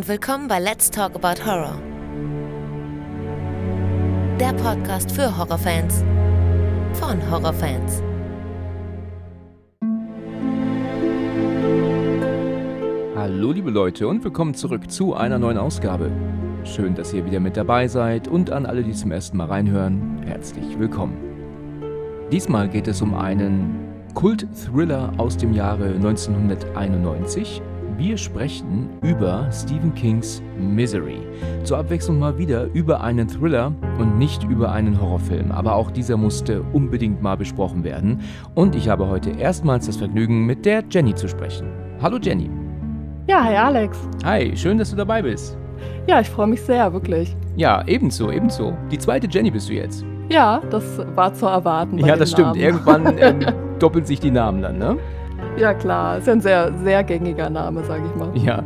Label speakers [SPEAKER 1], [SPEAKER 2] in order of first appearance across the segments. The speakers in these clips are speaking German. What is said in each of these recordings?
[SPEAKER 1] und willkommen bei Let's Talk About Horror. Der Podcast für Horrorfans von Horrorfans.
[SPEAKER 2] Hallo liebe Leute und willkommen zurück zu einer neuen Ausgabe. Schön, dass ihr wieder mit dabei seid und an alle, die zum ersten Mal reinhören, herzlich willkommen. Diesmal geht es um einen Kult-Thriller aus dem Jahre 1991 wir sprechen über Stephen Kings Misery. Zur Abwechslung mal wieder über einen Thriller und nicht über einen Horrorfilm. Aber auch dieser musste unbedingt mal besprochen werden. Und ich habe heute erstmals das Vergnügen, mit der Jenny zu sprechen. Hallo Jenny.
[SPEAKER 3] Ja, hi Alex.
[SPEAKER 2] Hi, schön, dass du dabei bist.
[SPEAKER 3] Ja, ich freue mich sehr, wirklich.
[SPEAKER 2] Ja, ebenso, ebenso. Die zweite Jenny bist du jetzt.
[SPEAKER 3] Ja, das war zu erwarten.
[SPEAKER 2] Ja, das stimmt.
[SPEAKER 3] Namen.
[SPEAKER 2] Irgendwann ähm, doppeln sich die Namen dann, ne?
[SPEAKER 3] Ja, klar. Ist ja ein sehr, sehr gängiger Name, sage ich mal.
[SPEAKER 2] Ja,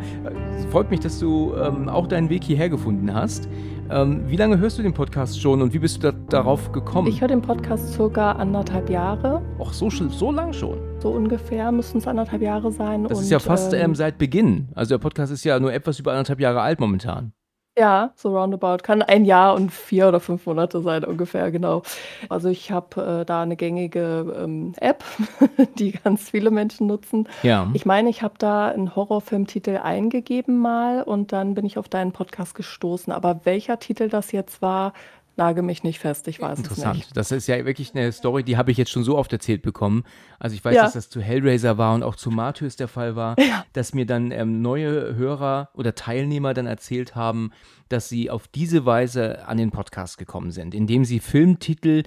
[SPEAKER 2] es freut mich, dass du ähm, auch deinen Weg hierher gefunden hast. Ähm, wie lange hörst du den Podcast schon und wie bist du da, darauf gekommen?
[SPEAKER 3] Ich höre den Podcast circa anderthalb Jahre.
[SPEAKER 2] Ach, so, so lang schon.
[SPEAKER 3] So ungefähr müssten es anderthalb Jahre sein.
[SPEAKER 2] Das
[SPEAKER 3] und,
[SPEAKER 2] ist ja fast
[SPEAKER 3] ähm,
[SPEAKER 2] ähm, seit Beginn. Also der Podcast ist ja nur etwas über anderthalb Jahre alt momentan.
[SPEAKER 3] Ja, so roundabout. Kann ein Jahr und vier oder fünf Monate sein, ungefähr, genau. Also ich habe äh, da eine gängige ähm, App, die ganz viele Menschen nutzen.
[SPEAKER 2] Ja.
[SPEAKER 3] Ich meine, ich habe da einen Horrorfilmtitel eingegeben mal und dann bin ich auf deinen Podcast gestoßen. Aber welcher Titel das jetzt war, nage mich nicht fest. Ich weiß es
[SPEAKER 2] Interessant.
[SPEAKER 3] nicht.
[SPEAKER 2] Das ist ja wirklich eine Story, die habe ich jetzt schon so oft erzählt bekommen. Also ich weiß,
[SPEAKER 3] Ja.
[SPEAKER 2] dass das zu Hellraiser war und auch zu Martyrs der Fall war,
[SPEAKER 3] Ja.
[SPEAKER 2] dass mir dann ähm, neue Hörer oder Teilnehmer dann erzählt haben, dass sie auf diese Weise an den Podcast gekommen sind, indem sie Filmtitel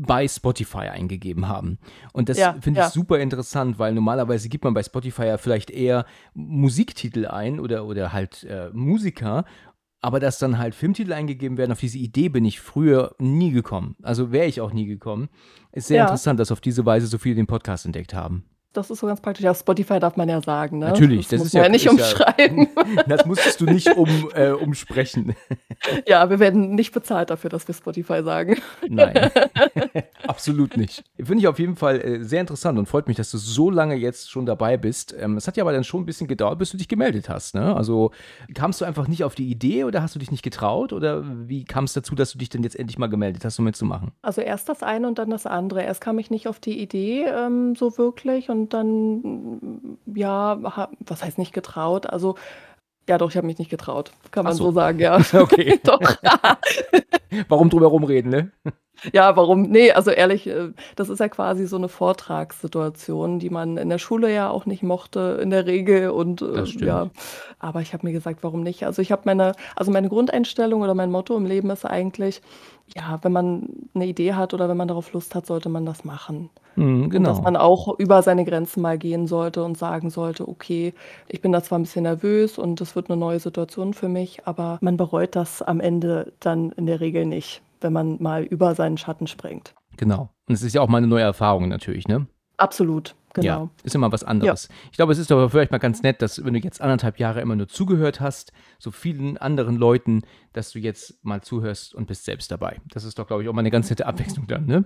[SPEAKER 2] bei Spotify eingegeben haben. Und das
[SPEAKER 3] Ja,
[SPEAKER 2] finde ich
[SPEAKER 3] ja.
[SPEAKER 2] super interessant, weil normalerweise gibt man bei Spotify ja vielleicht eher Musiktitel ein oder, oder halt äh, Musiker. Aber dass dann halt Filmtitel eingegeben werden, auf diese Idee bin ich früher nie gekommen. Also wäre ich auch nie gekommen. Ist sehr
[SPEAKER 3] Ja.
[SPEAKER 2] interessant, dass auf diese Weise so viele den Podcast entdeckt haben.
[SPEAKER 3] Das ist so ganz praktisch. Auf Spotify darf man ja sagen, ne?
[SPEAKER 2] Natürlich, das
[SPEAKER 3] muss
[SPEAKER 2] ist
[SPEAKER 3] man
[SPEAKER 2] ja-
[SPEAKER 3] ja nicht
[SPEAKER 2] ist ja-
[SPEAKER 3] umschreiben.
[SPEAKER 2] Das musstest du nicht um, äh, umsprechen.
[SPEAKER 3] ja, wir werden nicht bezahlt dafür, dass wir Spotify sagen.
[SPEAKER 2] Nein, absolut nicht. Finde ich auf jeden Fall äh, sehr interessant und freut mich, dass du so lange jetzt schon dabei bist. Ähm, es hat ja aber dann schon ein bisschen gedauert, bis du dich gemeldet hast. Ne? Also kamst du einfach nicht auf die Idee oder hast du dich nicht getraut oder wie kam es dazu, dass du dich denn jetzt endlich mal gemeldet hast, um mitzumachen?
[SPEAKER 3] Also erst das eine und dann das andere. Erst kam ich nicht auf die Idee ähm, so wirklich und dann, mm, ja, ha, was heißt nicht getraut? Also, ja doch, ich habe mich nicht getraut. Kann man
[SPEAKER 2] so.
[SPEAKER 3] so. sagen, ja.
[SPEAKER 2] Okay.
[SPEAKER 3] doch.
[SPEAKER 2] Warum drumherum reden, ne?
[SPEAKER 3] Ja, warum? Nee, also ehrlich, äh, das ist ja quasi so eine Vortragssituation, die man in der Schule ja auch nicht mochte in der Regel und äh, ja, aber ich habe mir gesagt, warum nicht? Also ich habe meine, also meine Grundeinstellung oder mein Motto im Leben ist eigentlich, ja, wenn man eine Idee hat oder wenn man darauf Lust hat, sollte man das machen.
[SPEAKER 2] Mhm,
[SPEAKER 3] Und dass
[SPEAKER 2] genau.
[SPEAKER 3] man auch über seine Grenzen mal gehen sollte und sagen sollte, okay, ich bin da zwar ein bisschen nervös und es wird eine neue Situation für mich, aber man bereut das am Ende dann in der Regel nicht, wenn man mal über seinen Schatten springt.
[SPEAKER 2] Genau. Und es ist ja auch mal eine neue Erfahrung natürlich, ne?
[SPEAKER 3] Absolut, genau.
[SPEAKER 2] Ja, ist immer was anderes. Ich glaube, es ist aber vielleicht mal ganz nett, dass wenn du jetzt anderthalb Jahre immer nur zugehört hast, so vielen anderen Leuten, dass du jetzt mal zuhörst und bist selbst dabei. Das ist doch, glaube ich, auch mal eine ganz nette Abwechslung dann, ne?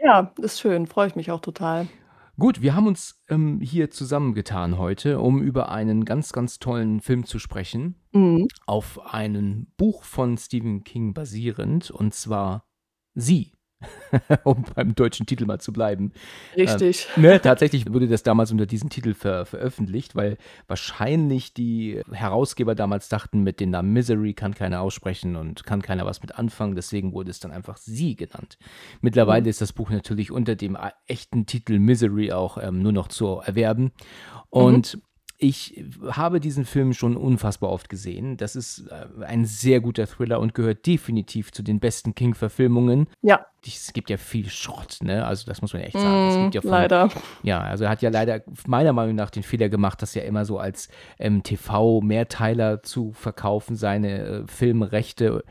[SPEAKER 3] Ja, ist schön, freue ich mich auch total.
[SPEAKER 2] Gut, wir haben uns ähm, hier zusammengetan heute, um über einen ganz, ganz tollen Film zu sprechen,
[SPEAKER 3] Mhm.
[SPEAKER 2] auf einem Buch von Stephen King basierend, und zwar Sie, um beim deutschen Titel mal zu bleiben.
[SPEAKER 3] Richtig.
[SPEAKER 2] Ne, tatsächlich wurde das damals unter diesem Titel ver veröffentlicht, weil wahrscheinlich die Herausgeber damals dachten, mit dem Namen Misery kann keiner aussprechen und kann keiner was mit anfangen, deswegen wurde es dann einfach Sie genannt. Mittlerweile ist das Buch natürlich unter dem echten Titel Misery auch ähm, nur noch zu erwerben und ich habe diesen Film schon unfassbar oft gesehen. Das ist äh, ein sehr guter Thriller und gehört definitiv zu den besten King-Verfilmungen.
[SPEAKER 3] Ja,
[SPEAKER 2] Es gibt ja viel Schrott, ne? Also das muss man echt sagen. Es
[SPEAKER 3] mhm,
[SPEAKER 2] gibt ja von,
[SPEAKER 3] leider.
[SPEAKER 2] ja, also er hat ja leider meiner Meinung nach den Fehler gemacht, das ja immer so als ähm, TV-Mehrteiler zu verkaufen, seine äh, Filmrechte.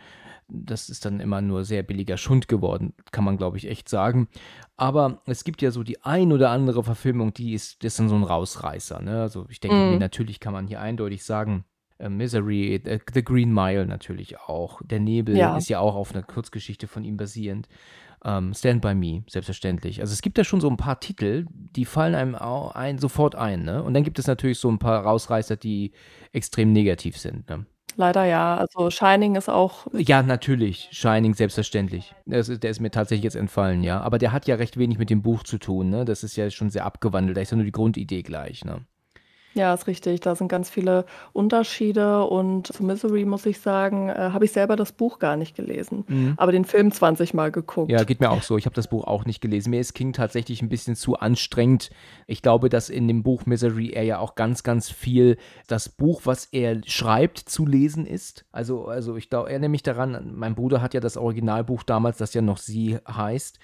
[SPEAKER 2] Das ist dann immer nur sehr billiger Schund geworden, kann man, glaube ich, echt sagen. Aber es gibt ja so die ein oder andere Verfilmung, die ist, das ist dann so ein Rausreißer. Ne? Also ich denke mir, natürlich kann man hier eindeutig sagen, äh, Misery, äh, The Green Mile natürlich auch. Der Nebel
[SPEAKER 3] Ja.
[SPEAKER 2] ist ja auch auf einer Kurzgeschichte von ihm basierend. Ähm, Stand By Me, selbstverständlich. Also es gibt ja schon so ein paar Titel, die fallen einem auch ein, sofort ein. Ne? Und dann gibt es natürlich so ein paar Rausreißer, die extrem negativ sind. Ne?
[SPEAKER 3] Leider ja. Also Shining ist auch.
[SPEAKER 2] Ja, natürlich. Shining, selbstverständlich. Das ist, der ist mir tatsächlich jetzt entfallen, ja. Aber der hat ja recht wenig mit dem Buch zu tun, ne? Das ist ja schon sehr abgewandelt. Da ist ja nur die Grundidee gleich, ne?
[SPEAKER 3] Ja, ist richtig. Da sind ganz viele Unterschiede und zu Misery muss ich sagen, äh, habe ich selber das Buch gar nicht gelesen,
[SPEAKER 2] Mhm.
[SPEAKER 3] aber den Film 20 Mal geguckt.
[SPEAKER 2] Ja, geht mir auch so. Ich habe das Buch auch nicht gelesen. Mir ist King tatsächlich ein bisschen zu anstrengend. Ich glaube, dass in dem Buch Misery er ja auch ganz, ganz viel das Buch, was er schreibt, zu lesen ist. Also, also ich glaube, erinnere mich daran, mein Bruder hat ja das Originalbuch damals, das ja noch Sie heißt.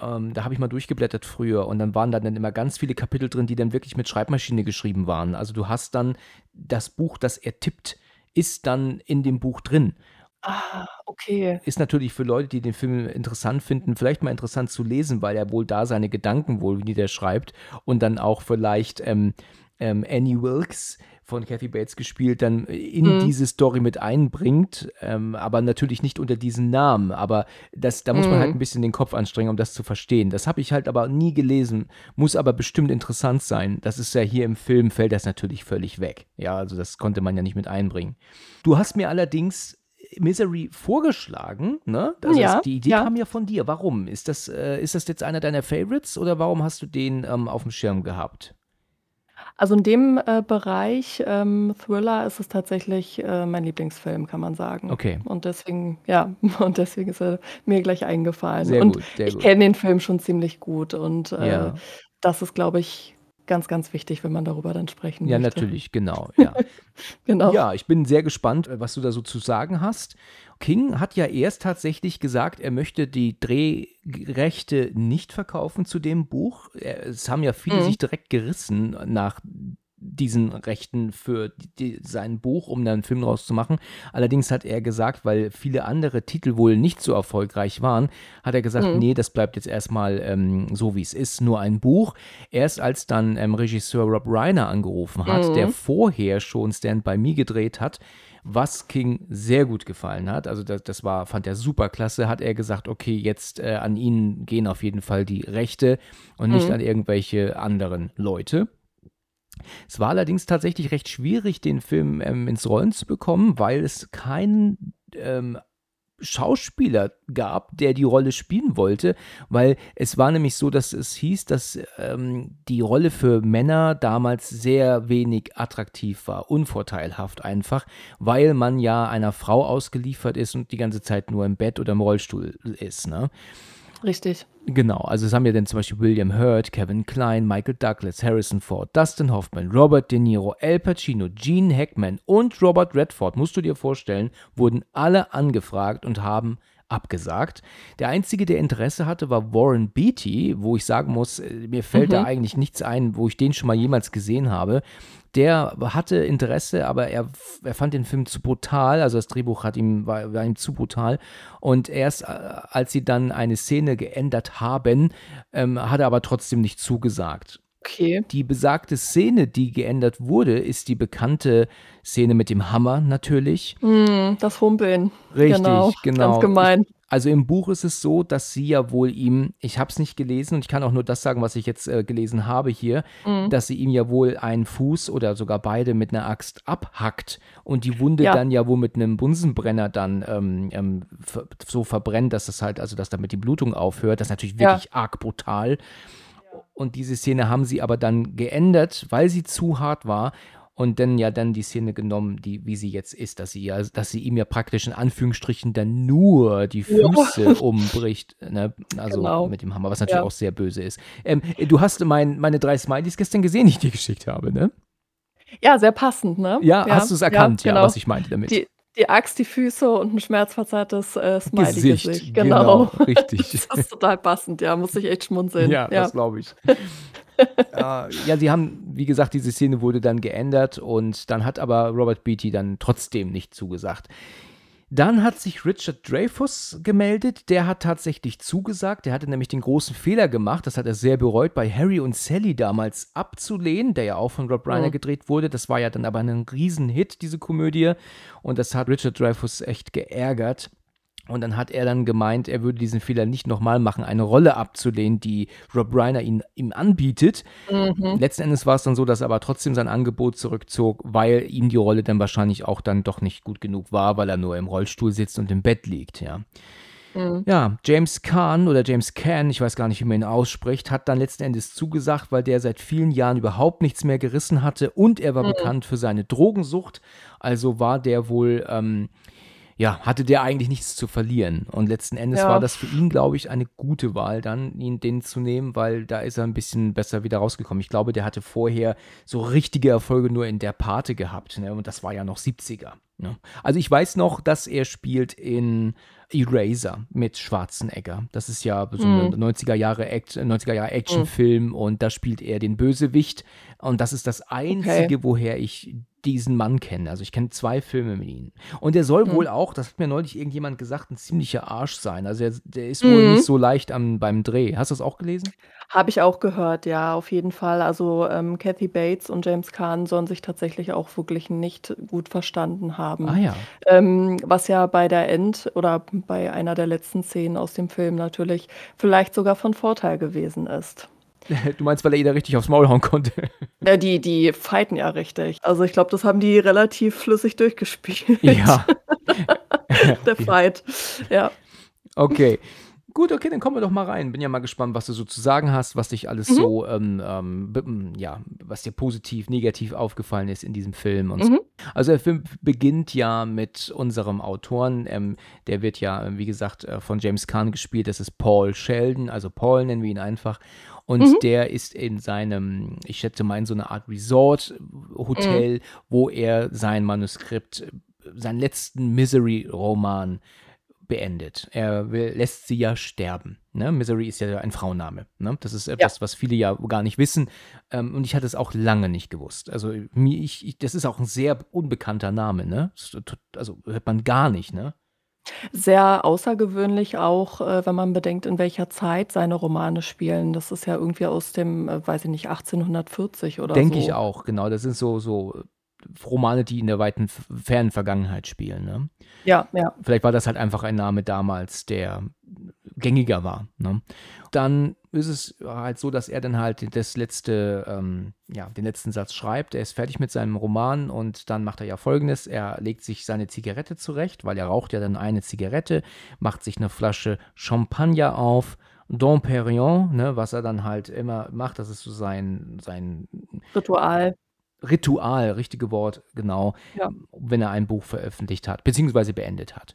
[SPEAKER 2] Ähm, da habe ich mal durchgeblättert früher und dann waren da dann immer ganz viele Kapitel drin, die dann wirklich mit Schreibmaschine geschrieben waren. Also du hast dann das Buch, das er tippt, ist dann in dem Buch drin.
[SPEAKER 3] Ah, okay.
[SPEAKER 2] Ist natürlich für Leute, die den Film interessant finden, vielleicht mal interessant zu lesen, weil er wohl da seine Gedanken wohl, wie der schreibt, und dann auch vielleicht ähm, ähm, Annie Wilkes von Kathy Bates gespielt, dann in
[SPEAKER 3] Mhm.
[SPEAKER 2] diese Story mit einbringt, ähm, aber natürlich nicht unter diesen Namen. Aber das, da muss man halt
[SPEAKER 3] Mhm.
[SPEAKER 2] ein bisschen den Kopf anstrengen, um das zu verstehen. Das habe ich halt aber nie gelesen, muss aber bestimmt interessant sein. Das ist ja hier im Film, fällt das natürlich völlig weg. Ja, also das konnte man ja nicht mit einbringen. Du hast mir allerdings Misery vorgeschlagen, ne? Also
[SPEAKER 3] Ja,
[SPEAKER 2] das, die Idee
[SPEAKER 3] ja.
[SPEAKER 2] kam ja von dir. Warum? Ist das, äh, ist das jetzt einer deiner Favorites oder warum hast du den ähm, auf dem Schirm gehabt?
[SPEAKER 3] Also in dem äh, Bereich ähm, Thriller ist es tatsächlich äh, mein Lieblingsfilm, kann man sagen.
[SPEAKER 2] Okay.
[SPEAKER 3] Und deswegen, ja, und deswegen ist er mir gleich eingefallen.
[SPEAKER 2] Sehr
[SPEAKER 3] und
[SPEAKER 2] gut, sehr
[SPEAKER 3] ich
[SPEAKER 2] gut.
[SPEAKER 3] kenne den Film schon ziemlich gut und äh,
[SPEAKER 2] Ja.
[SPEAKER 3] das ist, glaube ich, ganz, ganz wichtig, wenn man darüber dann sprechen
[SPEAKER 2] Ja,
[SPEAKER 3] möchte.
[SPEAKER 2] natürlich, genau. Ja.
[SPEAKER 3] Genau.
[SPEAKER 2] Ja, ich bin sehr gespannt, äh, was du da so zu sagen hast. King hat ja erst tatsächlich gesagt, er möchte die Drehrechte nicht verkaufen zu dem Buch. Es haben ja viele
[SPEAKER 3] Mhm.
[SPEAKER 2] sich direkt gerissen nach diesen Rechten für die, sein Buch, um dann einen Film draus zu machen. Allerdings hat er gesagt, weil viele andere Titel wohl nicht so erfolgreich waren, hat er gesagt,
[SPEAKER 3] Mhm.
[SPEAKER 2] nee, das bleibt jetzt erstmal ähm, so, wie es ist, nur ein Buch. Erst als dann ähm, Regisseur Rob Reiner angerufen hat,
[SPEAKER 3] Mhm.
[SPEAKER 2] der vorher schon Stand By Me gedreht hat, was King sehr gut gefallen hat. Also das, das war, fand er super klasse, hat er gesagt, okay, jetzt äh, an ihn gehen auf jeden Fall die Rechte und nicht
[SPEAKER 3] Mhm.
[SPEAKER 2] an irgendwelche anderen Leute. Es war allerdings tatsächlich recht schwierig, den Film ähm, ins Rollen zu bekommen, weil es keinen ähm, Schauspieler gab, der die Rolle spielen wollte, weil es war nämlich so, dass es hieß, dass ähm, die Rolle für Männer damals sehr wenig attraktiv war, unvorteilhaft einfach, weil man ja einer Frau ausgeliefert ist und die ganze Zeit nur im Bett oder im Rollstuhl ist. Ne?
[SPEAKER 3] Richtig.
[SPEAKER 2] Genau, also es haben ja dann zum Beispiel William Hurt, Kevin Klein, Michael Douglas, Harrison Ford, Dustin Hoffman, Robert De Niro, Al Pacino, Gene Hackman und Robert Redford, musst du dir vorstellen, wurden alle angefragt und haben abgesagt. Der einzige, der Interesse hatte, war Warren Beatty, wo ich sagen muss, äh, mir fällt da eigentlich nichts ein, wo ich den schon mal jemals gesehen habe. Der hatte Interesse, aber er, er fand den Film zu brutal, also das Drehbuch hat ihm, war, war ihm zu brutal. Und erst äh, als sie dann eine Szene geändert haben, ähm, hat er aber trotzdem nicht zugesagt.
[SPEAKER 3] Okay.
[SPEAKER 2] Die besagte Szene, die geändert wurde, ist die bekannte Szene mit dem Hammer natürlich.
[SPEAKER 3] Hm, das Humpeln.
[SPEAKER 2] Richtig,
[SPEAKER 3] genau.
[SPEAKER 2] genau.
[SPEAKER 3] Ganz gemein.
[SPEAKER 2] Also im Buch ist es so, dass sie ja wohl ihm, ich habe es nicht gelesen und ich kann auch nur das sagen, was ich jetzt äh, gelesen habe hier,
[SPEAKER 3] Mhm.
[SPEAKER 2] dass sie ihm ja wohl einen Fuß oder sogar beide mit einer Axt abhackt und die Wunde
[SPEAKER 3] Ja.
[SPEAKER 2] dann ja wohl mit einem Bunsenbrenner dann ähm, ähm, so verbrennt, dass das halt, also dass damit die Blutung aufhört. Das ist natürlich
[SPEAKER 3] Ja.
[SPEAKER 2] wirklich arg brutal. Und diese Szene haben sie aber dann geändert, weil sie zu hart war. Und dann ja dann die Szene genommen, die, wie sie jetzt ist, dass sie ja, dass sie ihm ja praktisch in Anführungsstrichen dann nur die
[SPEAKER 3] Ja.
[SPEAKER 2] Füße umbricht, ne? Also
[SPEAKER 3] Genau.
[SPEAKER 2] mit dem Hammer, was natürlich
[SPEAKER 3] Ja.
[SPEAKER 2] auch sehr böse ist. Ähm, du hast mein, meine drei Smileys gestern gesehen, die ich dir geschickt habe, ne?
[SPEAKER 3] Ja, sehr passend, ne?
[SPEAKER 2] Ja, hast du es erkannt, ja,
[SPEAKER 3] genau.
[SPEAKER 2] was ich meinte damit?
[SPEAKER 3] Die, die Axt, die Füße und ein schmerzverzerrtes äh, Smiley-Gesicht.
[SPEAKER 2] Gesicht,
[SPEAKER 3] Genau.
[SPEAKER 2] genau, richtig.
[SPEAKER 3] Das ist total passend, ja, muss ich echt schmunzeln.
[SPEAKER 2] Ja, das glaube ich. äh, ja, sie haben, wie gesagt, diese Szene wurde dann geändert und dann hat aber Robert Beatty dann trotzdem nicht zugesagt. Dann hat sich Richard Dreyfuss gemeldet, der hat tatsächlich zugesagt, der hatte nämlich den großen Fehler gemacht, das hat er sehr bereut, bei Harry und Sally damals abzulehnen, der ja auch von Rob Reiner
[SPEAKER 3] Mhm.
[SPEAKER 2] gedreht wurde, das war ja dann aber ein Riesenhit, diese Komödie. Und das hat Richard Dreyfuss echt geärgert. Und dann hat er dann gemeint, er würde diesen Fehler nicht nochmal machen, eine Rolle abzulehnen, die Rob Reiner ihn, ihm anbietet.
[SPEAKER 3] Mhm.
[SPEAKER 2] Letzten Endes war es dann so, dass er aber trotzdem sein Angebot zurückzog, weil ihm die Rolle dann wahrscheinlich auch dann doch nicht gut genug war, weil er nur im Rollstuhl sitzt und im Bett liegt, ja.
[SPEAKER 3] Mhm.
[SPEAKER 2] Ja, James Caan oder James Caan, ich weiß gar nicht, wie man ihn ausspricht, hat dann letzten Endes zugesagt, weil der seit vielen Jahren überhaupt nichts mehr gerissen hatte und er war
[SPEAKER 3] Mhm.
[SPEAKER 2] bekannt für seine Drogensucht. Also war der wohl, ähm, ja, hatte der eigentlich nichts zu verlieren. Und letzten Endes
[SPEAKER 3] Ja.
[SPEAKER 2] war das für ihn, glaube ich, eine gute Wahl, dann ihn den zu nehmen, weil da ist er ein bisschen besser wieder rausgekommen. Ich glaube, der hatte vorher so richtige Erfolge nur in der Pate gehabt. Ne? Und das war ja noch 70er. Ne? Also ich weiß noch, dass er spielt in Eraser mit Schwarzenegger. Das ist ja so ein
[SPEAKER 3] Mhm.
[SPEAKER 2] 90er Jahre, Act, 90er Jahre Actionfilm und da spielt er den Bösewicht. Und das ist das Einzige, woher ich diesen Mann kenne. Also ich kenne zwei Filme mit ihm. Und der soll
[SPEAKER 3] Mhm.
[SPEAKER 2] wohl auch, das hat mir neulich irgendjemand gesagt, ein ziemlicher Arsch sein. Also der, der ist wohl
[SPEAKER 3] Mhm.
[SPEAKER 2] nicht so leicht am, beim Dreh. Hast du das auch gelesen?
[SPEAKER 3] Habe ich auch gehört, ja, auf jeden Fall. Also ähm, Kathy Bates und James Caan sollen sich tatsächlich auch wirklich nicht gut verstanden haben.
[SPEAKER 2] Ah ja.
[SPEAKER 3] Ähm, was ja bei der End oder bei einer der letzten Szenen aus dem Film natürlich vielleicht sogar von Vorteil gewesen ist.
[SPEAKER 2] Du meinst, weil er jeder richtig aufs Maul hauen konnte.
[SPEAKER 3] Ja, die, die fighten ja richtig. Also ich glaube, das haben die relativ flüssig durchgespielt.
[SPEAKER 2] ja.
[SPEAKER 3] Der Fight. Ja.
[SPEAKER 2] Okay. Gut, okay, dann kommen wir doch mal rein. Bin ja mal gespannt, was du so zu sagen hast, was dich alles
[SPEAKER 3] Mhm.
[SPEAKER 2] so, ähm, ähm, ja, was dir positiv, negativ aufgefallen ist in diesem Film und
[SPEAKER 3] Mhm.
[SPEAKER 2] so. Also der Film beginnt ja mit unserem Autoren, ähm, der wird ja, äh, wie gesagt, äh, von James Caan gespielt, das ist Paul Sheldon, also Paul nennen wir ihn einfach. Und
[SPEAKER 3] Mhm.
[SPEAKER 2] der ist in seinem, ich schätze mal, in so einer Art Resort-Hotel,
[SPEAKER 3] Mhm.
[SPEAKER 2] wo er sein Manuskript, seinen letzten Misery-Roman beendet. Er will, lässt sie ja sterben. Ne? Misery ist ja ein Frauenname. Ne? Das ist etwas, was viele ja gar nicht wissen. Ähm, und ich hatte es auch lange nicht gewusst. Also mir, ich, ich, das ist auch ein sehr unbekannter Name. Ne? Also hört man gar nicht. Ne?
[SPEAKER 3] Sehr außergewöhnlich auch, äh, wenn man bedenkt, in welcher Zeit seine Romane spielen. Das ist ja irgendwie aus dem, äh, weiß ich nicht, 1840 oder
[SPEAKER 2] Denke
[SPEAKER 3] so.
[SPEAKER 2] ich auch, genau. Das sind so, so Romane, die in der weiten, fernen Vergangenheit spielen. Ne?
[SPEAKER 3] Ja, ja.
[SPEAKER 2] Vielleicht war das halt einfach ein Name damals, der gängiger war. Ne? Dann ist es halt so, dass er dann halt das letzte, ähm, ja, den letzten Satz schreibt. Er ist fertig mit seinem Roman und dann macht er ja folgendes: Er legt sich seine Zigarette zurecht, weil er raucht ja dann eine Zigarette, macht sich eine Flasche Champagner auf. Dom Perignon, ne, was er dann halt immer macht, das ist so sein, sein
[SPEAKER 3] Ritual.
[SPEAKER 2] Ritual, richtige Wort, genau,
[SPEAKER 3] Ja.
[SPEAKER 2] wenn er ein Buch veröffentlicht hat, beziehungsweise beendet hat.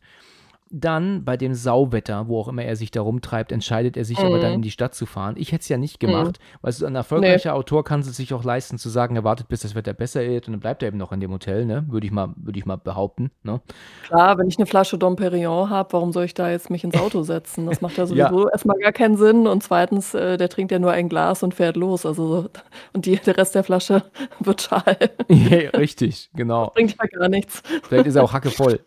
[SPEAKER 2] Dann bei dem Sauwetter, wo auch immer er sich da rumtreibt, entscheidet er sich aber dann
[SPEAKER 3] Mhm.
[SPEAKER 2] in die Stadt zu fahren. Ich hätte es ja nicht gemacht, weil so ein erfolgreicher Autor kann es sich auch leisten zu sagen, er wartet, bis das Wetter besser wird und dann bleibt er eben noch in dem Hotel, ne? Würde ich mal, würde ich mal behaupten, ne?
[SPEAKER 3] Klar, wenn ich eine Flasche Dom Perignon habe, warum soll ich da jetzt mich ins Auto setzen? Das macht ja
[SPEAKER 2] Ja.
[SPEAKER 3] sowieso erstmal gar keinen Sinn und zweitens, äh, der trinkt ja nur ein Glas und fährt los. Also und die der Rest der Flasche wird schal.
[SPEAKER 2] ja, richtig, genau.
[SPEAKER 3] Bringt ja gar nichts.
[SPEAKER 2] Vielleicht ist er auch hackevoll.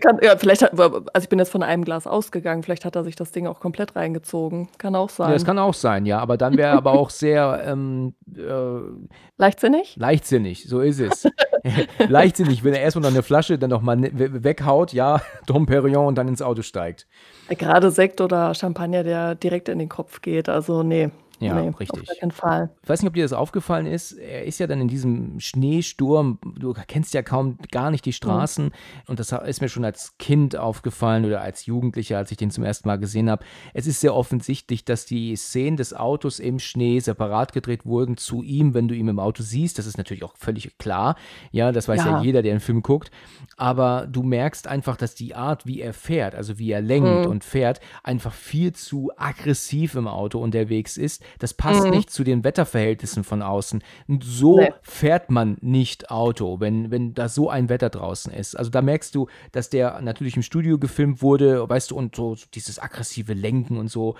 [SPEAKER 3] Kann ja, vielleicht hat also ich bin jetzt von einem Glas ausgegangen, vielleicht hat er sich das Ding auch komplett reingezogen. Kann auch
[SPEAKER 2] Ja,
[SPEAKER 3] sein.
[SPEAKER 2] das kann auch sein, ja, aber dann wäre er aber auch sehr ähm, äh,
[SPEAKER 3] Leichtsinnig?
[SPEAKER 2] Leichtsinnig, so ist es. Leichtsinnig, wenn er erstmal noch eine Flasche dann noch mal ne- we- weghaut, ja, Dom Perignon und dann ins Auto steigt.
[SPEAKER 3] Gerade Sekt oder Champagner, der direkt in den Kopf geht. Also nee.
[SPEAKER 2] Ja,
[SPEAKER 3] nee, Auf
[SPEAKER 2] richtig.
[SPEAKER 3] gar keinen Fall.
[SPEAKER 2] Ich weiß nicht, ob dir das aufgefallen ist. Er ist ja dann in diesem Schneesturm. Du kennst ja kaum gar nicht die Straßen. Und das ist mir schon als Kind aufgefallen oder als Jugendlicher, als ich den zum ersten Mal gesehen habe. Es ist sehr offensichtlich, dass die Szenen des Autos im Schnee separat gedreht wurden zu ihm, wenn du ihn im Auto siehst. Das ist natürlich auch völlig klar. Ja, das weiß ja,
[SPEAKER 3] Ja.
[SPEAKER 2] jeder, der den Film guckt. Aber du merkst einfach, dass die Art, wie er fährt, also wie er lenkt
[SPEAKER 3] Mhm.
[SPEAKER 2] und fährt, einfach viel zu aggressiv im Auto unterwegs ist. Das passt
[SPEAKER 3] Mhm.
[SPEAKER 2] nicht zu den Wetterverhältnissen von außen. Und so
[SPEAKER 3] Nee.
[SPEAKER 2] fährt man nicht Auto, wenn, wenn da so ein Wetter draußen ist. Also da merkst du, dass der natürlich im Studio gefilmt wurde, weißt du, und so, dieses aggressive Lenken und so.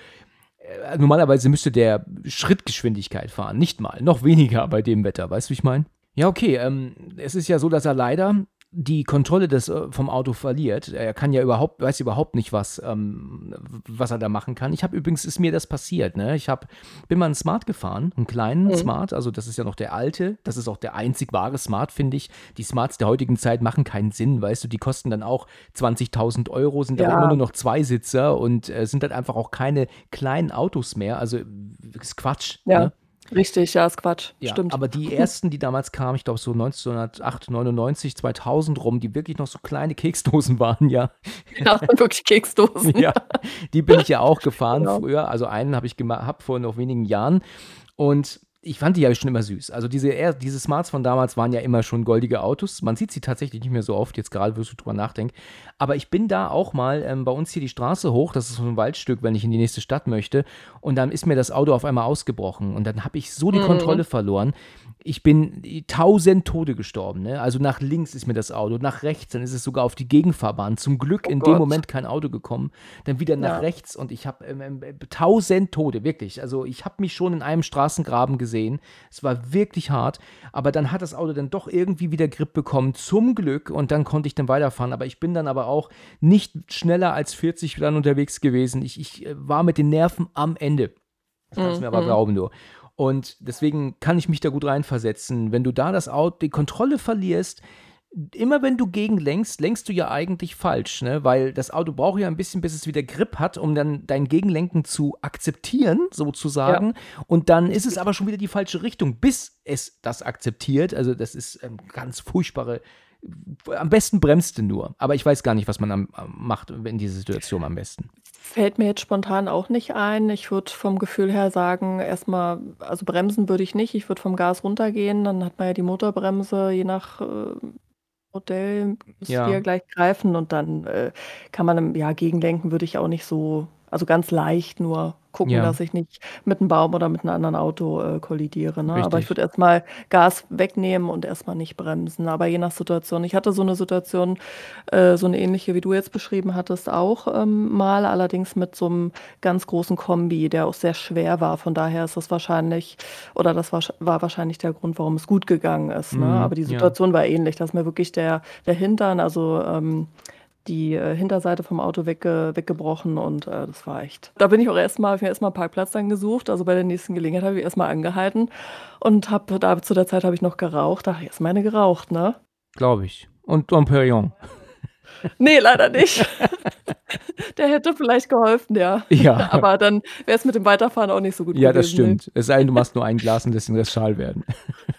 [SPEAKER 2] Äh, Normalerweise müsste der Schrittgeschwindigkeit fahren, nicht mal, noch weniger bei dem Wetter, weißt du, wie ich meine? Ja, okay, ähm, es ist ja so, dass er leider die Kontrolle des, äh, vom Auto verliert. Er kann ja überhaupt, weiß überhaupt nicht, was, ähm, was er da machen kann. Ich habe übrigens, ist mir das passiert, ne? Ich hab, bin mal einen Smart gefahren, einen kleinen mhm. Smart, also das ist ja noch der alte, das ist auch der einzig wahre Smart, finde ich. Die Smarts der heutigen Zeit machen keinen Sinn, weißt du, die kosten dann auch 20.000 Euro, sind ja. aber immer nur noch Zweisitzer und äh, sind halt einfach auch keine kleinen Autos mehr, also ist Quatsch.
[SPEAKER 3] Ja. Ne? Richtig, ja, ist Quatsch.
[SPEAKER 2] Ja,
[SPEAKER 3] Stimmt.
[SPEAKER 2] aber die ersten, die damals kamen, ich glaube so 1908, 99, 2000 rum, die wirklich noch so kleine Keksdosen waren, ja.
[SPEAKER 3] Ja, wirklich Keksdosen.
[SPEAKER 2] ja, die bin ich ja auch gefahren genau. früher. Also einen habe ich gehabt vor noch wenigen Jahren. Und ich fand die ja schon immer süß. Also diese, diese Smarts von damals waren ja immer schon goldige Autos. Man sieht sie tatsächlich nicht mehr so oft, jetzt gerade, wirst du drüber nachdenken. Aber ich bin da auch mal ähm, bei uns hier die Straße hoch, das ist so ein Waldstück, wenn ich in die nächste Stadt möchte. Und dann ist mir das Auto auf einmal ausgebrochen. Und dann habe ich so die mhm. Kontrolle verloren ich bin tausend Tode gestorben. Ne? Also nach links ist mir das Auto, nach rechts, dann ist es sogar auf die Gegenfahrbahn. Zum Glück oh in Gott. dem Moment kein Auto gekommen. Dann wieder nach ja. rechts und ich habe ähm, ähm, tausend Tode, wirklich. Also ich habe mich schon in einem Straßengraben gesehen. Es war wirklich hart. Aber dann hat das Auto dann doch irgendwie wieder Grip bekommen, zum Glück. Und dann konnte ich dann weiterfahren. Aber ich bin dann aber auch nicht schneller als 40 dann unterwegs gewesen. Ich, ich äh, war mit den Nerven am Ende. Das kannst du mir aber mhm. glauben, du. Und deswegen kann ich mich da gut reinversetzen. Wenn du da das Auto, die Kontrolle verlierst, immer wenn du gegenlenkst, lenkst du ja eigentlich falsch, ne? Weil das Auto braucht ja ein bisschen, bis es wieder Grip hat, um dann dein Gegenlenken zu akzeptieren, sozusagen. Ja. Und dann ist es aber schon wieder die falsche Richtung, bis es das akzeptiert. Also, das ist ähm, ganz furchtbare. Am besten bremst du nur. Aber ich weiß gar nicht, was man am, macht in dieser Situation am besten.
[SPEAKER 3] Fällt mir jetzt spontan auch nicht ein. Ich würde vom Gefühl her sagen, erstmal, also bremsen würde ich nicht. Ich würde vom Gas runtergehen. Dann hat man ja die Motorbremse, je nach äh, Modell müsste ja. ja gleich greifen und dann äh, kann man, ja, gegenlenken würde ich auch nicht so, also ganz leicht nur gucken, Ja. dass ich nicht mit einem Baum oder mit einem anderen Auto, äh, kollidiere, ne? Aber ich würde erstmal Gas wegnehmen und erstmal nicht bremsen, aber je nach Situation. Ich hatte so eine Situation, äh, so eine ähnliche, wie du jetzt beschrieben hattest, auch, ähm, mal, allerdings mit so einem ganz großen Kombi, der auch sehr schwer war. Von daher ist das wahrscheinlich oder das war war wahrscheinlich der Grund, warum es gut gegangen ist, ne? Mhm, Aber die ja. Situation war ähnlich, dass mir wirklich der der Hintern, also, ähm die äh, Hinterseite vom Auto wegge weggebrochen und äh, das war echt. Da bin ich auch erstmal, habe mir erstmal Parkplatz dann gesucht. Also bei der nächsten Gelegenheit habe ich erstmal angehalten und habe da zu der Zeit habe ich noch geraucht. Da habe ich erstmal eine geraucht, ne?
[SPEAKER 2] Glaube ich. Und Dom Perignon.
[SPEAKER 3] Nee, leider nicht. Der hätte vielleicht geholfen, ja.
[SPEAKER 2] Ja.
[SPEAKER 3] Aber dann wäre es mit dem Weiterfahren auch nicht so gut
[SPEAKER 2] Ja, das stimmt. Es sei denn, du machst nur ein Glas und lässt den Rest schal werden.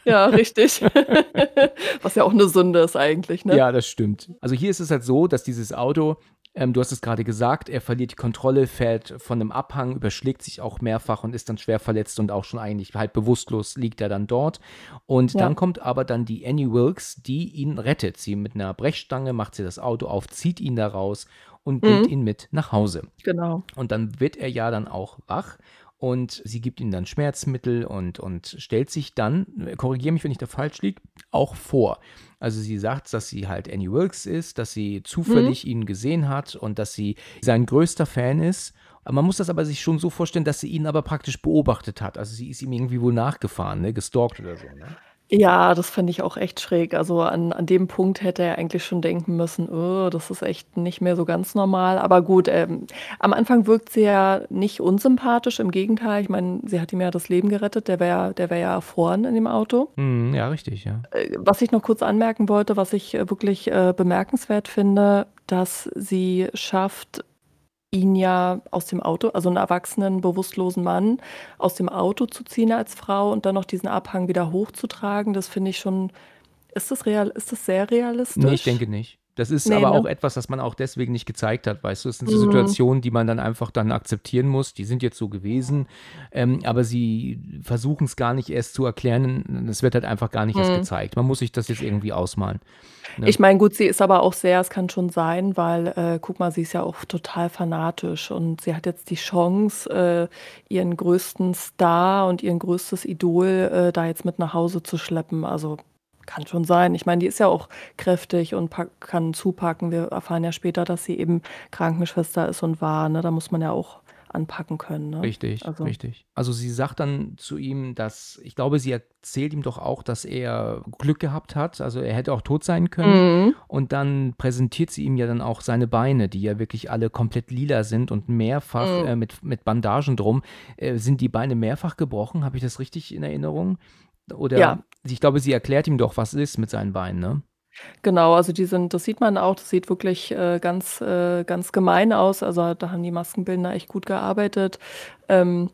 [SPEAKER 3] Ja, richtig. Was ja auch eine Sünde ist eigentlich, ne?
[SPEAKER 2] Ja, das stimmt. Also hier ist es halt so, dass dieses Auto ähm, du hast es gerade gesagt, er verliert die Kontrolle, fällt von einem Abhang, überschlägt sich auch mehrfach und ist dann schwer verletzt und auch schon eigentlich halb bewusstlos liegt er dann dort. Und ja. dann kommt aber dann die Annie Wilkes, die ihn rettet. Sie mit einer Brechstange macht sie das Auto auf, zieht ihn da raus und mhm. nimmt ihn mit nach Hause.
[SPEAKER 3] Genau.
[SPEAKER 2] Und dann wird er ja dann auch wach und sie gibt ihm dann Schmerzmittel und, und stellt sich dann, korrigiere mich, wenn ich da falsch liege, auch vor. Also sie sagt, dass sie halt Annie Wilkes ist, dass sie zufällig mhm. ihn gesehen hat und dass sie sein größter Fan ist. Man muss das aber sich schon so vorstellen, dass sie ihn aber praktisch beobachtet hat. Also sie ist ihm irgendwie wohl nachgefahren, ne? gestalkt oder so. Ne?
[SPEAKER 3] Ja, das finde ich auch echt schräg. Also an an dem Punkt hätte er eigentlich schon denken müssen: „Oh, das ist echt nicht mehr so ganz normal.“ Aber gut, ähm, am Anfang wirkt sie ja nicht unsympathisch, im Gegenteil. Ich meine, sie hat ihm ja das Leben gerettet. Der wäre der wäre ja erfroren in dem Auto.
[SPEAKER 2] Mhm, ja, richtig, ja.
[SPEAKER 3] Äh, was ich noch kurz anmerken wollte, was ich, äh, wirklich, äh, bemerkenswert finde, dass sie schafft ihn ja aus dem Auto also einen erwachsenen, bewusstlosen Mann aus dem Auto zu ziehen als Frau und dann noch diesen Abhang wieder hochzutragen, das finde ich schon ist das real ist das sehr realistisch?
[SPEAKER 2] Ne, ich denke nicht. Das ist nee, aber ne? auch etwas, das man auch deswegen nicht gezeigt hat, weißt du? Es sind so mhm. Situationen, die man dann einfach dann akzeptieren muss. Die sind jetzt so gewesen, ähm, aber sie versuchen es gar nicht erst zu erklären. Es wird halt einfach gar nicht mhm. erst gezeigt. Man muss sich das jetzt irgendwie ausmalen.
[SPEAKER 3] Ne? Ich meine, gut, sie ist aber auch sehr, es kann schon sein, weil, äh, guck mal, sie ist ja auch total fanatisch und sie hat jetzt die Chance, äh, ihren größten Star und ihren größtes Idol äh, da jetzt mit nach Hause zu schleppen. Also kann schon sein. Ich meine, die ist ja auch kräftig und kann zupacken. Wir erfahren ja später, dass sie eben Krankenschwester ist und war. Ne? Da muss man ja auch anpacken können, ne?
[SPEAKER 2] Richtig,
[SPEAKER 3] Also
[SPEAKER 2] richtig. Also, sie sagt dann zu ihm, dass ich glaube, sie erzählt ihm doch auch, dass er Glück gehabt hat. Also, er hätte auch tot sein können.
[SPEAKER 3] Mhm.
[SPEAKER 2] Und dann präsentiert sie ihm ja dann auch seine Beine, die ja wirklich alle komplett lila sind und mehrfach
[SPEAKER 3] Mhm.
[SPEAKER 2] äh, mit, mit Bandagen drum. Äh, sind die Beine mehrfach gebrochen? Habe ich das richtig in Erinnerung? Oder
[SPEAKER 3] Ja.
[SPEAKER 2] ich glaube, sie erklärt ihm doch, was ist mit seinen Beinen, ne?
[SPEAKER 3] Genau, also die sind das sieht man auch, das sieht wirklich, äh, ganz äh, ganz gemein aus. Also, da haben die Maskenbildner echt gut gearbeitet. Ähm,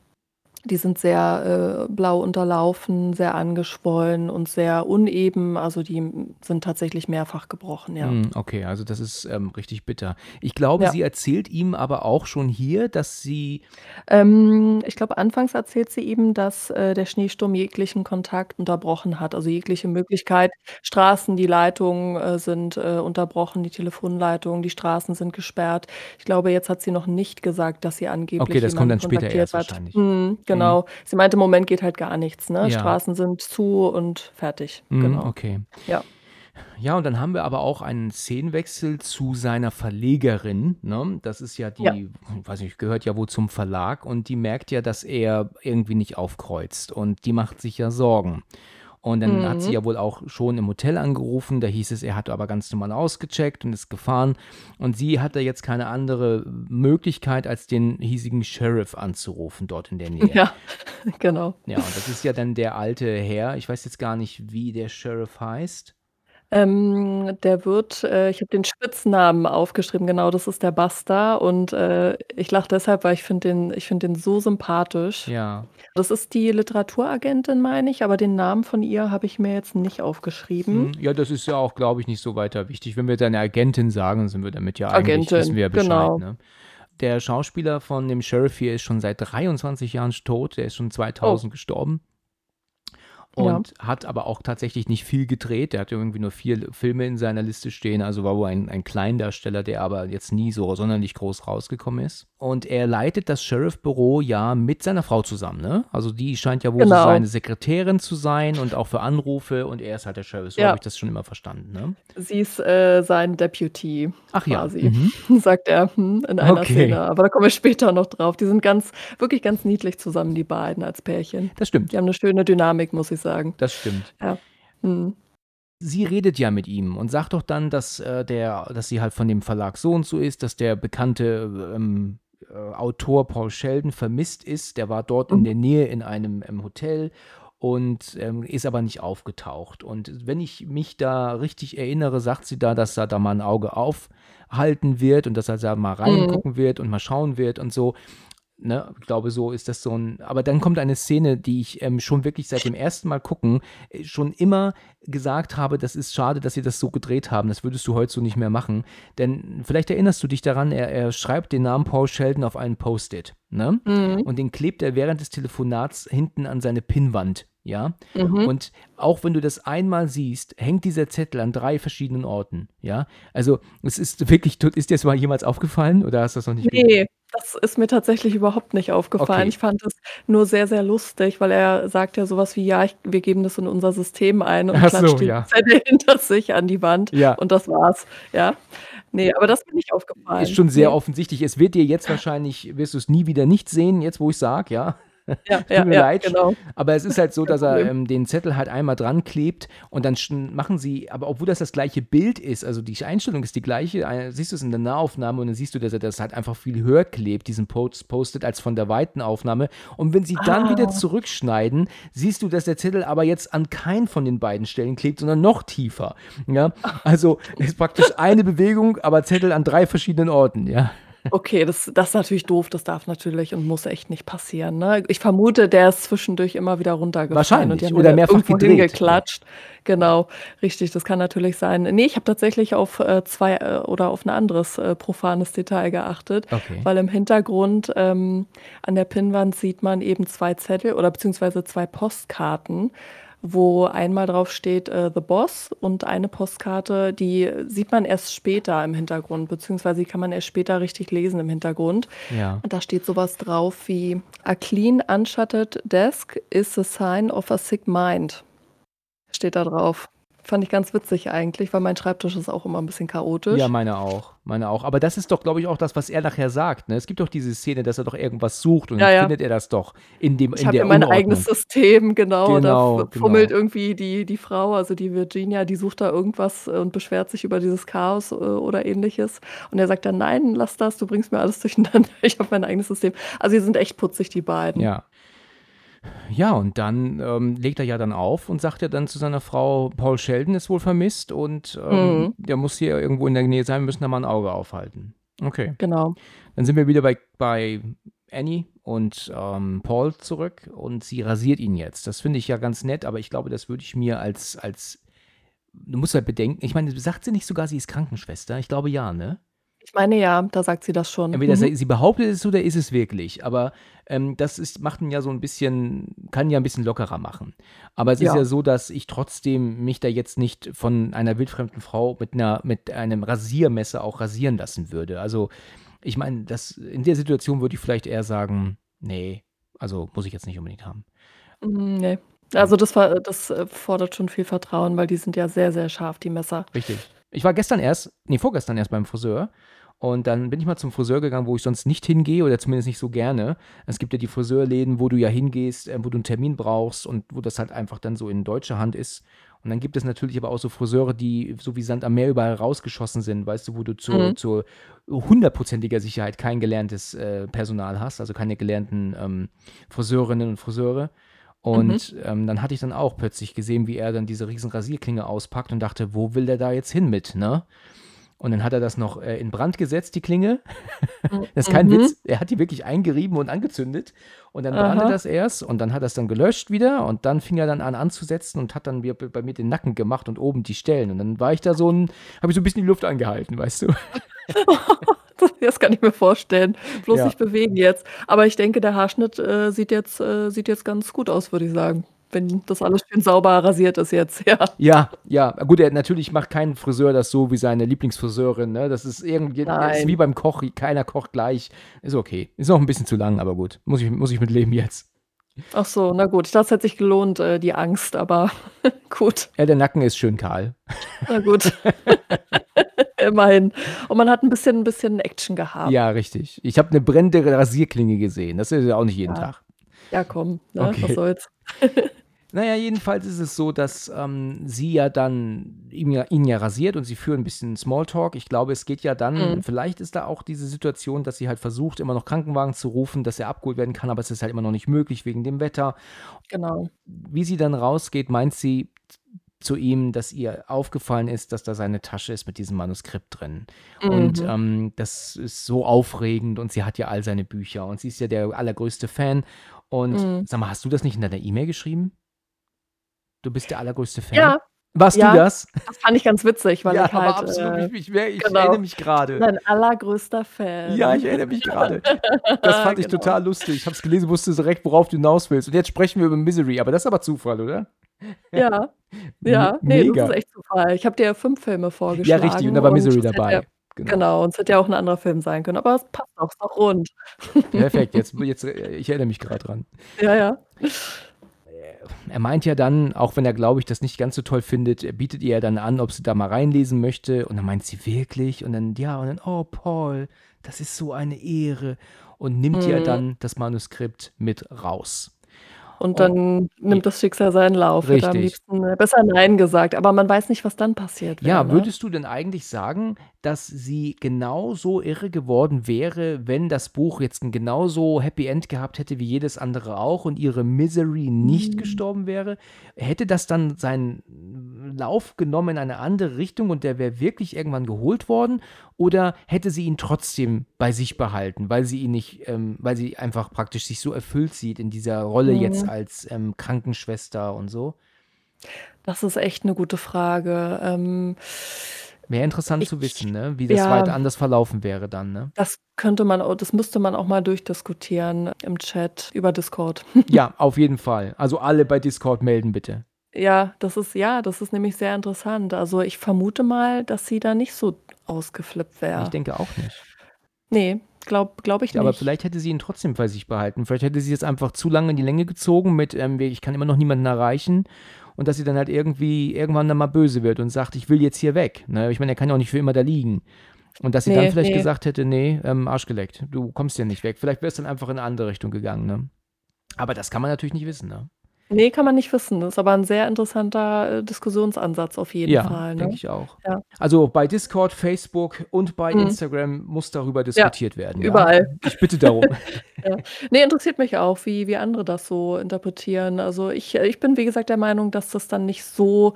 [SPEAKER 3] die sind sehr, äh, blau unterlaufen, sehr angeschwollen und sehr uneben. Also, die, sind tatsächlich mehrfach gebrochen, ja.
[SPEAKER 2] Hm, okay, also das ist, ähm, richtig bitter. Ich glaube,
[SPEAKER 3] Ja.
[SPEAKER 2] sie erzählt ihm aber auch schon hier, dass sie
[SPEAKER 3] Ähm, ich glaube, anfangs erzählt sie ihm, dass, äh, der Schneesturm jeglichen Kontakt unterbrochen hat, also jegliche Möglichkeit. Straßen, die Leitungen, äh, sind, äh, unterbrochen, die Telefonleitungen, die Straßen sind gesperrt. Ich glaube, jetzt hat sie noch nicht gesagt, dass sie angeblich
[SPEAKER 2] Okay, das kommt dann später erst
[SPEAKER 3] hat.
[SPEAKER 2] wahrscheinlich.
[SPEAKER 3] Mhm, genau. Sie meinte, im Moment geht halt gar nichts, ne?
[SPEAKER 2] Ja.
[SPEAKER 3] Straßen sind zu und fertig.
[SPEAKER 2] Mhm,
[SPEAKER 3] Genau.
[SPEAKER 2] okay.
[SPEAKER 3] Ja.
[SPEAKER 2] Ja, und dann haben wir aber auch einen Szenenwechsel zu seiner Verlegerin, ne? Das ist ja die
[SPEAKER 3] Ja.
[SPEAKER 2] ich weiß nicht, gehört ja wohl zum Verlag und die merkt ja, dass er irgendwie nicht aufkreuzt und die macht sich ja Sorgen. Und dann hat sie
[SPEAKER 3] Mhm.
[SPEAKER 2] ja wohl auch schon im Hotel angerufen, da hieß es, er hat aber ganz normal ausgecheckt und ist gefahren und sie hatte jetzt keine andere Möglichkeit, als den hiesigen Sheriff anzurufen dort in der Nähe.
[SPEAKER 3] Ja, genau.
[SPEAKER 2] Ja, und das ist ja dann der alte Herr. Ich weiß jetzt gar nicht, wie der Sheriff heißt.
[SPEAKER 3] Ähm, der wird äh, ich habe den Spitznamen aufgeschrieben, genau, das ist der Buster und, äh, ich lache deshalb, weil ich finde den ich finde den so sympathisch.
[SPEAKER 2] Ja.
[SPEAKER 3] Das ist die Literaturagentin, meine ich, aber den Namen von ihr habe ich mir jetzt nicht aufgeschrieben.
[SPEAKER 2] Mhm. Ja, das ist ja auch, glaube ich, nicht so weiter wichtig. Wenn wir deine Agentin sagen, sind wir damit ja eigentlich
[SPEAKER 3] Agentin,
[SPEAKER 2] wissen wir ja Bescheid,
[SPEAKER 3] genau.
[SPEAKER 2] ne? Der Schauspieler von dem Sheriff hier ist schon seit 23 Jahren tot. Der ist schon
[SPEAKER 3] Oh.
[SPEAKER 2] 2000 gestorben.
[SPEAKER 3] Ja.
[SPEAKER 2] Und hat aber auch tatsächlich nicht viel gedreht. Der hat irgendwie nur vier Filme in seiner Liste stehen. Also war wohl ein, ein Kleindarsteller, der aber jetzt nie so sonderlich groß rausgekommen ist. Und er leitet das Sheriff-Büro ja mit seiner Frau zusammen, ne? Also die scheint ja wohl so
[SPEAKER 3] Genau.
[SPEAKER 2] seine Sekretärin zu sein und auch für Anrufe. Und er ist halt der Sheriff. So
[SPEAKER 3] Ja.
[SPEAKER 2] habe ich das schon immer verstanden, ne?
[SPEAKER 3] Sie ist, äh, sein Deputy
[SPEAKER 2] Ach ja.
[SPEAKER 3] quasi,
[SPEAKER 2] Mhm.
[SPEAKER 3] sagt er, hm, in einer
[SPEAKER 2] Okay.
[SPEAKER 3] Szene. Aber da kommen wir später noch drauf. Die sind ganz wirklich ganz niedlich zusammen, die beiden als Pärchen.
[SPEAKER 2] Das stimmt.
[SPEAKER 3] Die haben 'ne schöne Dynamik, muss ich sagen.
[SPEAKER 2] Das stimmt.
[SPEAKER 3] Ja. Mhm.
[SPEAKER 2] Sie redet ja mit ihm und sagt doch dann, dass, äh, der dass sie halt von dem Verlag so und so ist, dass der bekannte, ähm, äh, Autor Paul Sheldon vermisst ist. Der war dort in
[SPEAKER 3] Mhm.
[SPEAKER 2] der Nähe in einem, ähm, Hotel und, ähm, ist aber nicht aufgetaucht. Und wenn ich mich da richtig erinnere, sagt sie da, dass er da mal ein Auge aufhalten wird und dass er da mal
[SPEAKER 3] Mhm.
[SPEAKER 2] reingucken wird und mal schauen wird und so. Ne? Ich glaube, so ist das so ein aber dann kommt eine Szene, die ich, ähm, schon wirklich seit dem ersten Mal gucken, äh, schon immer gesagt habe: „Das ist schade, dass sie das so gedreht haben. Das würdest du heute so nicht mehr machen.“ Denn vielleicht erinnerst du dich daran, er er schreibt den Namen Paul Sheldon auf einen Post-it, ne?
[SPEAKER 3] Mhm.
[SPEAKER 2] Und den klebt er während des Telefonats hinten an seine Pinnwand, ja?
[SPEAKER 3] Mhm.
[SPEAKER 2] Und auch wenn du das einmal siehst, hängt dieser Zettel an 3 verschiedenen Orten, ja? Also, es ist wirklich ist dir das mal jemals aufgefallen oder hast du das noch nicht ge
[SPEAKER 3] Ne, das ist mir tatsächlich überhaupt nicht aufgefallen.
[SPEAKER 2] Okay.
[SPEAKER 3] Ich fand es nur sehr, sehr lustig, weil er sagt ja so was wie: „Ja, ich wir geben das in unser System ein“ und
[SPEAKER 2] Ach so,
[SPEAKER 3] klatscht den
[SPEAKER 2] ja.
[SPEAKER 3] Zettel hinter sich an die Wand
[SPEAKER 2] Ja.
[SPEAKER 3] und das war's, ja. Ne, aber das ist mir nicht aufgefallen.
[SPEAKER 2] Ist schon sehr
[SPEAKER 3] Ne.
[SPEAKER 2] offensichtlich. Es wird dir jetzt wahrscheinlich wirst du es nie wieder nicht sehen, jetzt wo ich sage, ja?
[SPEAKER 3] Ja,
[SPEAKER 2] Tut
[SPEAKER 3] ja,
[SPEAKER 2] mir
[SPEAKER 3] ja,
[SPEAKER 2] leid.
[SPEAKER 3] genau.
[SPEAKER 2] Aber es ist halt so, dass er, ähm, den Zettel halt einmal dran klebt und dann machen sie aber obwohl das das gleiche Bild ist, also die Einstellung ist die gleiche, siehst du es in der Nahaufnahme und dann siehst du, dass er das halt einfach viel höher klebt, diesen Post Post-it, als von der weiten Aufnahme. Und wenn sie dann wieder
[SPEAKER 3] Ah.
[SPEAKER 2] zurückschneiden, siehst du, dass der Zettel aber jetzt an keinen von den beiden Stellen klebt, sondern noch tiefer, ja? Also, ist praktisch eine Bewegung, aber Zettel an 3 verschiedenen Orten, ja?
[SPEAKER 3] Okay, das das ist natürlich doof. Das darf natürlich und muss echt nicht passieren, ne? Ich vermute, der ist zwischendurch immer wieder runtergefallen
[SPEAKER 2] Wahrscheinlich
[SPEAKER 3] und die haben
[SPEAKER 2] oder
[SPEAKER 3] ihn
[SPEAKER 2] mehrfach
[SPEAKER 3] irgendwo
[SPEAKER 2] gedreht,
[SPEAKER 3] hingeklatscht. Genau, richtig, das kann natürlich sein. Ne, ich habe tatsächlich auf, äh, 2 äh, oder auf 'n anderes, äh, profanes Detail geachtet,
[SPEAKER 2] Okay.
[SPEAKER 3] weil im Hintergrund, ähm, an der Pinnwand sieht man eben 2 Zettel oder beziehungsweise 2 Postkarten, wo einmal drauf steht, äh, „The Boss“ und eine Postkarte, die sieht man erst später im Hintergrund, beziehungsweise die kann man erst später richtig lesen im Hintergrund.
[SPEAKER 2] Ja.
[SPEAKER 3] Und da steht so was drauf wie: „A clean, unshuttered desk is a sign of a sick mind.“ Steht da drauf. Fand ich ganz witzig eigentlich, weil mein Schreibtisch ist auch immer ein bisschen chaotisch.
[SPEAKER 2] Ja, meine auch. Meine auch. Aber das ist doch, glaube ich, auch das, was er nachher sagt. Ne? Es gibt doch diese Szene, dass er doch irgendwas sucht und
[SPEAKER 3] Ja,
[SPEAKER 2] dann
[SPEAKER 3] ja.
[SPEAKER 2] findet er das doch in dem
[SPEAKER 3] Ich habe ja mein
[SPEAKER 2] Unordnung.
[SPEAKER 3] eigenes System, genau.
[SPEAKER 2] Genau,
[SPEAKER 3] da f- fummelt
[SPEAKER 2] genau.
[SPEAKER 3] irgendwie die, die Frau, also die Virginia, die sucht da irgendwas äh, und beschwert sich über dieses Chaos äh, oder ähnliches. Und er sagt dann, nein, lass das, du bringst mir alles durcheinander. Ich habe mein eigenes System. Also sie sind echt putzig, die beiden.
[SPEAKER 2] Ja. Ja, und dann ähm, legt er ja dann auf und sagt ja dann zu seiner Frau, Paul Sheldon ist wohl vermisst und ähm,
[SPEAKER 3] Mhm.
[SPEAKER 2] der muss hier irgendwo in der Nähe sein, wir müssen da mal ein Auge aufhalten. Okay.
[SPEAKER 3] Genau.
[SPEAKER 2] Dann sind wir wieder bei, bei Annie und ähm, Paul zurück und sie rasiert ihn jetzt. Das finde ich ja ganz nett, aber ich glaube, das würde ich mir als, als, du musst halt bedenken, ich meine, sagt sie nicht sogar, sie ist Krankenschwester? Ich glaube ja, ne?
[SPEAKER 3] Ich meine ja, da sagt sie das schon.
[SPEAKER 2] Entweder
[SPEAKER 3] Mhm.
[SPEAKER 2] sie behauptet es oder ist es wirklich. Aber ähm, das ist, macht ihn ja so ein bisschen, kann ja ein bisschen lockerer machen. Aber es ist
[SPEAKER 3] Ja.
[SPEAKER 2] ja so, dass ich trotzdem mich da jetzt nicht von einer wildfremden Frau mit einer, mit einem Rasiermesser auch rasieren lassen würde. Also, ich meine, das, in der Situation würde ich vielleicht eher sagen, nee, also muss ich jetzt nicht unbedingt haben.
[SPEAKER 3] Mm, Nee. Also das, war, das äh, fordert schon viel Vertrauen, weil die sind ja sehr, sehr scharf, die Messer.
[SPEAKER 2] Richtig. Ich war gestern erst, nee, vorgestern erst beim Friseur. Und dann bin ich mal zum Friseur gegangen, wo ich sonst nicht hingehe oder zumindest nicht so gerne. Es gibt ja die Friseurläden, wo du ja hingehst, äh, wo du einen Termin brauchst und wo das halt einfach dann so in deutscher Hand ist. Und dann gibt es natürlich aber auch so Friseure, die so wie Sand am Meer überall rausgeschossen sind, weißt du, wo du zur,
[SPEAKER 3] Mhm.
[SPEAKER 2] zur hundertprozentiger Sicherheit kein gelerntes äh, Personal hast, also keine gelernten ähm, Friseurinnen und Friseure. Und ähm, dann hatte ich dann auch plötzlich gesehen, wie er dann diese riesen Rasierklinge auspackt und dachte, wo will der da jetzt hin mit, ne? Und dann hat er das noch äh, in Brand gesetzt, die Klinge. das ist kein
[SPEAKER 3] Mhm.
[SPEAKER 2] Witz. Er hat die wirklich eingerieben und angezündet. Und dann brannte
[SPEAKER 3] Aha.
[SPEAKER 2] das erst und dann hat er es dann gelöscht wieder und dann fing er dann an anzusetzen und hat dann wieder bei mir den Nacken gemacht und oben die Stellen. Und dann war ich da so ein, habe ich so ein bisschen die Luft angehalten, weißt du?
[SPEAKER 3] Das kann ich mir vorstellen. Bloß
[SPEAKER 2] Ja.
[SPEAKER 3] nicht bewegen jetzt. Aber ich denke, der Haarschnitt äh, sieht, jetzt, äh, sieht jetzt ganz gut aus, würde ich sagen. Wenn das alles schön sauber rasiert ist jetzt, ja.
[SPEAKER 2] Ja, ja. Gut, er natürlich macht kein Friseur das so wie seine Lieblingsfriseurin, ne? Das ist irgendwie, das ist wie beim Koch, keiner kocht gleich. Ist okay. Ist noch ein bisschen zu lang, aber gut. Muss ich, muss ich mit leben jetzt.
[SPEAKER 3] Ach so, na gut. Das hätte sich gelohnt, äh, die Angst, aber gut.
[SPEAKER 2] Ja, der Nacken ist schön kahl.
[SPEAKER 3] Na gut. Immerhin. Und man hat ein bisschen, ein bisschen Action gehabt.
[SPEAKER 2] Ja, richtig. Ich habe eine brennende Rasierklinge gesehen. Das ist ja auch nicht jeden
[SPEAKER 3] Ja.
[SPEAKER 2] Tag.
[SPEAKER 3] Ja, komm, ne?
[SPEAKER 2] Okay.
[SPEAKER 3] was soll's.
[SPEAKER 2] Naja, jedenfalls ist es so, dass ähm, sie ja dann ihn ja, ihn ja rasiert und sie führen ein bisschen Smalltalk. Ich glaube, es geht ja dann,
[SPEAKER 3] Mhm.
[SPEAKER 2] vielleicht ist da auch diese Situation, dass sie halt versucht, immer noch Krankenwagen zu rufen, dass er abgeholt werden kann, aber es ist halt immer noch nicht möglich wegen dem Wetter.
[SPEAKER 3] Genau.
[SPEAKER 2] Wie sie dann rausgeht, meint sie zu ihm, dass ihr aufgefallen ist, dass da seine Tasche ist mit diesem Manuskript drin. Und
[SPEAKER 3] Mhm.
[SPEAKER 2] ähm, das ist so aufregend und sie hat ja all seine Bücher und sie ist ja der allergrößte Fan. Und
[SPEAKER 3] Mhm.
[SPEAKER 2] sag mal, hast du das nicht in deiner E-Mail geschrieben? Du bist der allergrößte Fan?
[SPEAKER 3] Ja,
[SPEAKER 2] Warst
[SPEAKER 3] ja.
[SPEAKER 2] du das?
[SPEAKER 3] das fand ich ganz witzig, weil
[SPEAKER 2] ja,
[SPEAKER 3] ich halt
[SPEAKER 2] aber absolut.
[SPEAKER 3] äh,
[SPEAKER 2] ich ich, ich
[SPEAKER 3] genau.
[SPEAKER 2] erinnere mich gerade.
[SPEAKER 3] dein allergrößter Fan.
[SPEAKER 2] Ja, ich erinnere mich gerade. Das fand ich
[SPEAKER 3] Genau.
[SPEAKER 2] total lustig. Ich habe es gelesen, wusste direkt, worauf du hinaus willst. Und jetzt sprechen wir über Misery, aber das ist aber Zufall, oder?
[SPEAKER 3] Ja, ja, nee,
[SPEAKER 2] mega.
[SPEAKER 3] das ist echt Zufall. Ich habe dir ja fünf Filme
[SPEAKER 2] Ja,
[SPEAKER 3] vorgeschlagen.
[SPEAKER 2] richtig. Und da war Misery
[SPEAKER 3] es
[SPEAKER 2] dabei.
[SPEAKER 3] Ja,
[SPEAKER 2] Genau.
[SPEAKER 3] genau, und es hätte ja auch ein anderer Film sein können, aber es passt auch, ist doch rund.
[SPEAKER 2] Perfekt. Jetzt, jetzt, äh, ich erinnere mich gerade dran.
[SPEAKER 3] Ja, ja.
[SPEAKER 2] Er meint ja dann, auch wenn er, glaube ich, das nicht ganz so toll findet, er bietet ihr ja dann an, ob sie da mal reinlesen möchte. Und dann meint sie wirklich. Und dann, ja, und dann, oh, Paul, das ist so eine Ehre. Und nimmt ihr
[SPEAKER 3] Mhm.
[SPEAKER 2] dann das Manuskript mit raus.
[SPEAKER 3] Und
[SPEAKER 2] Oh.
[SPEAKER 3] dann nimmt das Schicksal seinen Lauf. Hätte am
[SPEAKER 2] Richtig.
[SPEAKER 3] liebsten äh, besser Nein gesagt, aber man weiß nicht, was dann passiert wäre.
[SPEAKER 2] Ja,
[SPEAKER 3] ne?
[SPEAKER 2] würdest du denn eigentlich sagen, dass sie genauso irre geworden wäre, wenn das Buch jetzt ein genauso Happy End gehabt hätte wie jedes andere auch und ihre Misery nicht
[SPEAKER 3] Mhm.
[SPEAKER 2] gestorben wäre? Hätte das dann seinen Lauf genommen in eine andere Richtung und der wäre wirklich irgendwann geholt worden? Oder hätte sie ihn trotzdem bei sich behalten, weil sie ihn nicht, ähm, weil sie einfach praktisch sich so erfüllt sieht in dieser Rolle jetzt
[SPEAKER 3] Mhm.
[SPEAKER 2] als ähm, Krankenschwester und so?
[SPEAKER 3] Das ist echt eine gute Frage. Ähm,
[SPEAKER 2] Wäre interessant
[SPEAKER 3] Ich-
[SPEAKER 2] zu wissen, ne? wie das
[SPEAKER 3] ja.
[SPEAKER 2] weiter anders verlaufen wäre dann. Ne?
[SPEAKER 3] das könnte man, auch- das müsste man auch mal durchdiskutieren im Chat über Discord.
[SPEAKER 2] Ja, auf jeden Fall. Also alle bei Discord melden bitte.
[SPEAKER 3] Ja, das ist, ja, das ist nämlich sehr interessant. Also ich vermute mal, dass sie da nicht so ausgeflippt wäre.
[SPEAKER 2] Ich denke auch nicht.
[SPEAKER 3] Nee, glaube glaub ich
[SPEAKER 2] Ja,
[SPEAKER 3] nicht.
[SPEAKER 2] aber vielleicht hätte sie ihn trotzdem bei sich behalten. Vielleicht hätte sie jetzt einfach zu lange in die Länge gezogen mit, ähm, ich kann immer noch niemanden erreichen. Und dass sie dann halt irgendwie irgendwann dann mal böse wird und sagt, ich will jetzt hier weg. Ne? Ich meine, er kann ja auch nicht für immer da liegen. Und dass sie dann
[SPEAKER 3] Nee,
[SPEAKER 2] vielleicht
[SPEAKER 3] nee.
[SPEAKER 2] gesagt hätte, nee, ähm, Arsch geleckt, du kommst ja nicht weg. Vielleicht wäre es dann einfach in eine andere Richtung gegangen, ne? Aber das kann man natürlich nicht wissen, ne?
[SPEAKER 3] Ne, kann man nicht wissen. Das ist aber ein sehr interessanter, äh, Diskussionsansatz auf jeden
[SPEAKER 2] Ja,
[SPEAKER 3] Fall, ne?
[SPEAKER 2] denke ich auch.
[SPEAKER 3] Ja.
[SPEAKER 2] Also bei Discord, Facebook und bei
[SPEAKER 3] Mhm.
[SPEAKER 2] Instagram muss darüber diskutiert werden. Ja?
[SPEAKER 3] überall.
[SPEAKER 2] Ich bitte darum.
[SPEAKER 3] Ne, interessiert mich auch, wie wie andere das so interpretieren. Also, ich äh, ich bin, wie gesagt, der Meinung, dass das dann nicht so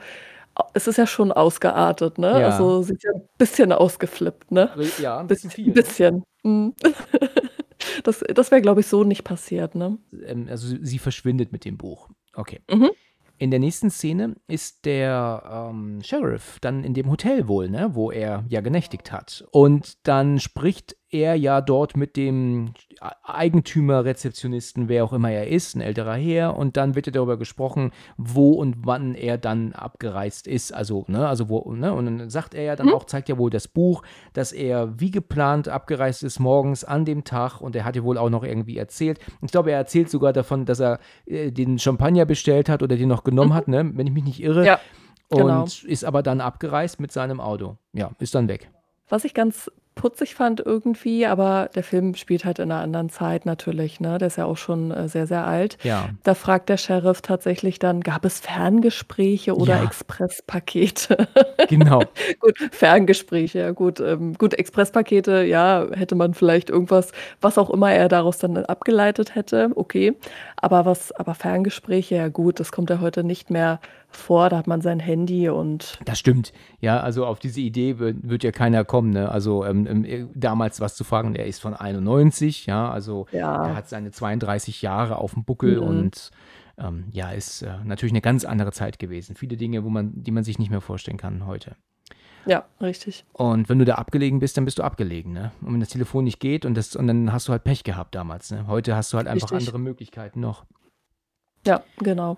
[SPEAKER 3] a es ist ja schon ausgeartet, ne?
[SPEAKER 2] Ja.
[SPEAKER 3] Also, sie ist ja 'n bisschen ausgeflippt, ne?
[SPEAKER 2] ja, ein
[SPEAKER 3] Biss
[SPEAKER 2] bisschen viel.
[SPEAKER 3] 'n bisschen. Mhm. Das das wäre, glaube ich, so nicht passiert, ne?
[SPEAKER 2] Ähm, also sie verschwindet mit dem Buch. Okay.
[SPEAKER 3] Mhm.
[SPEAKER 2] In der nächsten Szene ist der ähm, Sheriff dann in dem Hotel wohl, ne, wo er ja genächtigt hat. Und dann spricht er ja dort mit dem Eigentümer, Rezeptionisten, wer auch immer er ist, ein älterer Herr. Und dann wird ja darüber gesprochen, wo und wann er dann abgereist ist. Also, ne, also wo, ne, und dann sagt er ja dann
[SPEAKER 3] Mhm.
[SPEAKER 2] auch, zeigt ja wohl das Buch, dass er wie geplant abgereist ist morgens an dem Tag. Und er hat ja wohl auch noch irgendwie erzählt. Ich glaube, er erzählt sogar davon, dass er äh, den Champagner bestellt hat oder den noch genommen hat, ne, wenn ich mich nicht irre.
[SPEAKER 3] Mhm. Ja,
[SPEAKER 2] Und
[SPEAKER 3] genau.
[SPEAKER 2] ist aber dann abgereist mit seinem Auto. Ja, ist dann weg.
[SPEAKER 3] Was ich ganz putzig fand irgendwie, aber der Film spielt halt in einer anderen Zeit natürlich, ne? Der ist ja auch schon, äh, sehr, sehr alt.
[SPEAKER 2] Ja.
[SPEAKER 3] Da fragt der Sheriff tatsächlich dann: „Gab es Ferngespräche oder
[SPEAKER 2] Ja.
[SPEAKER 3] Expresspakete?“
[SPEAKER 2] Genau.
[SPEAKER 3] Gut, Ferngespräche, ja gut. Ähm, gut, Expresspakete, ja, hätte man vielleicht irgendwas was auch immer er daraus dann abgeleitet hätte, okay. Aber was aber Ferngespräche, ja gut, das kommt ja heute nicht mehr vor. Da hat man sein Handy und
[SPEAKER 2] Das stimmt. Ja, also auf diese Idee wird, wird ja keiner kommen. Ne? Also ähm, ähm, damals was zu fragen, der ist von 91, ja, also
[SPEAKER 3] Ja.
[SPEAKER 2] er hat seine 32 Jahre auf dem Buckel
[SPEAKER 3] Mhm.
[SPEAKER 2] und ähm, ja, ist äh, natürlich eine ganz andere Zeit gewesen. Viele Dinge, wo man, die man sich nicht mehr vorstellen kann heute.
[SPEAKER 3] ja, richtig.
[SPEAKER 2] Und wenn du da abgelegen bist, dann bist du abgelegen, ne? Und wenn das Telefon nicht geht und das, und dann hast du halt Pech gehabt damals, ne? Heute hast du halt einfach
[SPEAKER 3] Richtig.
[SPEAKER 2] andere Möglichkeiten noch.
[SPEAKER 3] Ja, genau.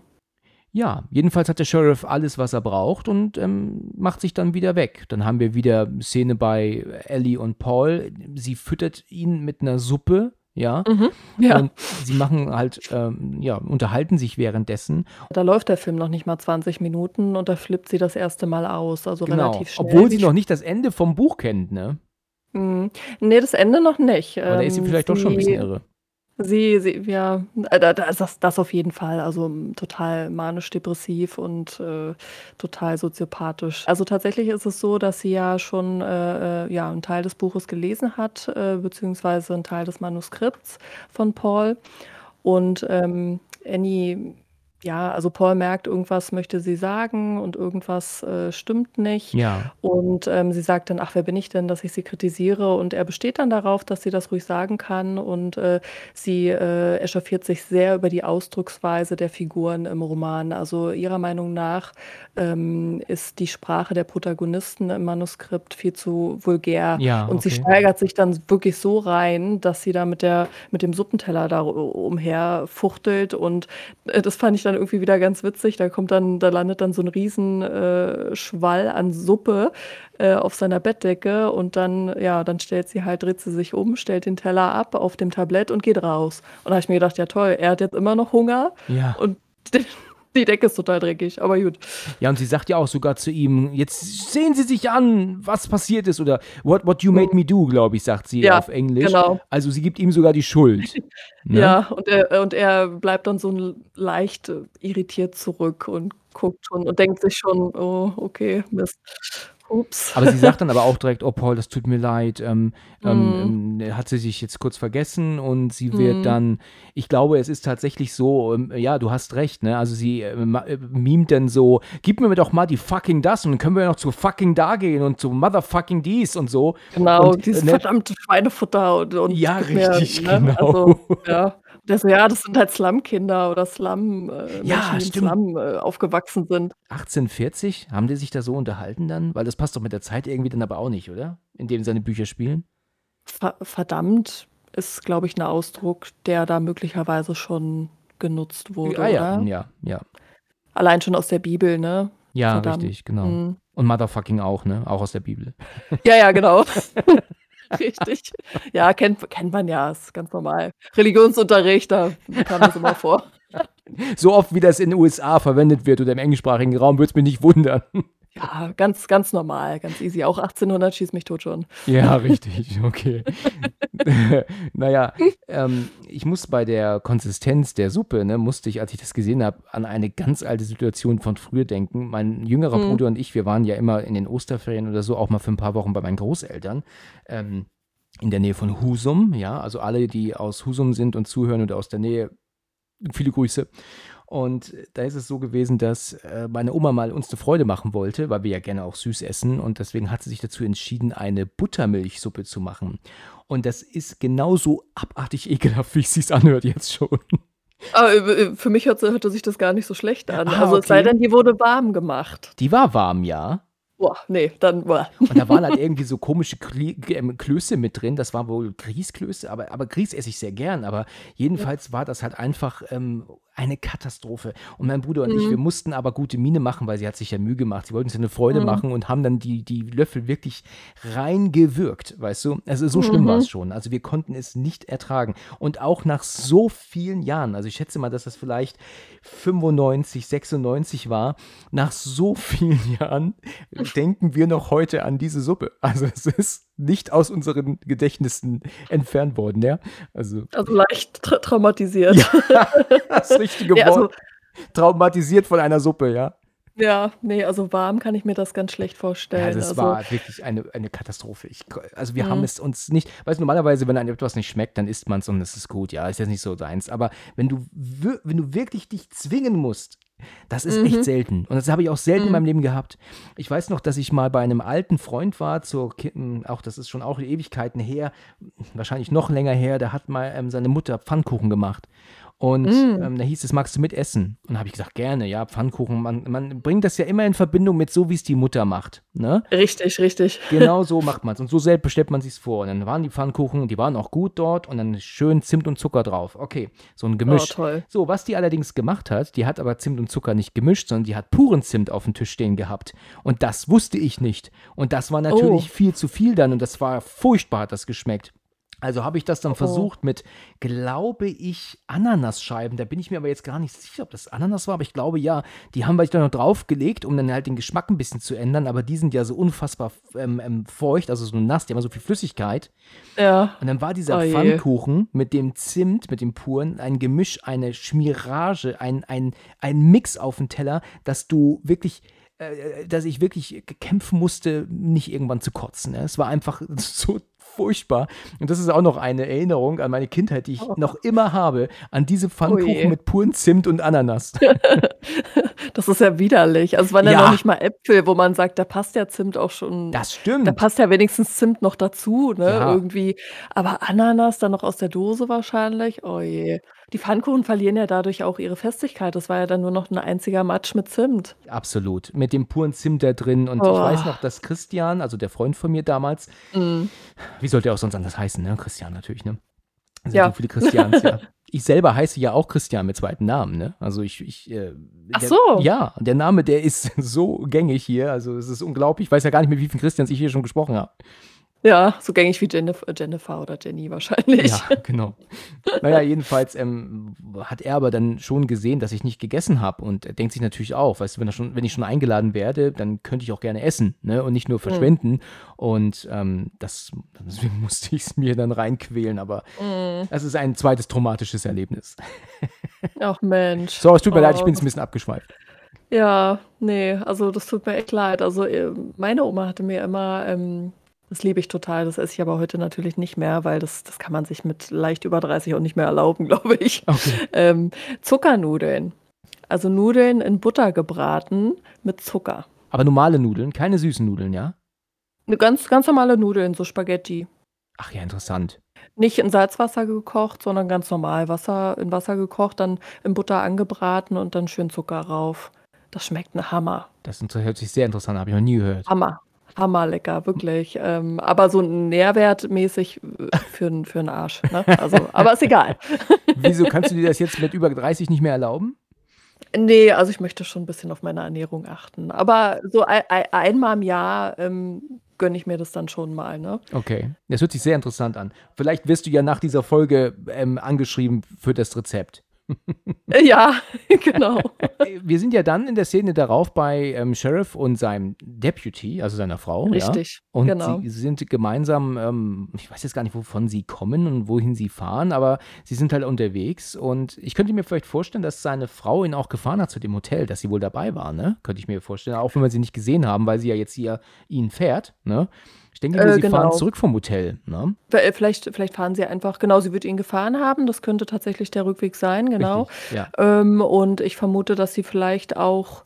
[SPEAKER 2] Ja, jedenfalls hat der Sheriff alles, was er braucht und ähm, macht sich dann wieder weg. Dann haben wir wieder Szene bei Ellie und Paul. Sie füttert ihn mit einer Suppe, ja.
[SPEAKER 3] Mhm. Ja.
[SPEAKER 2] Und sie machen halt, ähm, ja, unterhalten sich währenddessen.
[SPEAKER 3] Da läuft der Film noch nicht mal 20 Minuten und da flippt sie das erste Mal aus, also
[SPEAKER 2] Genau.
[SPEAKER 3] relativ schnell.
[SPEAKER 2] Obwohl sie noch nicht das Ende vom Buch kennt, ne?
[SPEAKER 3] Mhm. Ne, das Ende noch nicht.
[SPEAKER 2] Aber da ist sie
[SPEAKER 3] Ähm,
[SPEAKER 2] vielleicht doch schon ein bisschen irre.
[SPEAKER 3] Sie sie ja, äh, da da ist das das auf jeden Fall, also, total manisch-depressiv und, äh, total soziopathisch. Also, tatsächlich ist es so, dass sie ja schon, äh, äh, ja, 'n Teil des Buches gelesen hat, äh, beziehungsweise 'n Teil des Manuskripts von Paul. Und, ähm, Annie ja, also, Paul merkt, irgendwas möchte sie sagen und irgendwas, äh, stimmt nicht.
[SPEAKER 2] Ja.
[SPEAKER 3] Und, ähm, sie sagt dann: „Ach, wer bin ich denn, dass ich sie kritisiere?“ Und er besteht dann darauf, dass sie das ruhig sagen kann und, äh, sie, äh, echauffiert sich sehr über die Ausdrucksweise der Figuren im Roman. Also, ihrer Meinung nach, ähm, ist die Sprache der Protagonisten im Manuskript viel zu vulgär.
[SPEAKER 2] Ja,
[SPEAKER 3] Und sie
[SPEAKER 2] okay.
[SPEAKER 3] steigert sich dann wirklich so rein, dass sie da mit der mit dem Suppenteller da umherfuchtelt und, äh, das fand ich dann irgendwie wieder ganz witzig. Da kommt dann da landet dann so 'n riesen, äh, Schwall an Suppe, äh, auf seiner Bettdecke und dann ja, dann stellt sie halt dreht sie sich um, stellt den Teller ab auf dem Tablett und geht raus. Und da habe ich mir gedacht: „Ja toll, er hat jetzt immer noch Hunger
[SPEAKER 2] Ja.
[SPEAKER 3] und die Decke ist total dreckig“, aber gut.
[SPEAKER 2] Ja, und sie sagt ja auch sogar zu ihm, jetzt sehen Sie sich an, was passiert ist oder what, what you made me do, glaube ich, sagt sie
[SPEAKER 3] Ja,
[SPEAKER 2] auf Englisch.
[SPEAKER 3] genau.
[SPEAKER 2] Also sie gibt ihm sogar die Schuld. ne?
[SPEAKER 3] Ja, und er und er bleibt dann so leicht, äh, irritiert zurück und guckt schon und denkt sich schon: „Oh, okay, Mist. Ups.“
[SPEAKER 2] Aber sie sagt dann aber auch direkt, oh Paul, das tut mir leid, ähm, ähm, hat sie sich jetzt kurz vergessen und sie wird
[SPEAKER 3] Mhm.
[SPEAKER 2] dann, ich glaube, es ist tatsächlich so, ähm, ja, du hast recht, ne, also sie äh, äh, mimt dann so, gib mir doch mal die fucking das und dann können wir ja noch zu fucking da gehen und zu motherfucking dies und so.
[SPEAKER 3] Genau,
[SPEAKER 2] und,
[SPEAKER 3] dieses
[SPEAKER 2] ne,
[SPEAKER 3] verdammte Schweinefutter und und
[SPEAKER 2] Ja, richtig,
[SPEAKER 3] ne?
[SPEAKER 2] genau.
[SPEAKER 3] Also, ja. So: „Ja, das sind halt Slumkinder oder Slum äh,
[SPEAKER 2] Ja,
[SPEAKER 3] Menschen, die im
[SPEAKER 2] stimmt.
[SPEAKER 3] Slum, äh, aufgewachsen sind.“
[SPEAKER 2] 1840, haben die sich da so unterhalten dann? Weil das passt doch mit der Zeit irgendwie dann aber auch nicht, oder? In dem seine Bücher spielen.
[SPEAKER 3] Ver verdammt ist, glaube ich, 'n Ausdruck, der da möglicherweise schon genutzt wurde,
[SPEAKER 2] ah ja,
[SPEAKER 3] oder?
[SPEAKER 2] ja, ja.
[SPEAKER 3] Allein schon aus der Bibel, ne?
[SPEAKER 2] Ja,
[SPEAKER 3] Verdammt.
[SPEAKER 2] richtig, genau.
[SPEAKER 3] Mhm.
[SPEAKER 2] Und motherfucking auch, ne? Auch aus der Bibel.
[SPEAKER 3] Ja, ja, genau. Richtig. Ja, kennt kennt man ja, ist ganz normal. Religionsunterricht, da kam das immer vor.
[SPEAKER 2] So oft, wie das in den USA verwendet wird oder im englischsprachigen Raum, würde es mich nicht wundern.
[SPEAKER 3] Ja, ganz, ganz normal, ganz easy. Auch 1800 schießt mich tot schon.
[SPEAKER 2] Ja, richtig, okay. naja, ähm, ich muss bei der Konsistenz der Suppe, ne, musste ich, als ich das gesehen habe, an eine ganz alte Situation von früher denken. Mein jüngerer
[SPEAKER 3] Mhm.
[SPEAKER 2] Bruder und ich, wir waren ja immer in den Osterferien oder so, auch mal für ein paar Wochen bei meinen Großeltern. Ähm, in der Nähe von Husum, ja, also alle, die aus Husum sind und zuhören oder aus der Nähe, viele Grüße. Und da ist es so gewesen, dass äh, meine Oma mal uns eine Freude machen wollte, weil wir ja gerne auch süß essen. Und deswegen hat sie sich dazu entschieden, eine Buttermilchsuppe zu machen. Und das ist genauso abartig ekelhaft, wie es sich anhört jetzt schon.
[SPEAKER 3] Aber äh, für mich hörte, hörte sich das gar nicht so schlecht an.
[SPEAKER 2] Ah,
[SPEAKER 3] also es sei
[SPEAKER 2] okay.
[SPEAKER 3] denn, die wurde warm gemacht.
[SPEAKER 2] Die war warm, ja.
[SPEAKER 3] Boah, nee, dann boah.
[SPEAKER 2] Und da waren halt irgendwie so komische Kli ähm, Klöße mit drin. Das war wohl Grießklöße, aber, aber Grieß esse ich sehr gern. Aber jedenfalls war das halt einfach ähm, eine Katastrophe. Und mein Bruder und ich, wir mussten aber gute Miene machen, weil sie hat sich ja Mühe gemacht. Sie wollten uns ja eine Freude machen und haben dann die, die Löffel wirklich reingewürgt, weißt du? Also so schlimm war es schon. Also wir konnten es nicht ertragen. Und auch nach so vielen Jahren, also ich schätze mal, dass das vielleicht 95, 96 war, nach so vielen Jahren denken wir noch heute an diese Suppe. Also es ist nicht aus unseren Gedächtnissen entfernt worden, ja? Also
[SPEAKER 3] Also leicht tra traumatisiert.
[SPEAKER 2] ja, das richtige
[SPEAKER 3] Nee, also-
[SPEAKER 2] Wort. Traumatisiert von einer Suppe, ja.
[SPEAKER 3] Ja, nee, also warm kann ich mir das ganz schlecht vorstellen.
[SPEAKER 2] Ja, das
[SPEAKER 3] also,
[SPEAKER 2] war wirklich eine, eine Katastrophe. Ich, also wir haben
[SPEAKER 3] Mhm.
[SPEAKER 2] es uns nicht, weißt du, normalerweise, wenn einem etwas nicht schmeckt, dann isst man es und es ist gut, ja, ist jetzt nicht so deins. Aber wenn du, wenn du wirklich dich zwingen musst, das ist echt
[SPEAKER 3] Mhm.
[SPEAKER 2] selten. Und das habe ich auch selten in
[SPEAKER 3] Mhm.
[SPEAKER 2] meinem Leben gehabt. Ich weiß noch, dass ich mal bei einem alten Freund war, zur, Ki- auch das ist schon auch Ewigkeiten her, wahrscheinlich noch länger her, da hat mal ähm, seine Mutter Pfannkuchen gemacht. Und
[SPEAKER 3] Mm.
[SPEAKER 2] ähm, da hieß es, magst du mitessen? Und da habe ich gesagt, gerne, ja, Pfannkuchen. Man, man bringt das ja immer in Verbindung mit so, wie es die Mutter macht. Ne?
[SPEAKER 3] Richtig, richtig.
[SPEAKER 2] Genau so macht man es. Und so selbst stellt man sich vor. Und dann waren die Pfannkuchen, die waren auch gut dort und dann schön Zimt und Zucker drauf. Okay, so ein
[SPEAKER 3] Oh,
[SPEAKER 2] Gemisch.
[SPEAKER 3] toll.
[SPEAKER 2] So, was die allerdings gemacht hat, die hat aber Zimt und Zucker nicht gemischt, sondern die hat puren Zimt auf dem Tisch stehen gehabt. Und das wusste ich nicht. Und das war natürlich
[SPEAKER 3] Oh.
[SPEAKER 2] viel zu viel dann und das war furchtbar, hat das geschmeckt. Also habe ich das dann
[SPEAKER 3] Oh.
[SPEAKER 2] versucht mit, glaube ich, Ananasscheiben. Da bin ich mir aber jetzt gar nicht sicher, ob das Ananas war, aber ich glaube ja. Die haben wir dann noch draufgelegt, um dann halt den Geschmack ein bisschen zu ändern. Aber die sind ja so unfassbar ähm, ähm, feucht, also so nass, die haben so viel Flüssigkeit.
[SPEAKER 3] Ja.
[SPEAKER 2] Und dann war dieser
[SPEAKER 3] Oh.
[SPEAKER 2] Pfannkuchen mit dem Zimt, mit dem puren, ein Gemisch, eine Schmierage, ein, ein, ein Mix auf dem Teller, dass du wirklich, äh, dass ich wirklich kämpfen musste, nicht irgendwann zu kotzen. Ne? Es war einfach so furchtbar. Und das ist auch noch eine Erinnerung an meine Kindheit, die ich noch immer habe, an diese Pfannkuchen
[SPEAKER 3] Oh
[SPEAKER 2] mit puren Zimt und Ananas.
[SPEAKER 3] Das ist ja widerlich. Also es waren ja,
[SPEAKER 2] Ja.
[SPEAKER 3] noch nicht mal Äpfel, wo man sagt, da passt ja Zimt auch schon.
[SPEAKER 2] Das
[SPEAKER 3] da
[SPEAKER 2] stimmt.
[SPEAKER 3] passt ja wenigstens Zimt noch dazu, ne?
[SPEAKER 2] Ja.
[SPEAKER 3] Irgendwie. Aber Ananas dann noch aus der Dose wahrscheinlich. Oh je. Die Pfannkuchen verlieren ja dadurch auch ihre Festigkeit. Das war ja dann nur noch ein einziger Matsch mit Zimt.
[SPEAKER 2] Absolut. Mit dem puren Zimt da drin. Und ich
[SPEAKER 3] Oh.
[SPEAKER 2] weiß noch, dass Christian, also der Freund von mir damals,
[SPEAKER 3] Mhm.
[SPEAKER 2] Wie sollte er auch sonst anders heißen, ne? Christian natürlich, ne? Sind
[SPEAKER 3] Ja.
[SPEAKER 2] so viele Christians, ja. Ich selber heiße ja auch Christian mit zweiten Namen, ne? Also ich, ich äh,
[SPEAKER 3] Ach
[SPEAKER 2] der,
[SPEAKER 3] so.
[SPEAKER 2] Ja, der Name, der ist so gängig hier, also es ist unglaublich. Ich weiß ja gar nicht, mit wie vielen Christians ich hier schon gesprochen habe.
[SPEAKER 3] Ja, so gängig wie Jennifer, Jennifer oder Jenny wahrscheinlich.
[SPEAKER 2] Ja, genau. Naja, jedenfalls ähm, hat er aber dann schon gesehen, dass ich nicht gegessen habe und er denkt sich natürlich auch, weißt du, wenn, schon, wenn ich schon eingeladen werde, dann könnte ich auch gerne essen ne? und nicht nur verschwenden. Und ähm, das, deswegen musste ich es mir dann reinquälen, aber
[SPEAKER 3] Mhm.
[SPEAKER 2] es ist ein zweites traumatisches Erlebnis.
[SPEAKER 3] Ach Mensch.
[SPEAKER 2] So, es tut mir leid, ich
[SPEAKER 3] Oh,
[SPEAKER 2] bin jetzt ein bisschen abgeschweift.
[SPEAKER 3] Ja, nee, also das tut mir echt leid. Also äh, meine Oma hatte mir immer, ähm, das liebe ich total, das esse ich aber heute natürlich nicht mehr, weil das, das kann man sich mit leicht über 30 auch nicht mehr erlauben, glaube ich.
[SPEAKER 2] Okay.
[SPEAKER 3] Ähm, Zuckernudeln. Also Nudeln in Butter gebraten mit Zucker.
[SPEAKER 2] Aber normale Nudeln, keine süßen Nudeln, ja?
[SPEAKER 3] Eine ganz, ganz normale Nudeln, so Spaghetti.
[SPEAKER 2] Ach ja, interessant.
[SPEAKER 3] Nicht in Salzwasser gekocht, sondern ganz normal Wasser, in Wasser gekocht, dann in Butter angebraten und dann schön Zucker rauf. Das schmeckt ein Hammer.
[SPEAKER 2] Das hört sich sehr interessant an, habe ich noch nie gehört.
[SPEAKER 3] Hammer. Hammerlecker, wirklich. Ähm, aber so nährwertmäßig äh, für, für den Arsch. Ne? Also, aber ist egal.
[SPEAKER 2] Wieso kannst du dir das jetzt mit über 30 nicht mehr erlauben?
[SPEAKER 3] Nee, also ich möchte schon ein bisschen auf meine Ernährung achten. Aber so ein, ein, einmal im Jahr ähm, gönne ich mir das dann schon mal. Ne?
[SPEAKER 2] Okay, das hört sich sehr interessant an. Vielleicht wirst du ja nach dieser Folge ähm, angeschrieben für das Rezept.
[SPEAKER 3] Äh, Ja, genau.
[SPEAKER 2] Wir sind ja dann in der Szene darauf bei ähm, Sheriff und seinem Deputy, also seiner Frau.
[SPEAKER 3] Richtig,
[SPEAKER 2] ja? Und
[SPEAKER 3] genau.
[SPEAKER 2] sie sind gemeinsam, ähm, ich weiß jetzt gar nicht, wovon sie kommen und wohin sie fahren, aber sie sind halt unterwegs. Und ich könnte mir vielleicht vorstellen, dass seine Frau ihn auch gefahren hat zu dem Hotel, dass sie wohl dabei war, ne? Könnte ich mir vorstellen. Auch wenn wir sie nicht gesehen haben, weil sie ja jetzt hier ihn fährt, ne? Ich denke,
[SPEAKER 3] Äh,
[SPEAKER 2] sie fahren
[SPEAKER 3] genau.
[SPEAKER 2] zurück vom Hotel, ne?
[SPEAKER 3] Äh, Vielleicht, vielleicht fahren sie einfach, genau, sie wird ihn gefahren haben. Das könnte tatsächlich der Rückweg sein, genau.
[SPEAKER 2] Richtig, ja.
[SPEAKER 3] Ähm, und ich vermute, dass sie vielleicht auch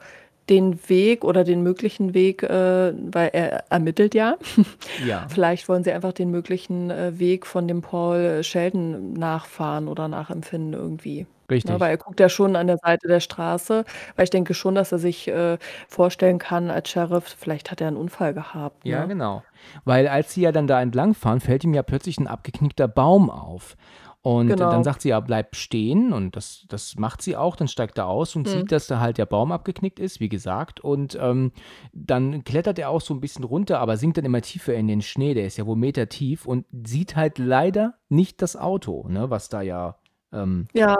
[SPEAKER 3] den Weg oder den möglichen Weg, äh, weil er ermittelt ja,
[SPEAKER 2] Ja.
[SPEAKER 3] vielleicht wollen sie einfach den möglichen äh, Weg von dem Paul Sheldon nachfahren oder nachempfinden irgendwie.
[SPEAKER 2] Richtig.
[SPEAKER 3] Ne, weil er guckt ja schon an der Seite der Straße, weil ich denke schon, dass er sich äh, vorstellen kann als Sheriff, vielleicht hat er einen Unfall gehabt.
[SPEAKER 2] Ja,
[SPEAKER 3] Ne?
[SPEAKER 2] genau. Weil als sie ja dann da entlang fahren, fällt ihm ja plötzlich ein abgeknickter Baum auf. Und
[SPEAKER 3] Genau.
[SPEAKER 2] dann sagt sie ja, bleib stehen und das, das macht sie auch, dann steigt er aus und
[SPEAKER 3] Mhm.
[SPEAKER 2] sieht, dass da halt der Baum abgeknickt ist, wie gesagt. Und ähm, dann klettert er auch so ein bisschen runter, aber sinkt dann immer tiefer in den Schnee, der ist ja wohl Meter tief und sieht halt leider nicht das Auto, ne, was da ja ähm,
[SPEAKER 3] Ja,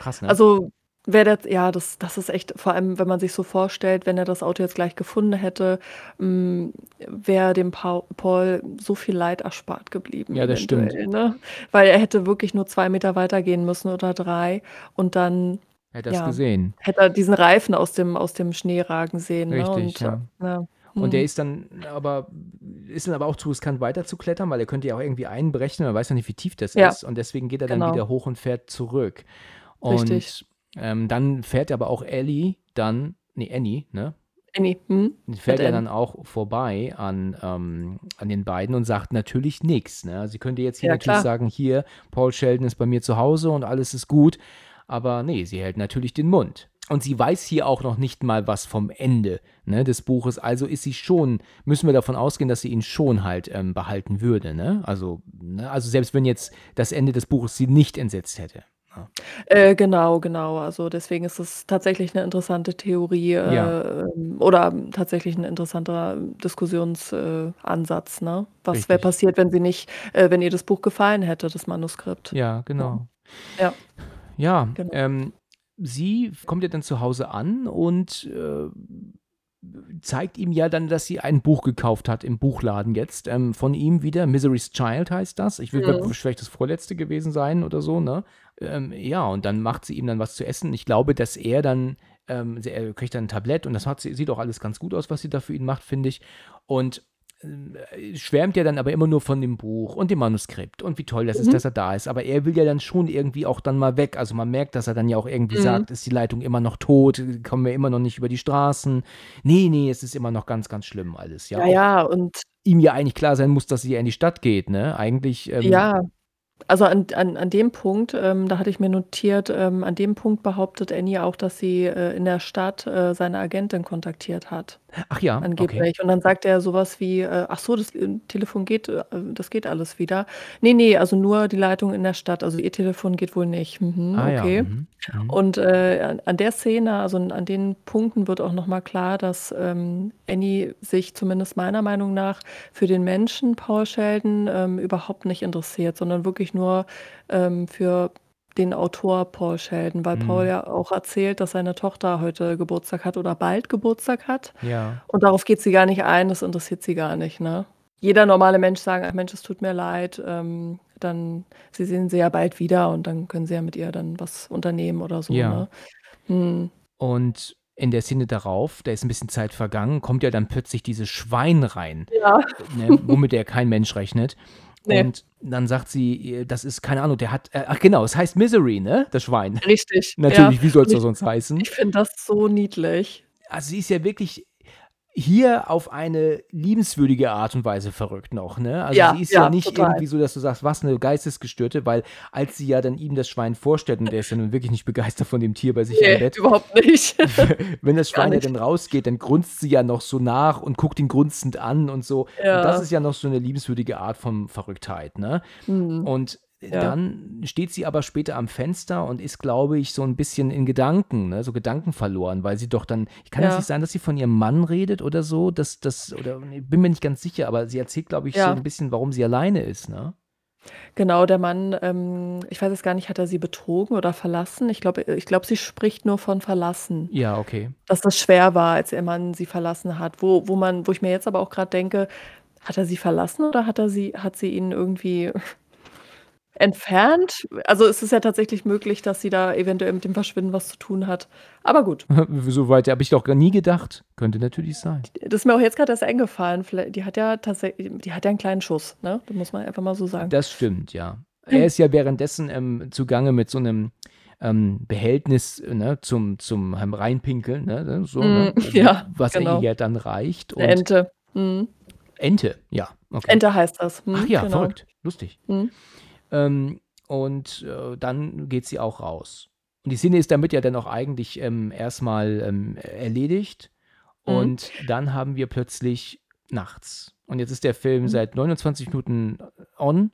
[SPEAKER 2] krass, ne?
[SPEAKER 3] Also wäre das, ja, das, das ist echt, vor allem, wenn man sich so vorstellt, wenn er das Auto jetzt gleich gefunden hätte, wäre dem Paul, Paul so viel Leid erspart geblieben.
[SPEAKER 2] Ja, das stimmt.
[SPEAKER 3] Ne? Weil er hätte wirklich nur zwei Meter weitergehen müssen oder drei und dann
[SPEAKER 2] Hätte er es
[SPEAKER 3] ja,
[SPEAKER 2] gesehen.
[SPEAKER 3] hätte er diesen Reifen aus dem, aus dem Schnee ragen sehen. Ne?
[SPEAKER 2] Richtig,
[SPEAKER 3] Und,
[SPEAKER 2] ja.
[SPEAKER 3] ja.
[SPEAKER 2] Und der
[SPEAKER 3] hm.
[SPEAKER 2] ist dann aber, ist dann aber auch zu riskant weiterzuklettern, weil er könnte ja auch irgendwie einberechnen, man weiß ja nicht, wie tief das
[SPEAKER 3] Ja.
[SPEAKER 2] ist. Und deswegen geht er dann
[SPEAKER 3] Genau.
[SPEAKER 2] wieder hoch und fährt zurück. Und
[SPEAKER 3] Richtig.
[SPEAKER 2] Ähm, dann fährt aber auch Ellie dann, nee, Annie, ne?
[SPEAKER 3] Annie, hm?
[SPEAKER 2] Fährt er dann auch vorbei an, ähm, an den beiden und sagt natürlich nichts. Ne? Sie könnte jetzt hier
[SPEAKER 3] Ja,
[SPEAKER 2] natürlich
[SPEAKER 3] klar.
[SPEAKER 2] sagen, hier, Paul Sheldon ist bei mir zu Hause und alles ist gut. Aber nee, sie hält natürlich den Mund. Und sie weiß hier auch noch nicht mal was vom Ende ne, des Buches. Also ist sie schon, müssen wir davon ausgehen, dass sie ihn schon halt ähm, behalten würde. Ne? Also, ne? also selbst wenn jetzt das Ende des Buches sie nicht entsetzt hätte. Ne?
[SPEAKER 3] Äh, genau, genau. Also deswegen ist es tatsächlich eine interessante Theorie äh, ähm, oder tatsächlich ein interessanter Diskussionsansatz, äh, Ansatz, ne? Was wäre
[SPEAKER 2] Richtig.
[SPEAKER 3] passiert, wenn sie nicht, äh, wenn ihr das Buch gefallen hätte, das Manuskript?
[SPEAKER 2] Ja, genau.
[SPEAKER 3] Ja,
[SPEAKER 2] Ja,
[SPEAKER 3] genau.
[SPEAKER 2] ähm, sie kommt ja dann zu Hause an und äh, zeigt ihm ja dann, dass sie ein Buch gekauft hat im Buchladen jetzt. Ähm, von ihm wieder, Misery's Child heißt das. Ich will
[SPEAKER 3] Mhm.
[SPEAKER 2] vielleicht das vorletzte gewesen sein oder so, ne? Ähm, ja, und dann macht sie ihm dann was zu essen. Ich glaube, dass er dann, ähm, er kriegt dann ein Tablett und das hat, sie- sieht auch alles ganz gut aus, was sie da für ihn macht, finde ich. Und schwärmt ja dann aber immer nur von dem Buch und dem Manuskript und wie toll das ist,
[SPEAKER 3] Mhm.
[SPEAKER 2] dass er da ist. Aber er will ja dann schon irgendwie auch dann mal weg. Also man merkt, dass er dann ja auch irgendwie
[SPEAKER 3] Mhm.
[SPEAKER 2] sagt, ist die Leitung immer noch tot, kommen wir immer noch nicht über die Straßen. Nee, nee, es ist immer noch ganz, ganz schlimm alles. Ja,
[SPEAKER 3] Ja, ja, und
[SPEAKER 2] ihm ja eigentlich klar sein muss, dass sie ja in die Stadt geht, ne? Eigentlich, ähm,
[SPEAKER 3] ja, also an, an, an dem Punkt, ähm, da hatte ich mir notiert, ähm, an dem Punkt behauptet Annie auch, dass sie äh, in der Stadt äh, seine Agentin kontaktiert hat.
[SPEAKER 2] Ach ja, okay.
[SPEAKER 3] Angeblich. Und dann sagt er sowas wie, äh, ach so, das äh, Telefon geht, äh, das geht alles wieder. Nee, nee, also nur die Leitung in der Stadt. Also ihr Telefon geht wohl nicht. Mhm,
[SPEAKER 2] Ah ja,
[SPEAKER 3] okay.
[SPEAKER 2] mhm, mhm.
[SPEAKER 3] Und äh, an, an der Szene, also an den Punkten wird auch nochmal klar, dass ähm, Annie sich zumindest meiner Meinung nach für den Menschen Paul Sheldon ähm, überhaupt nicht interessiert, sondern wirklich nur ähm, für den Autor Paul Sheldon, weil Paul
[SPEAKER 2] Mhm.
[SPEAKER 3] ja auch erzählt, dass seine Tochter heute Geburtstag hat oder bald Geburtstag hat.
[SPEAKER 2] Ja,
[SPEAKER 3] Und darauf geht sie gar nicht ein, das interessiert sie gar nicht, ne? Jeder normale Mensch sagen, ach Mensch, es tut mir leid, ähm, dann, sie sehen sie ja bald wieder und dann können sie ja mit ihr dann was unternehmen oder so,
[SPEAKER 2] ja.
[SPEAKER 3] ne? Hm.
[SPEAKER 2] Und in der Szene darauf, da ist ein bisschen Zeit vergangen, kommt ja dann plötzlich dieses Schwein rein,
[SPEAKER 3] Ja,
[SPEAKER 2] ne, womit ja kein Mensch rechnet.
[SPEAKER 3] Nee,
[SPEAKER 2] Und dann sagt sie, äh, das ist, keine Ahnung, der hat, äh, ach genau, es heißt Misery, ne? Das Schwein.
[SPEAKER 3] richtig, ja.
[SPEAKER 2] Natürlich, wie soll es sonst heißen?
[SPEAKER 3] ich finde das so niedlich.
[SPEAKER 2] Also sie ist ja wirklich hier auf eine liebenswürdige Art und Weise verrückt noch, ne? Also
[SPEAKER 3] Ja,
[SPEAKER 2] sie ist ja
[SPEAKER 3] ja,
[SPEAKER 2] nicht
[SPEAKER 3] total.
[SPEAKER 2] irgendwie so, dass du sagst, was eine Geistesgestörte, weil als sie ja dann ihm das Schwein vorstellt und der ist ja nun wirklich nicht begeistert von dem Tier bei sich
[SPEAKER 3] Nee,
[SPEAKER 2] Bett,
[SPEAKER 3] überhaupt nicht.
[SPEAKER 2] wenn das Schwein ja dann rausgeht, dann grunzt sie ja noch so nach und guckt ihn grunzend an und so. Und das
[SPEAKER 3] Ja.
[SPEAKER 2] ist ja noch so eine liebenswürdige Art von Verrücktheit, ne?
[SPEAKER 3] Hm.
[SPEAKER 2] Und
[SPEAKER 3] Ja.
[SPEAKER 2] dann steht sie aber später am Fenster und ist, glaube ich, so ein bisschen in Gedanken, ne? so Gedanken verloren, weil sie doch dann, kann es
[SPEAKER 3] Ja.
[SPEAKER 2] nicht sein, dass sie von ihrem Mann redet oder so, dass das, oder ich bin mir nicht ganz sicher, aber sie erzählt, glaube ich, so
[SPEAKER 3] Ja.
[SPEAKER 2] ein bisschen, warum sie alleine ist, ne?
[SPEAKER 3] Genau, der Mann, ähm, ich weiß jetzt gar nicht, hat er sie betrogen oder verlassen? Ich glaube ich glaube, sie spricht nur von verlassen.
[SPEAKER 2] Ja, okay.
[SPEAKER 3] Dass das schwer war, als ihr Mann sie verlassen hat. Wo wo man wo ich mir jetzt aber auch grad denke: „Hat er sie verlassen oder hat er sie hat sie ihn irgendwie entfernt?“ Also, es ist ja tatsächlich möglich, dass sie da eventuell mit dem Verschwinden was zu tun hat. Aber gut.
[SPEAKER 2] So weit habe ich doch gar nie gedacht. Könnte natürlich sein.
[SPEAKER 3] Das ist mir auch jetzt grad erst eingefallen. Die hat ja tatsächlich die hat ja 'n kleinen Schuss, ne? Das muss man einfach mal so sagen.
[SPEAKER 2] Das stimmt, ja. Er ist ja währenddessen, ähm, zugange mit so 'nem, ähm, Behältnis, ne, zum zum Reinpinkeln, ne, so, ne?
[SPEAKER 3] Mhm, ja,
[SPEAKER 2] Was
[SPEAKER 3] genau.
[SPEAKER 2] ihr ja dann reicht
[SPEAKER 3] 'Ne
[SPEAKER 2] und
[SPEAKER 3] Ente. Mhm.
[SPEAKER 2] Ente, ja, okay.
[SPEAKER 3] Ente heißt das.
[SPEAKER 2] Ach
[SPEAKER 3] Mhm,
[SPEAKER 2] ja,
[SPEAKER 3] genau.
[SPEAKER 2] verrückt, lustig.
[SPEAKER 3] Mhm.
[SPEAKER 2] Ähm, und, äh, dann geht sie auch raus. Und die Szene ist damit ja dann auch eigentlich, ähm, erst mal, ähm, erledigt.
[SPEAKER 3] Mhm.
[SPEAKER 2] Und dann haben wir plötzlich nachts. Und jetzt ist der Film
[SPEAKER 3] Mhm.
[SPEAKER 2] seit 29 Minuten on.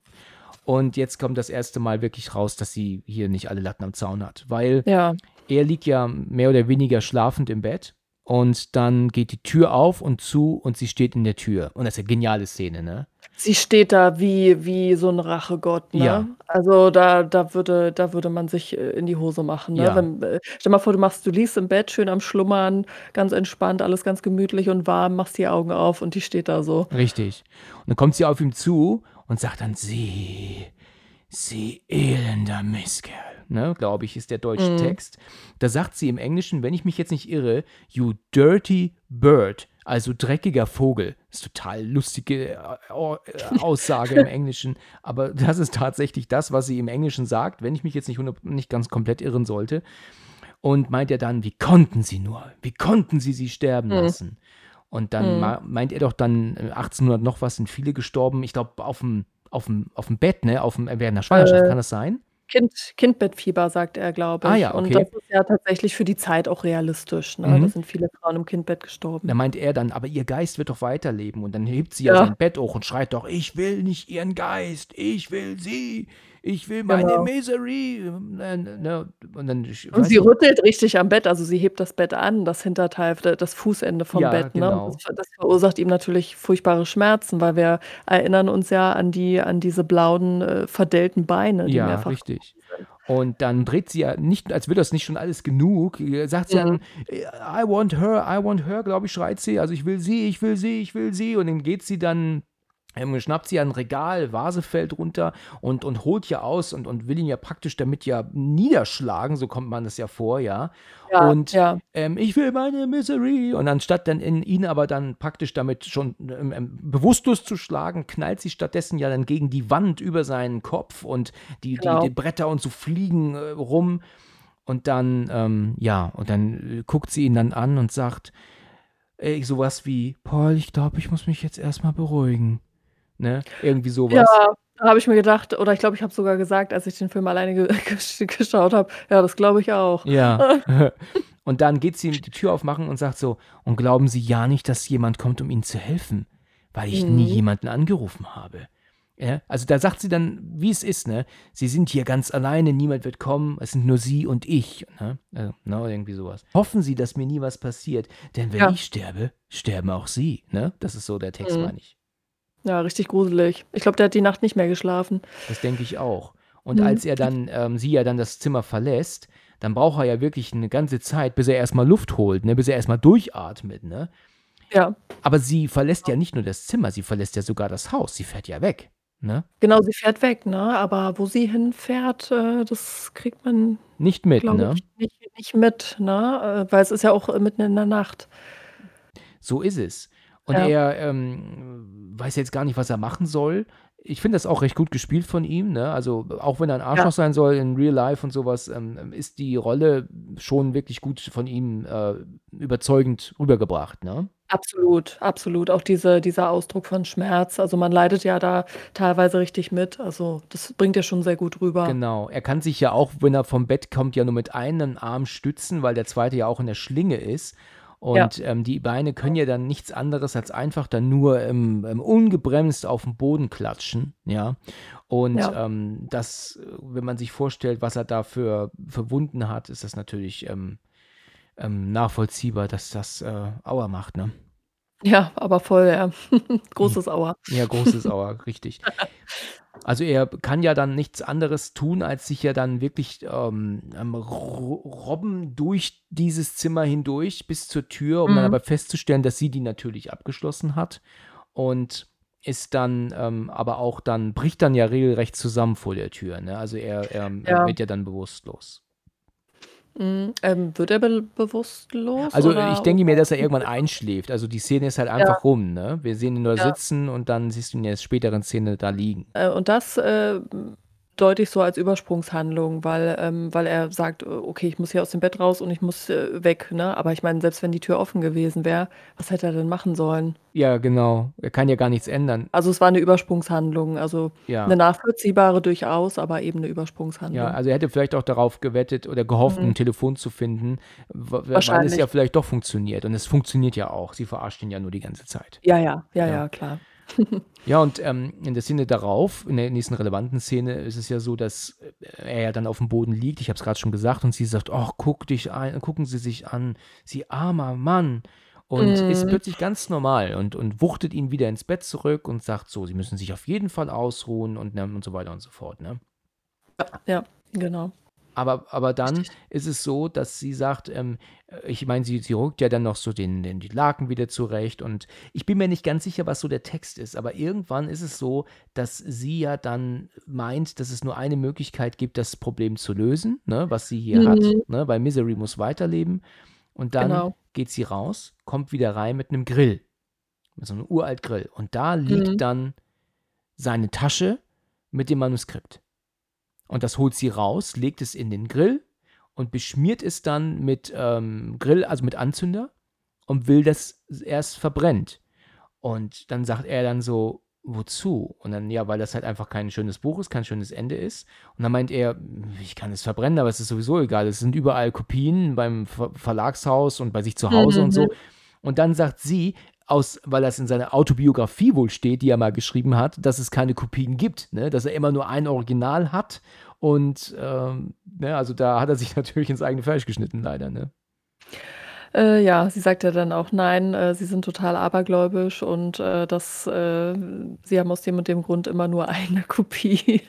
[SPEAKER 2] Und jetzt kommt das erste Mal wirklich raus, dass sie hier nicht alle Latten am Zaun hat. Weil
[SPEAKER 3] Ja.
[SPEAKER 2] er liegt ja mehr oder weniger schlafend im Bett. Und dann geht die Tür auf und zu und sie steht in der Tür. Und das ist 'ne geniale Szene, ne?
[SPEAKER 3] Sie steht da wie wie so 'n Rachegott, ne?
[SPEAKER 2] Ja.
[SPEAKER 3] Also, da da würde da würde man sich, äh, in die Hose machen, ne?
[SPEAKER 2] Ja.
[SPEAKER 3] Wenn äh, stell mal vor, du machst du liegst im Bett, schön am Schlummern, ganz entspannt, alles ganz gemütlich und warm, machst die Augen auf und die steht da so.
[SPEAKER 2] Richtig. Und dann kommt sie auf ihn zu und sagt dann: „Sie Sie elender Mistkerl“, ne, glaube ich, ist der deutsche
[SPEAKER 3] Mhm.
[SPEAKER 2] Text. Da sagt sie im Englischen, wenn ich mich jetzt nicht irre: „You dirty bird“, also dreckiger Vogel. Ist total lustige, äh, äh, Aussage im Englischen, aber das ist tatsächlich das, was sie im Englischen sagt, wenn ich mich jetzt nicht nicht ganz komplett irren sollte. Und meint er dann: „Wie konnten Sie nur? Wie konnten Sie sie sterben
[SPEAKER 3] Mhm.
[SPEAKER 2] lassen?“ Und dann ma meint er doch dann, äh, 1800 noch was sind viele gestorben. Ich glaube, auf'm auf'm auf'm Bett, ne, auf'm während der Schwangerschaft.
[SPEAKER 3] Äh,
[SPEAKER 2] Kann das sein?
[SPEAKER 3] Kind Kindbettfieber, sagt er, glaube
[SPEAKER 2] Ah
[SPEAKER 3] ich.
[SPEAKER 2] ja,
[SPEAKER 3] Und
[SPEAKER 2] okay.
[SPEAKER 3] das ist ja tatsächlich für die Zeit auch realistisch, ne? Da
[SPEAKER 2] Mhm.
[SPEAKER 3] sind viele Frauen im Kindbett
[SPEAKER 2] Da
[SPEAKER 3] gestorben.
[SPEAKER 2] meint er dann: „Aber ihr Geist wird doch weiterleben.“ Und dann hebt sie ja
[SPEAKER 3] Ja.
[SPEAKER 2] sein Bett hoch und schreit doch: „Ich will nicht Ihren Geist, ich will Sie. Ich will meine
[SPEAKER 3] Genau.
[SPEAKER 2] Misery“, ne? Und dann
[SPEAKER 3] Und sie rüttelt richtig am Bett, also sie hebt das Bett an, das Hinterteil, das Fußende vom
[SPEAKER 2] Ja,
[SPEAKER 3] Bett, ne?
[SPEAKER 2] Genau.
[SPEAKER 3] das ver das verursacht ihm natürlich furchtbare Schmerzen, weil wir erinnern uns ja an die an diese blauen, äh, verdellten Beine, die
[SPEAKER 2] Ja,
[SPEAKER 3] mehrfach
[SPEAKER 2] richtig. Und dann dreht sie ja nicht als wäre das nicht schon alles genug, sagt sie dann: „I want her, I want her“, glaube ich, schreit sie. Also: „Ich will sie, ich will sie, ich will sie.“ Und dann geht sie dann ähm, schnappt sie ja 'n Regal, Vase fällt runter und und holt ja aus und und will ihn ja praktisch damit ja niederschlagen, so kommt man das ja vor, ja.
[SPEAKER 3] Ja,
[SPEAKER 2] Und,
[SPEAKER 3] ja.
[SPEAKER 2] ähm: „Ich will meine Misery.“ Und anstatt dann in ihn aber dann praktisch damit schon, ähm, ähm, bewusstlos zu schlagen, knallt sie stattdessen ja dann gegen die Wand über seinen Kopf und die die
[SPEAKER 3] Genau.
[SPEAKER 2] die Bretter und so fliegen, äh, rum. Und dann, ähm, ja und dann, äh, guckt sie ihn dann an und sagt, äh, so was wie: „Paul, ich glaube, ich muss mich jetzt erst mal beruhigen“, ne? Irgendwie so
[SPEAKER 3] Ja, habe ich mir gedacht oder ich glaube, ich habe sogar gesagt, als ich den Film alleine ge gesch geschaut habe: „Ja, das glaube ich auch.“
[SPEAKER 2] Ja. Und dann geht sie die Tür aufmachen und sagt so: „Und glauben Sie ja nicht, dass jemand kommt, um Ihnen zu helfen, weil ich nie
[SPEAKER 3] Mhm.
[SPEAKER 2] jemanden angerufen habe.“ Ja, also da sagt sie dann, wie es ist, ne? „Sie sind hier ganz alleine, niemand wird kommen, es sind nur Sie und ich“, ne? Also, ne, irgendwie so was. „Hoffen Sie, dass mir nie was passiert, denn wenn
[SPEAKER 3] Ja.
[SPEAKER 2] ich sterbe, sterben auch Sie“, ne? Das ist so der Text,
[SPEAKER 3] Mhm.
[SPEAKER 2] meine ich.
[SPEAKER 3] Ja, richtig gruselig. Ich glaube, der hat die Nacht nicht mehr geschlafen.
[SPEAKER 2] Das denke ich auch. Und
[SPEAKER 3] Mhm.
[SPEAKER 2] als er dann ähm, sie ja dann das Zimmer verlässt, dann braucht er ja wirklich 'ne ganze Zeit, bis er erst mal Luft holt, ne, bis er erst mal durchatmet, ne?
[SPEAKER 3] Ja.
[SPEAKER 2] Aber sie verlässt ja nicht nur das Zimmer, sie verlässt ja sogar das Haus. Sie fährt ja weg, ne?
[SPEAKER 3] Genau, sie fährt weg, ne? Aber wo sie hinfährt, äh, das kriegt man,
[SPEAKER 2] Nicht mit, ne?
[SPEAKER 3] ich, nicht nicht mit, ne? Äh, weil es ist ja auch, mitten in der Nacht.
[SPEAKER 2] So ist es. Und
[SPEAKER 3] Ja.
[SPEAKER 2] er, ähm, weiß jetzt gar nicht, was er machen soll. Ich finde das auch recht gut gespielt von ihm, ne? Also, auch wenn er 'n Arschloch
[SPEAKER 3] Ja.
[SPEAKER 2] sein soll in Real Life und so was, ähm, ist die Rolle schon wirklich gut von ihm, äh, überzeugend rübergebracht, ne?
[SPEAKER 3] Absolut, absolut. Auch diese dieser Ausdruck von Schmerz. Also, man leidet ja da teilweise richtig mit. Also, das bringt er schon sehr gut rüber.
[SPEAKER 2] Genau. Er kann sich ja auch, wenn er vom Bett kommt, ja nur mit einem Arm stützen, weil der zweite ja auch in der Schlinge ist.
[SPEAKER 3] Ja.
[SPEAKER 2] Und, ähm, die Beine können ja dann nichts anderes als einfach dann nur, ähm, ungebremst auf'n Boden klatschen, ja? Und,
[SPEAKER 3] Ja.
[SPEAKER 2] ähm, das wenn man sich vorstellt, was er da für für Wunden hat, ist das natürlich, ähm, ähm, nachvollziehbar, dass das, äh, Aua macht, ne?
[SPEAKER 3] Ja, aber voll, ja. Großes Aua.
[SPEAKER 2] Ja, großes Aua, richtig. Also er kann ja dann nichts anderes tun, als sich ja dann wirklich ähm, robben durch dieses Zimmer hindurch bis zur Tür, um dann
[SPEAKER 3] Mhm.
[SPEAKER 2] aber festzustellen, dass sie die natürlich abgeschlossen hat und ist dann ähm, aber auch dann, bricht dann ja regelrecht zusammen vor der Tür. Ne? Also er, er, er
[SPEAKER 3] Ja.
[SPEAKER 2] wird ja dann bewusstlos.
[SPEAKER 3] Mhm. Ähm, wird er be bewusstlos
[SPEAKER 2] Also
[SPEAKER 3] oder
[SPEAKER 2] ich denke mir, dass er irgendwann einschläft. Also die Szene ist halt einfach
[SPEAKER 3] Ja.
[SPEAKER 2] rum, ne? Wir sehen ihn nur
[SPEAKER 3] Ja.
[SPEAKER 2] sitzen und dann siehst du ihn in der späteren Szene da liegen.
[SPEAKER 3] Äh, und das, äh, deute ich so als Übersprungshandlung, weil ähm, weil er sagt: „Äh, okay, ich muss hier aus dem Bett raus und ich muss, äh, weg“, ne? Aber ich meine, selbst wenn die Tür offen gewesen wäre, was hätte er denn machen sollen?
[SPEAKER 2] Ja, genau. Er kann ja gar nichts ändern.
[SPEAKER 3] Also, es war 'ne Übersprungshandlung, also
[SPEAKER 2] Ja.
[SPEAKER 3] 'ne nachvollziehbare durchaus, aber eben 'ne
[SPEAKER 2] Ja,
[SPEAKER 3] Übersprungshandlung.
[SPEAKER 2] also er hätte vielleicht auch darauf gewettet oder gehofft,
[SPEAKER 3] Mhm.
[SPEAKER 2] 'n Telefon zu finden, weil es ja vielleicht doch funktioniert. Und es funktioniert ja auch. Sie verarscht ihn ja nur die ganze Zeit.
[SPEAKER 3] Ja, ja, ja,
[SPEAKER 2] Ja.
[SPEAKER 3] ja, klar.
[SPEAKER 2] Ja, und, ähm, in der Szene darauf, in der nächsten relevanten Szene, ist es ja so, dass, äh, er ja dann aufm Boden liegt. Ich habe es grad schon gesagt und sie sagt: „Och, guck dich ein gucken Sie sich an, Sie armer Mann.“ Und ist
[SPEAKER 3] Mhm.
[SPEAKER 2] plötzlich ganz normal und und wuchtet ihn wieder ins Bett zurück und sagt so: „Sie müssen sich auf jeden Fall ausruhen“ und, ne, und so weiter und so fort, ne?
[SPEAKER 3] Ja, ja, genau.
[SPEAKER 2] Aber aber dann ist es so, dass sie sagt, ähm, äh, ich meine, sie sie rückt ja dann noch so den den die Laken wieder zurecht und ich bin mir nicht ganz sicher, was so der Text ist, aber irgendwann ist es so, dass sie ja dann meint, dass es nur eine Möglichkeit gibt, das Problem zu lösen, ne, was sie hier hat,
[SPEAKER 3] Mhm.
[SPEAKER 2] ne, weil Misery muss weiterleben. Und dann
[SPEAKER 3] Genau.
[SPEAKER 2] geht sie raus, kommt wieder rein mit 'nem Grill, mit so 'nem Uralt-Grill. Und da liegt
[SPEAKER 3] Mhm.
[SPEAKER 2] dann seine Tasche mit dem Manuskript. Und das holt sie raus, legt es in den Grill und beschmiert es dann mit, ähm, Grill also mit Anzünder und will, dass es erst verbrennt. Und dann sagt er dann so: „Wozu?“ Und dann: „Ja, weil das halt einfach kein schönes Buch ist, kein schönes Ende ist.“ Und dann meint er: „Ich kann es verbrennen, aber es ist sowieso egal. Es sind überall Kopien beim Ver Verlagshaus und bei sich zu Hause und so.“
[SPEAKER 3] Mhm.
[SPEAKER 2] Und dann sagt sie, aus weil das in seiner Autobiografie wohl steht, die er mal geschrieben hat, dass es keine Kopien gibt, ne, dass er immer nur ein Original hat und, ähm, ne, also da hat er sich natürlich ins eigene Fleisch geschnitten leider, ne?
[SPEAKER 3] Äh, ja, sie sagt ja dann auch: „Nein, äh, sie sind total abergläubisch und, äh, das äh, sie haben aus dem und dem Grund immer nur eine Kopie.“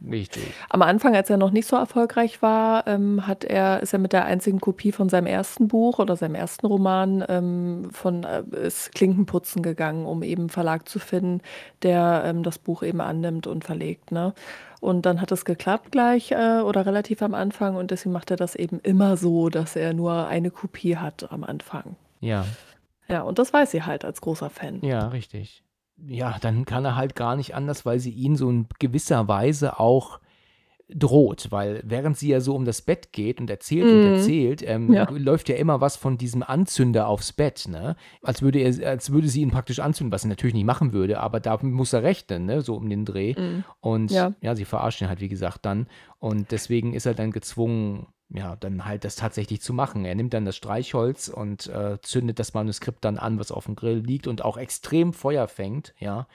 [SPEAKER 2] Richtig.
[SPEAKER 3] Am Anfang, als er noch nicht so erfolgreich war, ähm, hat er ist er mit der einzigen Kopie von seinem ersten Buch oder seinem ersten Roman, ähm, von äh, ist Klinkenputzen gegangen, um eben 'n Verlag zu finden, der, ähm, das Buch eben annimmt und verlegt, ne? Und dann hat es geklappt gleich, äh, oder relativ am Anfang und deswegen macht er das eben immer so, dass er nur eine Kopie hat am Anfang.
[SPEAKER 2] Ja.
[SPEAKER 3] Ja, und das weiß sie halt als großer Fan.
[SPEAKER 2] Ja, richtig. Ja, dann kann er halt gar nicht anders, weil sie ihn so in gewisser Weise auch droht, weil während sie ja so um das Bett geht und erzählt und
[SPEAKER 3] Mhm.
[SPEAKER 2] erzählt, ähm,
[SPEAKER 3] Ja.
[SPEAKER 2] läuft ja immer was von diesem Anzünder aufs Bett, ne? Als würde er als würde sie ihn praktisch anzünden, was er natürlich nicht machen würde, aber da muss er rechnen, ne, so um den Dreh.
[SPEAKER 3] Mhm.
[SPEAKER 2] Und
[SPEAKER 3] Ja.
[SPEAKER 2] ja, sie verarscht ihn halt, wie gesagt, dann. Und deswegen ist er dann gezwungen, ja, dann halt das tatsächlich zu machen. Er nimmt dann das Streichholz und, äh, zündet das Manuskript dann an, was aufm Grill liegt und auch extrem Feuer fängt, ja.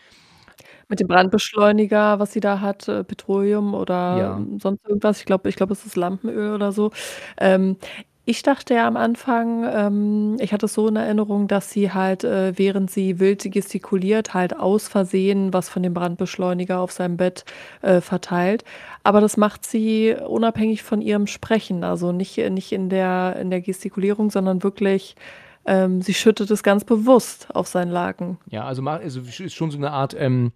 [SPEAKER 3] Mit dem Brandbeschleuniger, was sie da hat, äh, Petroleum oder,
[SPEAKER 2] Ja.
[SPEAKER 3] sonst irgendwas. Ich glaube ich glaube, es ist Lampenöl oder so. Ähm, ich dachte ja am Anfang, ähm ich hatte es so in Erinnerung, dass sie halt, äh, während sie wild gestikuliert, halt aus Versehen was von dem Brandbeschleuniger auf seinem Bett, äh, verteilt. Aber das macht sie unabhängig von ihrem Sprechen, also nicht nicht in der in der Gestikulierung, sondern wirklich ähm, sie schüttet es ganz bewusst auf seinen Laken.
[SPEAKER 2] Ja, also ma also ist schon so 'ne Art, ähm,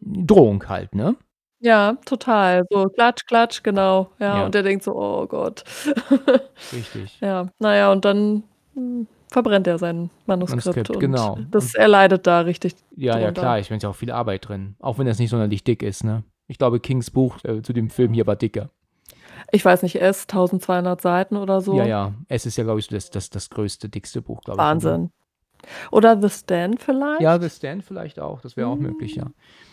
[SPEAKER 2] Drohung halt, ne?
[SPEAKER 3] Ja, total. So klatsch, klatsch, genau. Ja,
[SPEAKER 2] Ja.
[SPEAKER 3] und er denkt so: „Oh Gott.“
[SPEAKER 2] Richtig.
[SPEAKER 3] Ja, na ja, und dann, hm, verbrennt er sein Manuskript
[SPEAKER 2] Manuskript,
[SPEAKER 3] und
[SPEAKER 2] genau.
[SPEAKER 3] das er leidet da richtig
[SPEAKER 2] Ja, ja
[SPEAKER 3] drunter.
[SPEAKER 2] klar, ich meine, ist ja auch viel Arbeit drin, auch wenn das nicht sonderlich dick ist, ne? Ich glaube, Kings Buch, äh, zu dem Film hier war dicker.
[SPEAKER 3] Ich weiß nicht, S, 1200 Seiten oder so.
[SPEAKER 2] Ja, ja. Es ist ja, glaube ich, so das das das größte, dickste Buch, glaube ich, ne?
[SPEAKER 3] Wahnsinn. Oder The Stand vielleicht?
[SPEAKER 2] Ja, The Stand vielleicht auch, das wäre auch möglich, ja.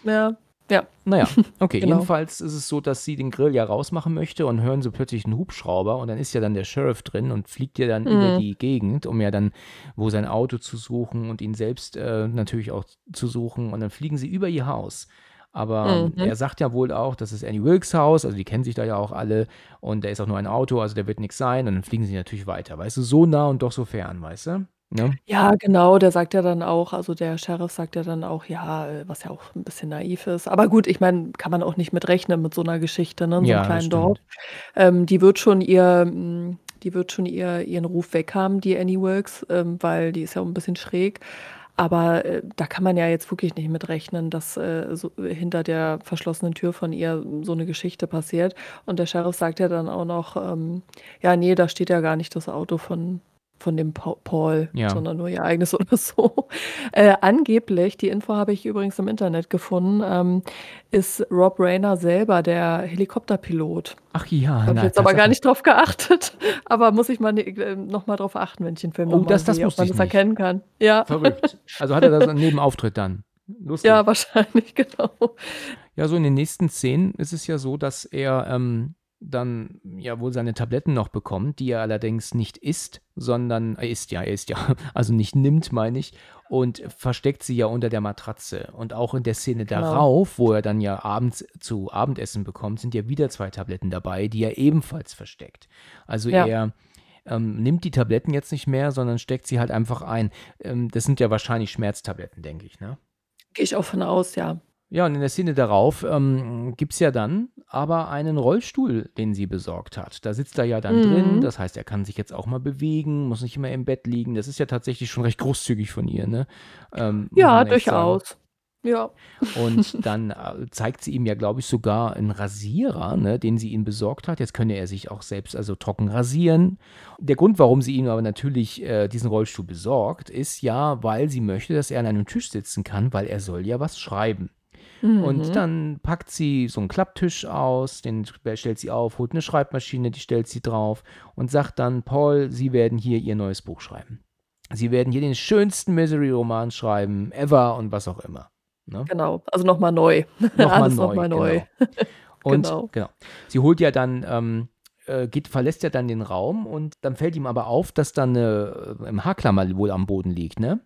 [SPEAKER 3] Ja, ja.
[SPEAKER 2] Ja, okay,
[SPEAKER 3] Genau.
[SPEAKER 2] jedenfalls ist es so, dass sie den Grill ja rausmachen möchte und hören so plötzlich 'n Hubschrauber und dann ist ja dann der Sheriff drin und fliegt ja dann über
[SPEAKER 3] Mhm.
[SPEAKER 2] die Gegend, um ja dann wo sein Auto zu suchen und ihn selbst, äh, natürlich auch zu suchen und dann fliegen sie über ihr Haus. Aber
[SPEAKER 3] Mhm.
[SPEAKER 2] er sagt ja wohl auch, das ist Annie Wilkes Haus, also die kennen sich da ja auch alle und da ist auch nur ein Auto, also da wird nix sein und dann fliegen sie natürlich weiter, weißt du, so nah und doch so fern, weißt du? Ne?
[SPEAKER 3] Ja, genau, der sagt ja dann auch also der Sheriff sagt ja dann auch, ja, äh, was ja auch 'n bisschen naiv ist. Aber gut, ich meine, kann man auch nicht mit rechnen mit so 'ner Geschichte, ne, in so 'nem
[SPEAKER 2] Ja, das
[SPEAKER 3] kleinen Dorf.
[SPEAKER 2] stimmt.
[SPEAKER 3] Ähm, die wird schon ihr hm, die wird schon ihr ihren Ruf weghaben, die Annie Wilkes, ähm, weil die ist ja auch 'n bisschen schräg. Aber, äh, da kann man ja jetzt wirklich nicht mit rechnen, dass, äh, so hinter der verschlossenen Tür von ihr so 'ne Geschichte passiert. Und der Sheriff sagt ja dann auch noch, ähm: „Ja, ne, da steht ja gar nicht das Auto von von dem Pau Paul,
[SPEAKER 2] Ja.
[SPEAKER 3] sondern nur ihr eigenes oder so.“ Äh, angeblich, die Info habe ich übrigens im Internet gefunden, ähm, ist Rob Reiner selber der Helikopterpilot.
[SPEAKER 2] Ach ja,
[SPEAKER 3] Habe ich jetzt aber gar nicht drauf geachtet, aber muss ich mal ne äh, noch mal drauf achten, wenn ich den Film
[SPEAKER 2] Oh, das das
[SPEAKER 3] sehe, ob man das
[SPEAKER 2] nicht.
[SPEAKER 3] erkennen kann. Ja.
[SPEAKER 2] Verrückt. Also hat er da so 'n Nebenauftritt dann. Lustig.
[SPEAKER 3] Ja, wahrscheinlich, genau.
[SPEAKER 2] Ja, so in den nächsten Szenen ist es ja so, dass er, ähm, dann ja wohl seine Tabletten noch bekommt, die er allerdings nicht isst, sondern er isst ja, er isst ja, also nicht nimmt, meine ich, und versteckt sie ja unter der Matratze. Und auch in der Szene
[SPEAKER 3] Genau.
[SPEAKER 2] darauf, wo er dann ja abends zu Abendessen bekommt, sind ja wieder 2 Tabletten dabei, die er ebenfalls versteckt. Also
[SPEAKER 3] Ja.
[SPEAKER 2] er, ähm, nimmt die Tabletten jetzt nicht mehr, sondern steckt sie halt einfach ein. Ähm, das sind ja wahrscheinlich Schmerztabletten, denke ich, ne?
[SPEAKER 3] Gehe ich auch von aus, ja.
[SPEAKER 2] Ja, und in der Szene darauf, ähm, gibt's ja dann aber einen Rollstuhl, den sie besorgt hat. Da sitzt er ja dann drin,
[SPEAKER 3] Mhm.
[SPEAKER 2] das heißt, er kann sich jetzt auch mal bewegen, muss nicht immer im Bett liegen. Das ist ja tatsächlich schon recht großzügig von ihr, ne? Ähm,
[SPEAKER 3] Ja, durchaus. Ja.
[SPEAKER 2] Und dann, äh, zeigt sie ihm ja, glaube ich, sogar 'n Rasierer, ne, den sie ihm besorgt hat. Jetzt könne er sich auch selbst also trocken rasieren. Der Grund, warum sie ihm aber natürlich, äh, diesen Rollstuhl besorgt, ist ja, weil sie möchte, dass er an einem Tisch sitzen kann, weil er soll ja was schreiben. Und
[SPEAKER 3] Mhm.
[SPEAKER 2] dann packt sie so 'n Klapptisch aus, den stellt sie auf, holt 'ne Schreibmaschine, die stellt sie drauf und sagt dann: „Paul, Sie werden hier Ihr neues Buch schreiben. Sie werden hier den schönsten Misery-Roman schreiben ever“ und was auch immer, ne?
[SPEAKER 3] Genau, also noch mal neu.
[SPEAKER 2] Noch mal
[SPEAKER 3] Alles noch
[SPEAKER 2] neu,
[SPEAKER 3] mal neu.
[SPEAKER 2] genau. Und
[SPEAKER 3] Genau.
[SPEAKER 2] genau. Sie holt ja dann, ähm, äh, geht verlässt ja dann den Raum und dann fällt ihm aber auf, dass da 'ne, äh, ähm, Haarklammer wohl am Boden liegt, ne?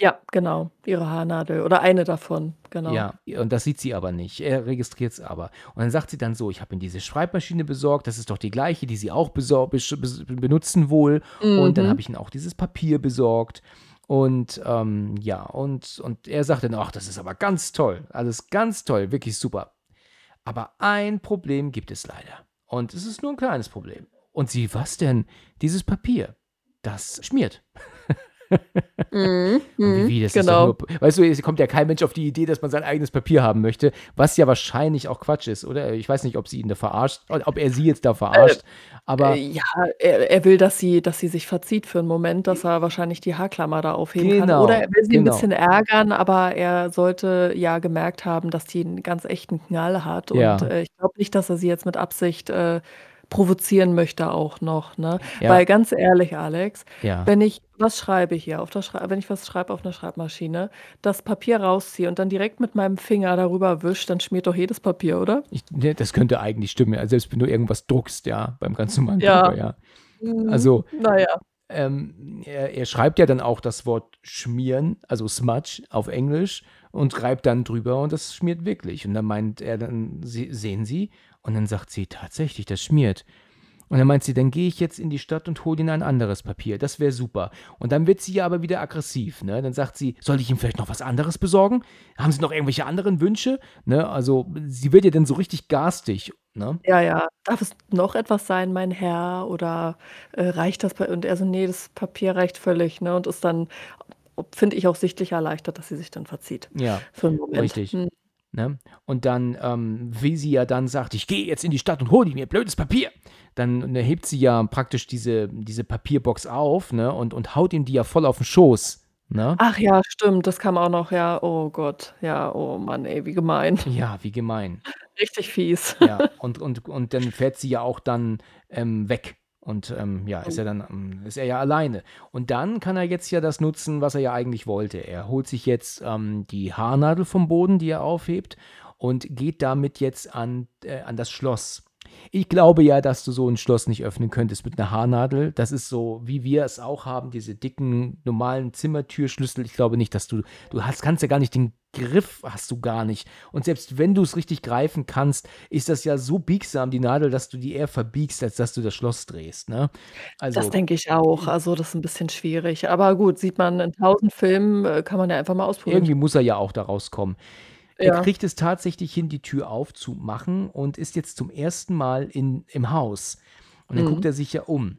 [SPEAKER 3] Ja, genau, ihre Haarnadel oder eine davon, genau.
[SPEAKER 2] Ja, und das sieht sie aber nicht. Er registriert's aber. Und dann sagt sie dann so: „Ich habe ihm diese Schreibmaschine besorgt, das ist doch die gleiche, die Sie auch besor bes benutzen wohl. Und dann
[SPEAKER 3] Mhm.
[SPEAKER 2] habe ich Ihnen auch dieses Papier besorgt.“ Und, ähm, ja, und und er sagt dann: „Ach, das ist aber ganz toll. Alles ganz toll, wirklich super. Aber ein Problem gibt es leider. Und es ist nur 'n kleines Problem.“ Und sie: „Was denn?“ „Dieses Papier, das schmiert.“
[SPEAKER 3] Mhm,
[SPEAKER 2] Und wie
[SPEAKER 3] mhm,
[SPEAKER 2] wie, das ist
[SPEAKER 3] genau.
[SPEAKER 2] doch nur weißt du, es kommt ja kein Mensch auf die Idee, dass man sein eigenes Papier haben möchte, was ja wahrscheinlich auch Quatsch ist, oder? Ich weiß nicht, ob sie ihn da verarscht oder ob er sie jetzt da
[SPEAKER 3] Äh,
[SPEAKER 2] verarscht, aber
[SPEAKER 3] äh, ja, er er will, dass sie dass sie sich verzieht für 'n Moment, dass er wahrscheinlich die Haarklammer da aufheben kann.
[SPEAKER 2] Genau,
[SPEAKER 3] Oder er will sie
[SPEAKER 2] genau.
[SPEAKER 3] bisschen ärgern, aber er sollte ja gemerkt haben, dass die 'n ganz echten Knall hat. Und,
[SPEAKER 2] Ja.
[SPEAKER 3] äh, ich glaube nicht, dass er sie jetzt mit Absicht, äh, provozieren möchte auch noch, ne?
[SPEAKER 2] Ja.
[SPEAKER 3] Weil ganz ehrlich, Alex,
[SPEAKER 2] Ja.
[SPEAKER 3] wenn ich was schreibe hier auf der Schrei wenn ich was schreibe auf 'ner Schreibmaschine, das Papier rausziehe und dann direkt mit meinem Finger darüber wische, dann schmiert doch jedes Papier, oder?
[SPEAKER 2] Ich ne, das könnte eigentlich stimmen, ja, selbst wenn du irgendwas druckst, ja, beim ganz normalen
[SPEAKER 3] Ja.
[SPEAKER 2] Drucker, ja.
[SPEAKER 3] Mhm.
[SPEAKER 2] Also,
[SPEAKER 3] Na ja.
[SPEAKER 2] ähm, er er schreibt ja dann auch das Wort schmieren, also smudge auf Englisch und reibt dann drüber und das schmiert wirklich. Und dann meint er dann: „Se sehen Sie?“ Und dann sagt sie: „Tatsächlich, das schmiert.“ Und dann meint sie: „Dann gehe ich jetzt in die Stadt und hole Ihnen ein anderes Papier. Das wäre super.“ Und dann wird sie ja aber wieder aggressiv, ne? Dann sagt sie: „Soll ich ihm vielleicht noch was anderes besorgen? Haben Sie noch irgendwelche anderen Wünsche?“ Ne, also, sie wird ja dann so richtig garstig, ne?
[SPEAKER 3] Ja, ja. „Darf es noch etwas sein, mein Herr, oder, äh, reicht das Pa“ und er so: „Ne, das Papier reicht völlig“, ne? Und ist dann, finde ich, auch sichtlich erleichtert, dass sie sich dann verzieht
[SPEAKER 2] Ja,
[SPEAKER 3] für 'n Moment.
[SPEAKER 2] richtig,
[SPEAKER 3] Mhm.
[SPEAKER 2] Ne? Und dann, ähm, wie sie ja dann sagt: „Ich gehe jetzt in die Stadt und hole mir blödes Papier.“ Dann, hebt sie ja praktisch diese diese Papierbox auf, ne, und und haut ihm die ja voll auf'n Schoß, ne?
[SPEAKER 3] Ach ja, stimmt, das kam auch noch, ja. Oh Gott, ja, oh Mann, ey, wie gemein.
[SPEAKER 2] Ja, wie gemein.
[SPEAKER 3] Richtig fies.
[SPEAKER 2] Ja, und und und dann fährt sie ja auch dann, ähm, weg und, ähm, ja, ist
[SPEAKER 3] Oh.
[SPEAKER 2] ja dann ist er ja alleine. Und dann kann er jetzt ja das nutzen, was er ja eigentlich wollte. Er holt sich jetzt, ähm, die Haarnadel vom Boden, die er aufhebt und geht damit jetzt an äh, an das Schloss. Ich glaube ja, dass du so ein Schloss nicht öffnen könntest mit einer Haarnadel. Das ist so, wie wir es auch haben, diese dicken, normalen Zimmertürschlüssel. Ich glaube nicht, dass du, du hast, kannst ja gar nicht den Griff, hast du gar nicht. Und selbst wenn du es richtig greifen kannst, ist das ja so biegsam, die Nadel, dass du die eher verbiegst, als dass du das Schloss drehst. Ne?
[SPEAKER 3] Das
[SPEAKER 2] Also
[SPEAKER 3] denke ich auch. Also, das ist ein bisschen schwierig. Aber gut, sieht man in tausend Filmen, äh, kann man ja einfach mal ausprobieren.
[SPEAKER 2] irgendwie muss er ja auch da rauskommen. Er
[SPEAKER 3] Ja.
[SPEAKER 2] kriegt es tatsächlich hin, die Tür aufzumachen und ist jetzt zum ersten Mal in, im Haus. Und dann guckt
[SPEAKER 3] Mhm.
[SPEAKER 2] er sich ja um.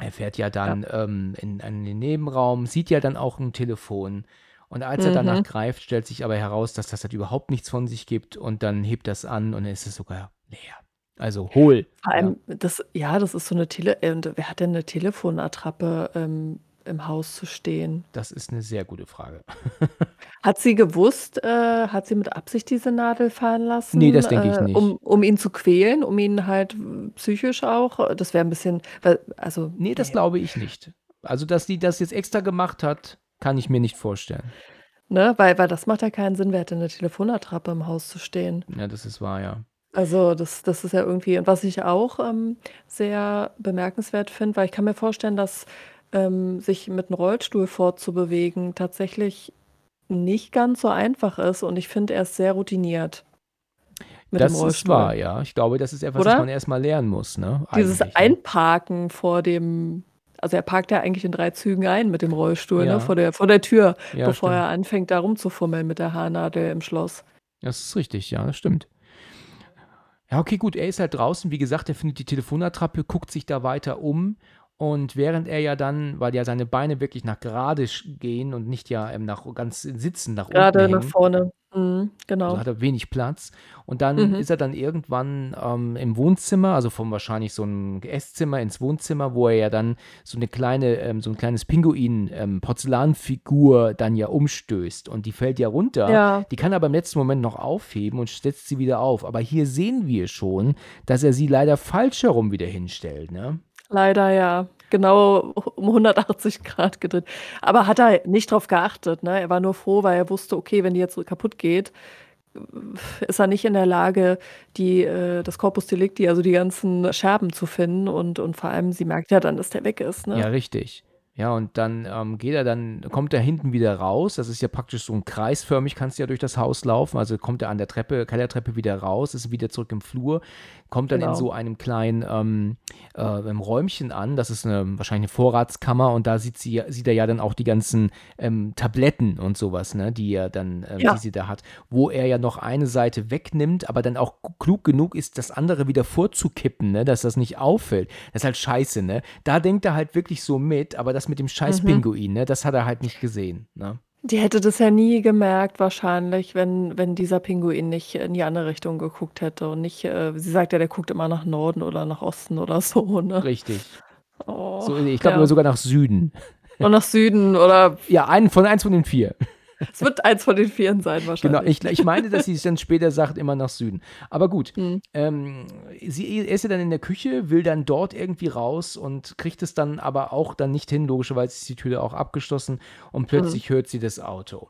[SPEAKER 2] Er fährt ja
[SPEAKER 3] Ja.
[SPEAKER 2] dann ähm, in, in den Nebenraum, sieht ja dann auch ein Telefon. Und als er danach
[SPEAKER 3] Mhm.
[SPEAKER 2] greift, stellt sich aber heraus, dass das halt überhaupt nichts von sich gibt. Und dann hebt das an und dann ist es sogar leer. Also hohl.
[SPEAKER 3] Vor
[SPEAKER 2] Ja,
[SPEAKER 3] allem, das ja, das ist so 'ne Tele äh, und wer hat denn 'ne Telefonattrappe, ähm, im Haus zu stehen?
[SPEAKER 2] das ist eine sehr gute Frage.
[SPEAKER 3] Hat sie gewusst äh, hat sie mit Absicht diese Nadel fallen
[SPEAKER 2] Nee,
[SPEAKER 3] lassen,
[SPEAKER 2] das denke ich
[SPEAKER 3] äh,
[SPEAKER 2] nicht.
[SPEAKER 3] um um ihn zu quälen, um ihn halt w psychisch auch das wäre 'n bisschen weil also,
[SPEAKER 2] Nee, das
[SPEAKER 3] ne,
[SPEAKER 2] glaube ich nicht. Also, dass die das jetzt extra gemacht hat, kann ich mir nicht vorstellen.
[SPEAKER 3] ne? Weil weil das macht ja keinen Sinn, wer hätte 'ne Telefonattrappe im Haus zu stehen?
[SPEAKER 2] Ja, das ist wahr, ja.
[SPEAKER 3] Also, das das ist ja irgendwie und was ich auch, ähm, sehr bemerkenswert finde, weil ich kann mir vorstellen, dass, ähm, sich mit 'n Rollstuhl fortzubewegen tatsächlich nicht ganz so einfach ist und ich finde, er ist sehr routiniert mit dem
[SPEAKER 2] Das ist
[SPEAKER 3] Rollstuhl.
[SPEAKER 2] wahr, ja. Ich glaube, das ist etwas, was
[SPEAKER 3] Oder?
[SPEAKER 2] man erst mal lernen muss, ne,
[SPEAKER 3] Dieses
[SPEAKER 2] eigentlich, ne?
[SPEAKER 3] Einparken vor dem also, er parkt ja eigentlich in 3 Zügen ein mit dem Rollstuhl, ne,
[SPEAKER 2] Ja.
[SPEAKER 3] vor der vor der Tür,
[SPEAKER 2] Ja,
[SPEAKER 3] bevor
[SPEAKER 2] stimmt.
[SPEAKER 3] er anfängt, da rumzufummeln mit der Haarnadel im Schloss.
[SPEAKER 2] Das ist richtig, ja, das stimmt. Ja, okay, gut, er ist halt draußen. Wie gesagt, er findet die Telefonattrappe, guckt sich da weiter um. Und während er ja dann, weil ja seine Beine wirklich nach gerade gehen und nicht ja ähm, nach ganz sitzen, nach unten
[SPEAKER 3] Grade nach vorne. Mhm,
[SPEAKER 2] also
[SPEAKER 3] genau.
[SPEAKER 2] hat er wenig Platz. Und dann
[SPEAKER 3] Mhm.
[SPEAKER 2] ist er dann irgendwann ähm, im Wohnzimmer, also vom wahrscheinlich so einem Esszimmer ins Wohnzimmer, wo er ja dann so eine kleine, ähm, so ein kleines Pinguin, ähm, Porzellanfigur dann ja umstößt. Und die fällt ja runter.
[SPEAKER 3] Ja.
[SPEAKER 2] Die kann er aber im letzten Moment noch aufheben und setzt sie wieder auf. Aber hier sehen wir schon, dass er sie leider falsch herum wieder hinstellt, ne?
[SPEAKER 3] Leider ja. Genau um 180 Grad gedreht. Aber hat er nicht drauf geachtet, ne? Er war nur froh, weil er wusste, okay, wenn die jetzt so kaputt geht, ist er nicht in der Lage, die, äh, das Corpus Delicti, also die ganzen Scherben zu finden und und vor allem, sie merkt ja dann, dass der weg ist,
[SPEAKER 2] Ja,
[SPEAKER 3] ne?
[SPEAKER 2] richtig. Ja, und dann ähm, geht er dann, kommt er hinten wieder raus. Das ist ja praktisch so ein kreisförmig, kannst du ja durch das Haus laufen. Also kommt er an der Treppe, Kellertreppe wieder raus, ist wieder zurück im Flur, kommt dann in
[SPEAKER 3] Genau.
[SPEAKER 2] so einem kleinen ähm, äh, Räumchen an. Das ist eine, wahrscheinlich eine Vorratskammer und da sieht, sie, sieht er ja dann auch die ganzen ähm, Tabletten und sowas, ne, die er dann, ähm,
[SPEAKER 3] Ja.
[SPEAKER 2] die sie da hat, wo er ja noch eine Seite wegnimmt, aber dann auch klug genug ist, das andere wieder vorzukippen, ne, dass das nicht auffällt. Das ist halt scheiße, ne? Da denkt er halt wirklich so mit, aber das mit dem scheiß
[SPEAKER 3] Mhm.
[SPEAKER 2] Ne, das hat er halt nicht gesehen, ne?
[SPEAKER 3] Die hätte das ja nie gemerkt wahrscheinlich, wenn wenn dieser Pinguin nicht in die andere Richtung geguckt hätte und nicht äh, sie sagt ja, der guckt immer nach Norden oder nach Osten oder so, ne?
[SPEAKER 2] Richtig.
[SPEAKER 3] Oh,
[SPEAKER 2] So, ich glaube
[SPEAKER 3] ja.
[SPEAKER 2] sogar nach Süden.
[SPEAKER 3] Und nach Süden oder
[SPEAKER 2] Ja, einen von eins von den vier.
[SPEAKER 3] Es wird eins von den Vieren sein
[SPEAKER 2] Genau,
[SPEAKER 3] wahrscheinlich.
[SPEAKER 2] ich, ich meine, dass sie es dann später sagt, immer nach Süden. Aber gut,
[SPEAKER 3] Mhm.
[SPEAKER 2] ähm, sie ist ja dann in der Küche, will dann dort irgendwie raus und kriegt es dann aber auch dann nicht hin. Logischerweise ist die Tür auch abgeschlossen und plötzlich hört sie das Auto.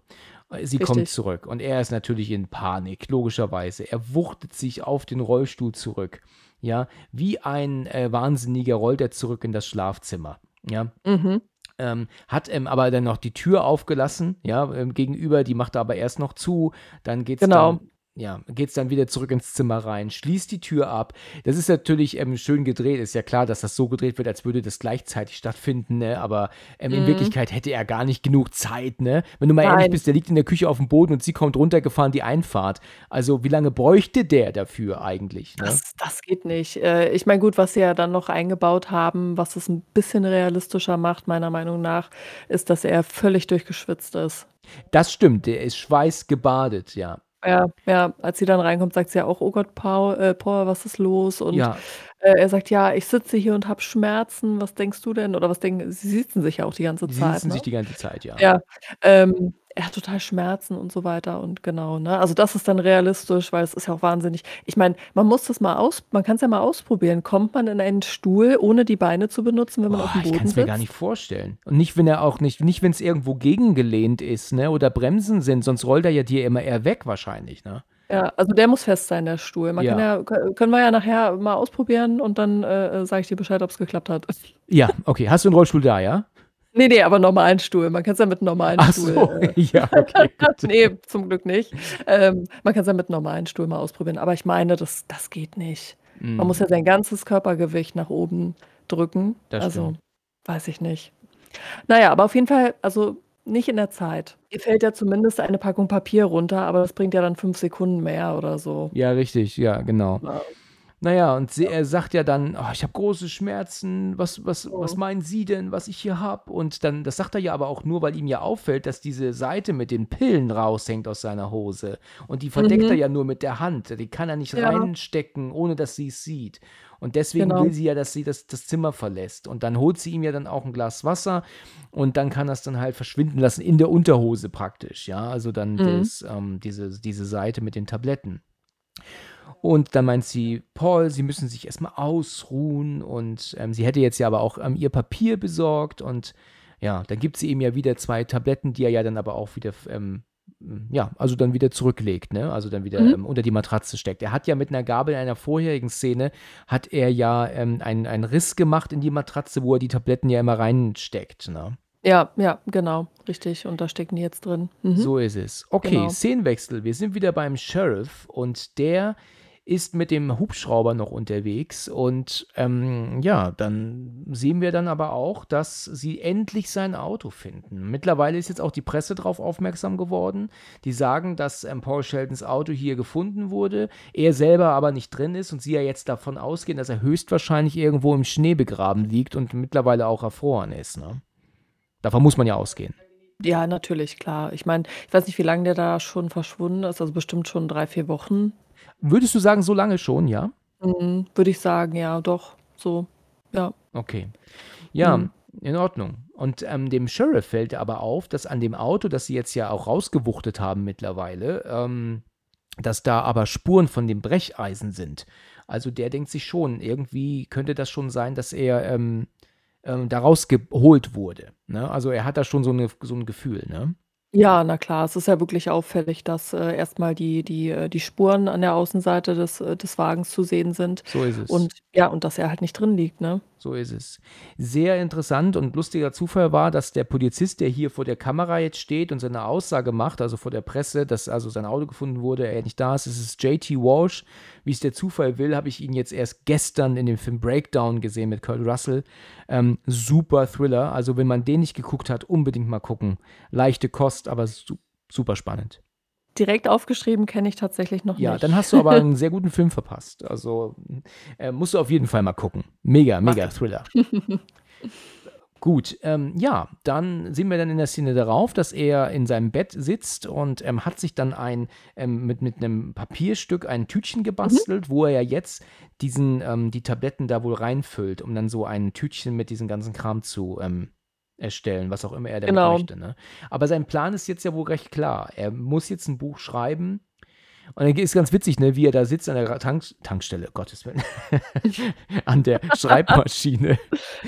[SPEAKER 2] Sie kommt
[SPEAKER 3] Mhm. Richtig.
[SPEAKER 2] zurück und er ist natürlich in Panik, logischerweise. Er wuchtet sich auf den Rollstuhl zurück. Ja, wie ein äh, Wahnsinniger rollt er zurück in das Schlafzimmer. Ja,
[SPEAKER 3] Mhm.
[SPEAKER 2] Ähm, hat ähm, aber dann noch die Tür aufgelassen, ja, ähm, gegenüber, die macht er aber erst noch zu, dann geht's
[SPEAKER 3] Genau.
[SPEAKER 2] dann, ja, geht's dann wieder zurück ins Zimmer rein, schließt die Tür ab. Das ist natürlich ähm, schön gedreht, ist ja klar, dass das so gedreht wird, als würde das gleichzeitig stattfinden, ne? aber ähm, in
[SPEAKER 3] Mhm.
[SPEAKER 2] Wirklichkeit hätte er gar nicht genug Zeit, ne? Wenn du mal ehrlich
[SPEAKER 3] Nein.
[SPEAKER 2] bist, der liegt in der Küche auf dem Boden und sie kommt runtergefahren, die Einfahrt. Also wie lange bräuchte der dafür eigentlich, ne?
[SPEAKER 3] Das das geht nicht. Äh, ich meine, gut, was sie ja dann noch eingebaut haben, was es ein bisschen realistischer macht, meiner Meinung nach, ist, dass er völlig durchgeschwitzt ist.
[SPEAKER 2] Das stimmt, der ist schweißgebadet, ja.
[SPEAKER 3] Ja, ja, als sie dann reinkommt, sagt sie ja auch: „Oh Gott, Paul äh, Paul, was ist los?“ Und,
[SPEAKER 2] Ja,
[SPEAKER 3] äh, er sagt: „Ja, ich sitze hier und habe Schmerzen. Was denkst du denn?“ Oder was denken sie sitzen sich ja auch die ganze
[SPEAKER 2] die
[SPEAKER 3] Zeit,
[SPEAKER 2] sitzen
[SPEAKER 3] ne?
[SPEAKER 2] sich die ganze Zeit, ja.
[SPEAKER 3] Ja, ähm, er hat total Schmerzen und so weiter und genau, ne? Also, das ist dann realistisch, weil es ist ja auch wahnsinnig ich meine, man muss das mal aus man kann's ja mal ausprobieren. Kommt man in einen Stuhl, ohne die Beine zu benutzen, wenn man
[SPEAKER 2] Boah,
[SPEAKER 3] aufm
[SPEAKER 2] ich
[SPEAKER 3] Boden
[SPEAKER 2] kann es
[SPEAKER 3] sitzt?
[SPEAKER 2] mir gar nicht vorstellen. Und nicht, wenn er auch nicht, nicht, wenn es irgendwo gegengelehnt ist, ne? Oder Bremsen sind, sonst rollt er ja dir immer eher weg wahrscheinlich, ne?
[SPEAKER 3] Ja, also der muss fest sein, der Stuhl. Man kann
[SPEAKER 2] Ja.
[SPEAKER 3] ja kö können wir ja nachher mal ausprobieren und dann, äh, äh, sage ich dir Bescheid, ob's geklappt hat.
[SPEAKER 2] Ja, okay. Hast du 'n Rollstuhl da, ja?
[SPEAKER 3] Ne, ne, aber normalen Stuhl. Man kann's ja mit normalen
[SPEAKER 2] Ach
[SPEAKER 3] Stuhl,
[SPEAKER 2] so,
[SPEAKER 3] äh
[SPEAKER 2] ja, okay, gut.
[SPEAKER 3] ne, zum Glück nicht. Ähm, man kann's ja mit normalen Stuhl mal ausprobieren, aber ich meine, das das geht nicht. Man muss ja sein ganzes Körpergewicht nach oben drücken.
[SPEAKER 2] Das
[SPEAKER 3] Also,
[SPEAKER 2] stimmt.
[SPEAKER 3] weiß ich nicht. Na ja, aber auf jeden Fall also, nicht in der Zeit. Ihr fällt ja zumindest eine Packung Papier runter, aber das bringt ja dann 5 Sekunden mehr oder so.
[SPEAKER 2] Ja, richtig, ja, genau.
[SPEAKER 3] Ja.
[SPEAKER 2] Na ja, und sie er sagt ja dann: „Oh, ich habe große Schmerzen. Was was was
[SPEAKER 3] Mhm.
[SPEAKER 2] meinen Sie denn, was ich hier habe?“ Und dann das sagt er ja aber auch nur, weil ihm ja auffällt, dass diese Seite mit den Pillen raushängt aus seiner Hose. Und die verdeckt er
[SPEAKER 3] Mhm.
[SPEAKER 2] ja nur mit der Hand. Die kann er nicht
[SPEAKER 3] Ja.
[SPEAKER 2] reinstecken, ohne dass sie's sieht. Und deswegen
[SPEAKER 3] Genau.
[SPEAKER 2] will sie ja, dass sie das das Zimmer verlässt. Und dann holt sie ihm ja dann auch 'n Glas Wasser und dann kann er's dann halt verschwinden lassen in der Unterhose praktisch, ja? Also dann
[SPEAKER 3] Mhm.
[SPEAKER 2] das ähm, diese diese Seite mit den Tabletten. Und dann meint sie: „Paul, Sie müssen sich erst mal ausruhen.“ Und, ähm, sie hätte jetzt ja aber auch, ähm, ihr Papier besorgt und ja, dann gibt sie ihm ja wieder 2 Tabletten, die er ja dann aber auch wieder ähm, hm, ja, also dann wieder zurücklegt, ne? Also dann wieder,
[SPEAKER 3] Mhm.
[SPEAKER 2] ähm, unter die Matratze steckt. Er hat ja mit 'ner Gabel in einer vorherigen Szene hat er ja, ähm, einen einen Riss gemacht in die Matratze, wo er die Tabletten ja immer reinsteckt, ne?
[SPEAKER 3] Ja, ja, genau, richtig. Und da stecken die jetzt drin. Mhm.
[SPEAKER 2] So ist es. Okay,
[SPEAKER 3] Genau.
[SPEAKER 2] Szenenwechsel. Wir sind wieder beim Sheriff und der ist mit dem Hubschrauber noch unterwegs und, ähm, ja, dann sehen wir dann aber auch, dass sie endlich sein Auto finden. Mittlerweile ist jetzt auch die Presse drauf aufmerksam geworden. Die sagen, dass, ähm, Paul Sheldons Auto hier gefunden wurde, er selber aber nicht drin ist und sie ja jetzt davon ausgehen, dass er höchstwahrscheinlich irgendwo im Schnee begraben liegt und mittlerweile auch erfroren ist, ne? Davon muss man ja ausgehen.
[SPEAKER 3] Ja, natürlich, klar. Ich meine, ich weiß nicht, wie lange der da schon verschwunden ist, also bestimmt schon 3, 4 Wochen.
[SPEAKER 2] Würdest du sagen, so lange schon, ja?
[SPEAKER 3] Mhm, würde ich sagen, ja, doch, so, ja.
[SPEAKER 2] Okay. Ja,
[SPEAKER 3] Mhm.
[SPEAKER 2] in Ordnung. Und, ähm, dem Sheriff fällt aber auf, dass an dem Auto, das sie jetzt ja auch rausgewuchtet haben mittlerweile, ähm, dass da aber Spuren von dem Brecheisen sind. Also, der denkt sich schon, irgendwie könnte das schon sein, dass er, ähm, ähm, da rausgeholt wurde, ne? Also, er hat da schon so 'ne so 'n Gefühl, ne?
[SPEAKER 3] Ja, na klar, es ist ja wirklich auffällig, dass, äh, erst mal die die äh, die Spuren an der Außenseite des äh, des Wagens zu sehen sind
[SPEAKER 2] So ist es.
[SPEAKER 3] und ja, und dass er halt nicht drin liegt, ne?
[SPEAKER 2] So ist es. Sehr interessant und lustiger Zufall war, dass der Polizist, der hier vor der Kamera jetzt steht und seine Aussage macht, also vor der Presse, dass also sein Auto gefunden wurde, er nicht da ist. Es ist J.T. Walsh. Wie es der Zufall will, habe ich ihn jetzt erst gestern in dem Film Breakdown gesehen mit Kurt Russell. Ähm, super Thriller. Also, wenn man den nicht geguckt hat, unbedingt mal gucken. Leichte Kost, aber su super spannend.
[SPEAKER 3] Direkt aufgeschrieben kenne ich tatsächlich noch
[SPEAKER 2] Ja,
[SPEAKER 3] nicht.
[SPEAKER 2] dann hast du aber 'n sehr guten Film verpasst. Also, äh, musst du auf jeden Fall mal gucken. Mega, mega
[SPEAKER 3] ich.
[SPEAKER 2] Thriller. Gut, ähm, ja, dann sehen wir dann in der Szene darauf, dass er in seinem Bett sitzt und, ähm, hat sich dann ein ähm, mit mit 'nem Papierstück ein Tütchen
[SPEAKER 3] Mhm.
[SPEAKER 2] gebastelt, wo er ja jetzt diesen ähm, die Tabletten da wohl reinfüllt, um dann so ein Tütchen mit diesem ganzen Kram zu, ähm, erstellen, was auch immer er damit
[SPEAKER 3] Genau.
[SPEAKER 2] möchte, ne? Aber sein Plan ist jetzt ja wohl recht klar. Er muss jetzt 'n Buch schreiben und dann ist ganz witzig, ne, wie er da sitzt an der Tank Tankstelle, Gottes Willen, an der Schreibmaschine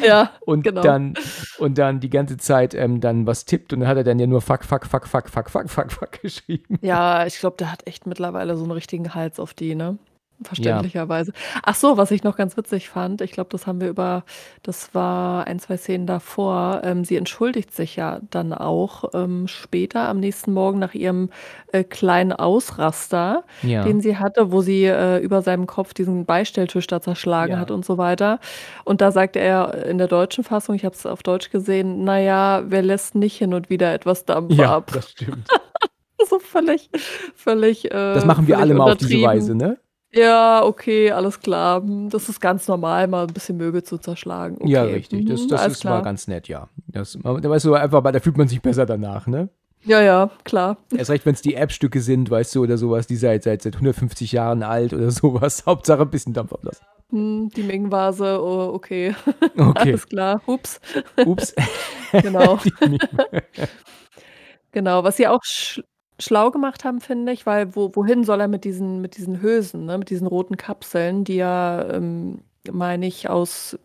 [SPEAKER 3] Ja,
[SPEAKER 2] und
[SPEAKER 3] genau.
[SPEAKER 2] dann und dann die ganze Zeit, ähm, dann was tippt und dann hat er dann ja nur Fuck, Fuck, Fuck, Fuck, Fuck, Fuck, Fuck, Fuck geschrieben.
[SPEAKER 3] Ja, ich glaube, der hat echt mittlerweile so 'n richtigen Hals auf die, ne?
[SPEAKER 2] Ja.
[SPEAKER 3] Verständlicherweise. Ach so, was ich noch ganz witzig fand, ich glaube, das haben wir über das war 1, 2 Szenen davor, ähm, sie entschuldigt sich ja dann auch, ähm, später am nächsten Morgen nach ihrem, äh, kleinen Ausraster,
[SPEAKER 2] Ja.
[SPEAKER 3] den sie hatte, wo sie, äh, über seinem Kopf diesen Beistelltisch da zerschlagen hat
[SPEAKER 2] Ja.
[SPEAKER 3] und so weiter. Und da sagt er in der deutschen Fassung, ich habe es auf Deutsch gesehen: „Na ja, wer lässt nicht hin und wieder etwas Dampf
[SPEAKER 2] Ja,
[SPEAKER 3] ab?“
[SPEAKER 2] das stimmt.
[SPEAKER 3] So völlig völlig, äh
[SPEAKER 2] Das machen wir
[SPEAKER 3] völlig
[SPEAKER 2] alle mal auf diese
[SPEAKER 3] untertrieben.
[SPEAKER 2] Weise, ne?
[SPEAKER 3] Ja, okay, alles klar. Hm, das ist ganz normal, mal 'n bisschen Möbel zu zerschlagen. Okay.
[SPEAKER 2] Ja, richtig. Das
[SPEAKER 3] Mhm,
[SPEAKER 2] das
[SPEAKER 3] alles
[SPEAKER 2] ist mal
[SPEAKER 3] klar.
[SPEAKER 2] ganz nett, ja. Das da weißt du einfach da fühlt man sich besser danach, ne?
[SPEAKER 3] Ja, ja, klar.
[SPEAKER 2] Erst recht, wenn's die Erbstücke sind, weißt du, oder so was, die seit seit seit 150 Jahren alt oder so was. Hauptsache 'n bisschen Dampf ablassen.
[SPEAKER 3] Hm, die Ming-Vase, oh, okay.
[SPEAKER 2] Okay.
[SPEAKER 3] Alles klar. Ups.
[SPEAKER 2] Ups.
[SPEAKER 3] Genau.
[SPEAKER 2] Die
[SPEAKER 3] Genau, was sie auch sch schlau gemacht haben, finde ich, weil wo wohin soll er mit diesen mit diesen Hülsen, ne, mit diesen roten Kapseln, die ja, ähm, meine ich, aus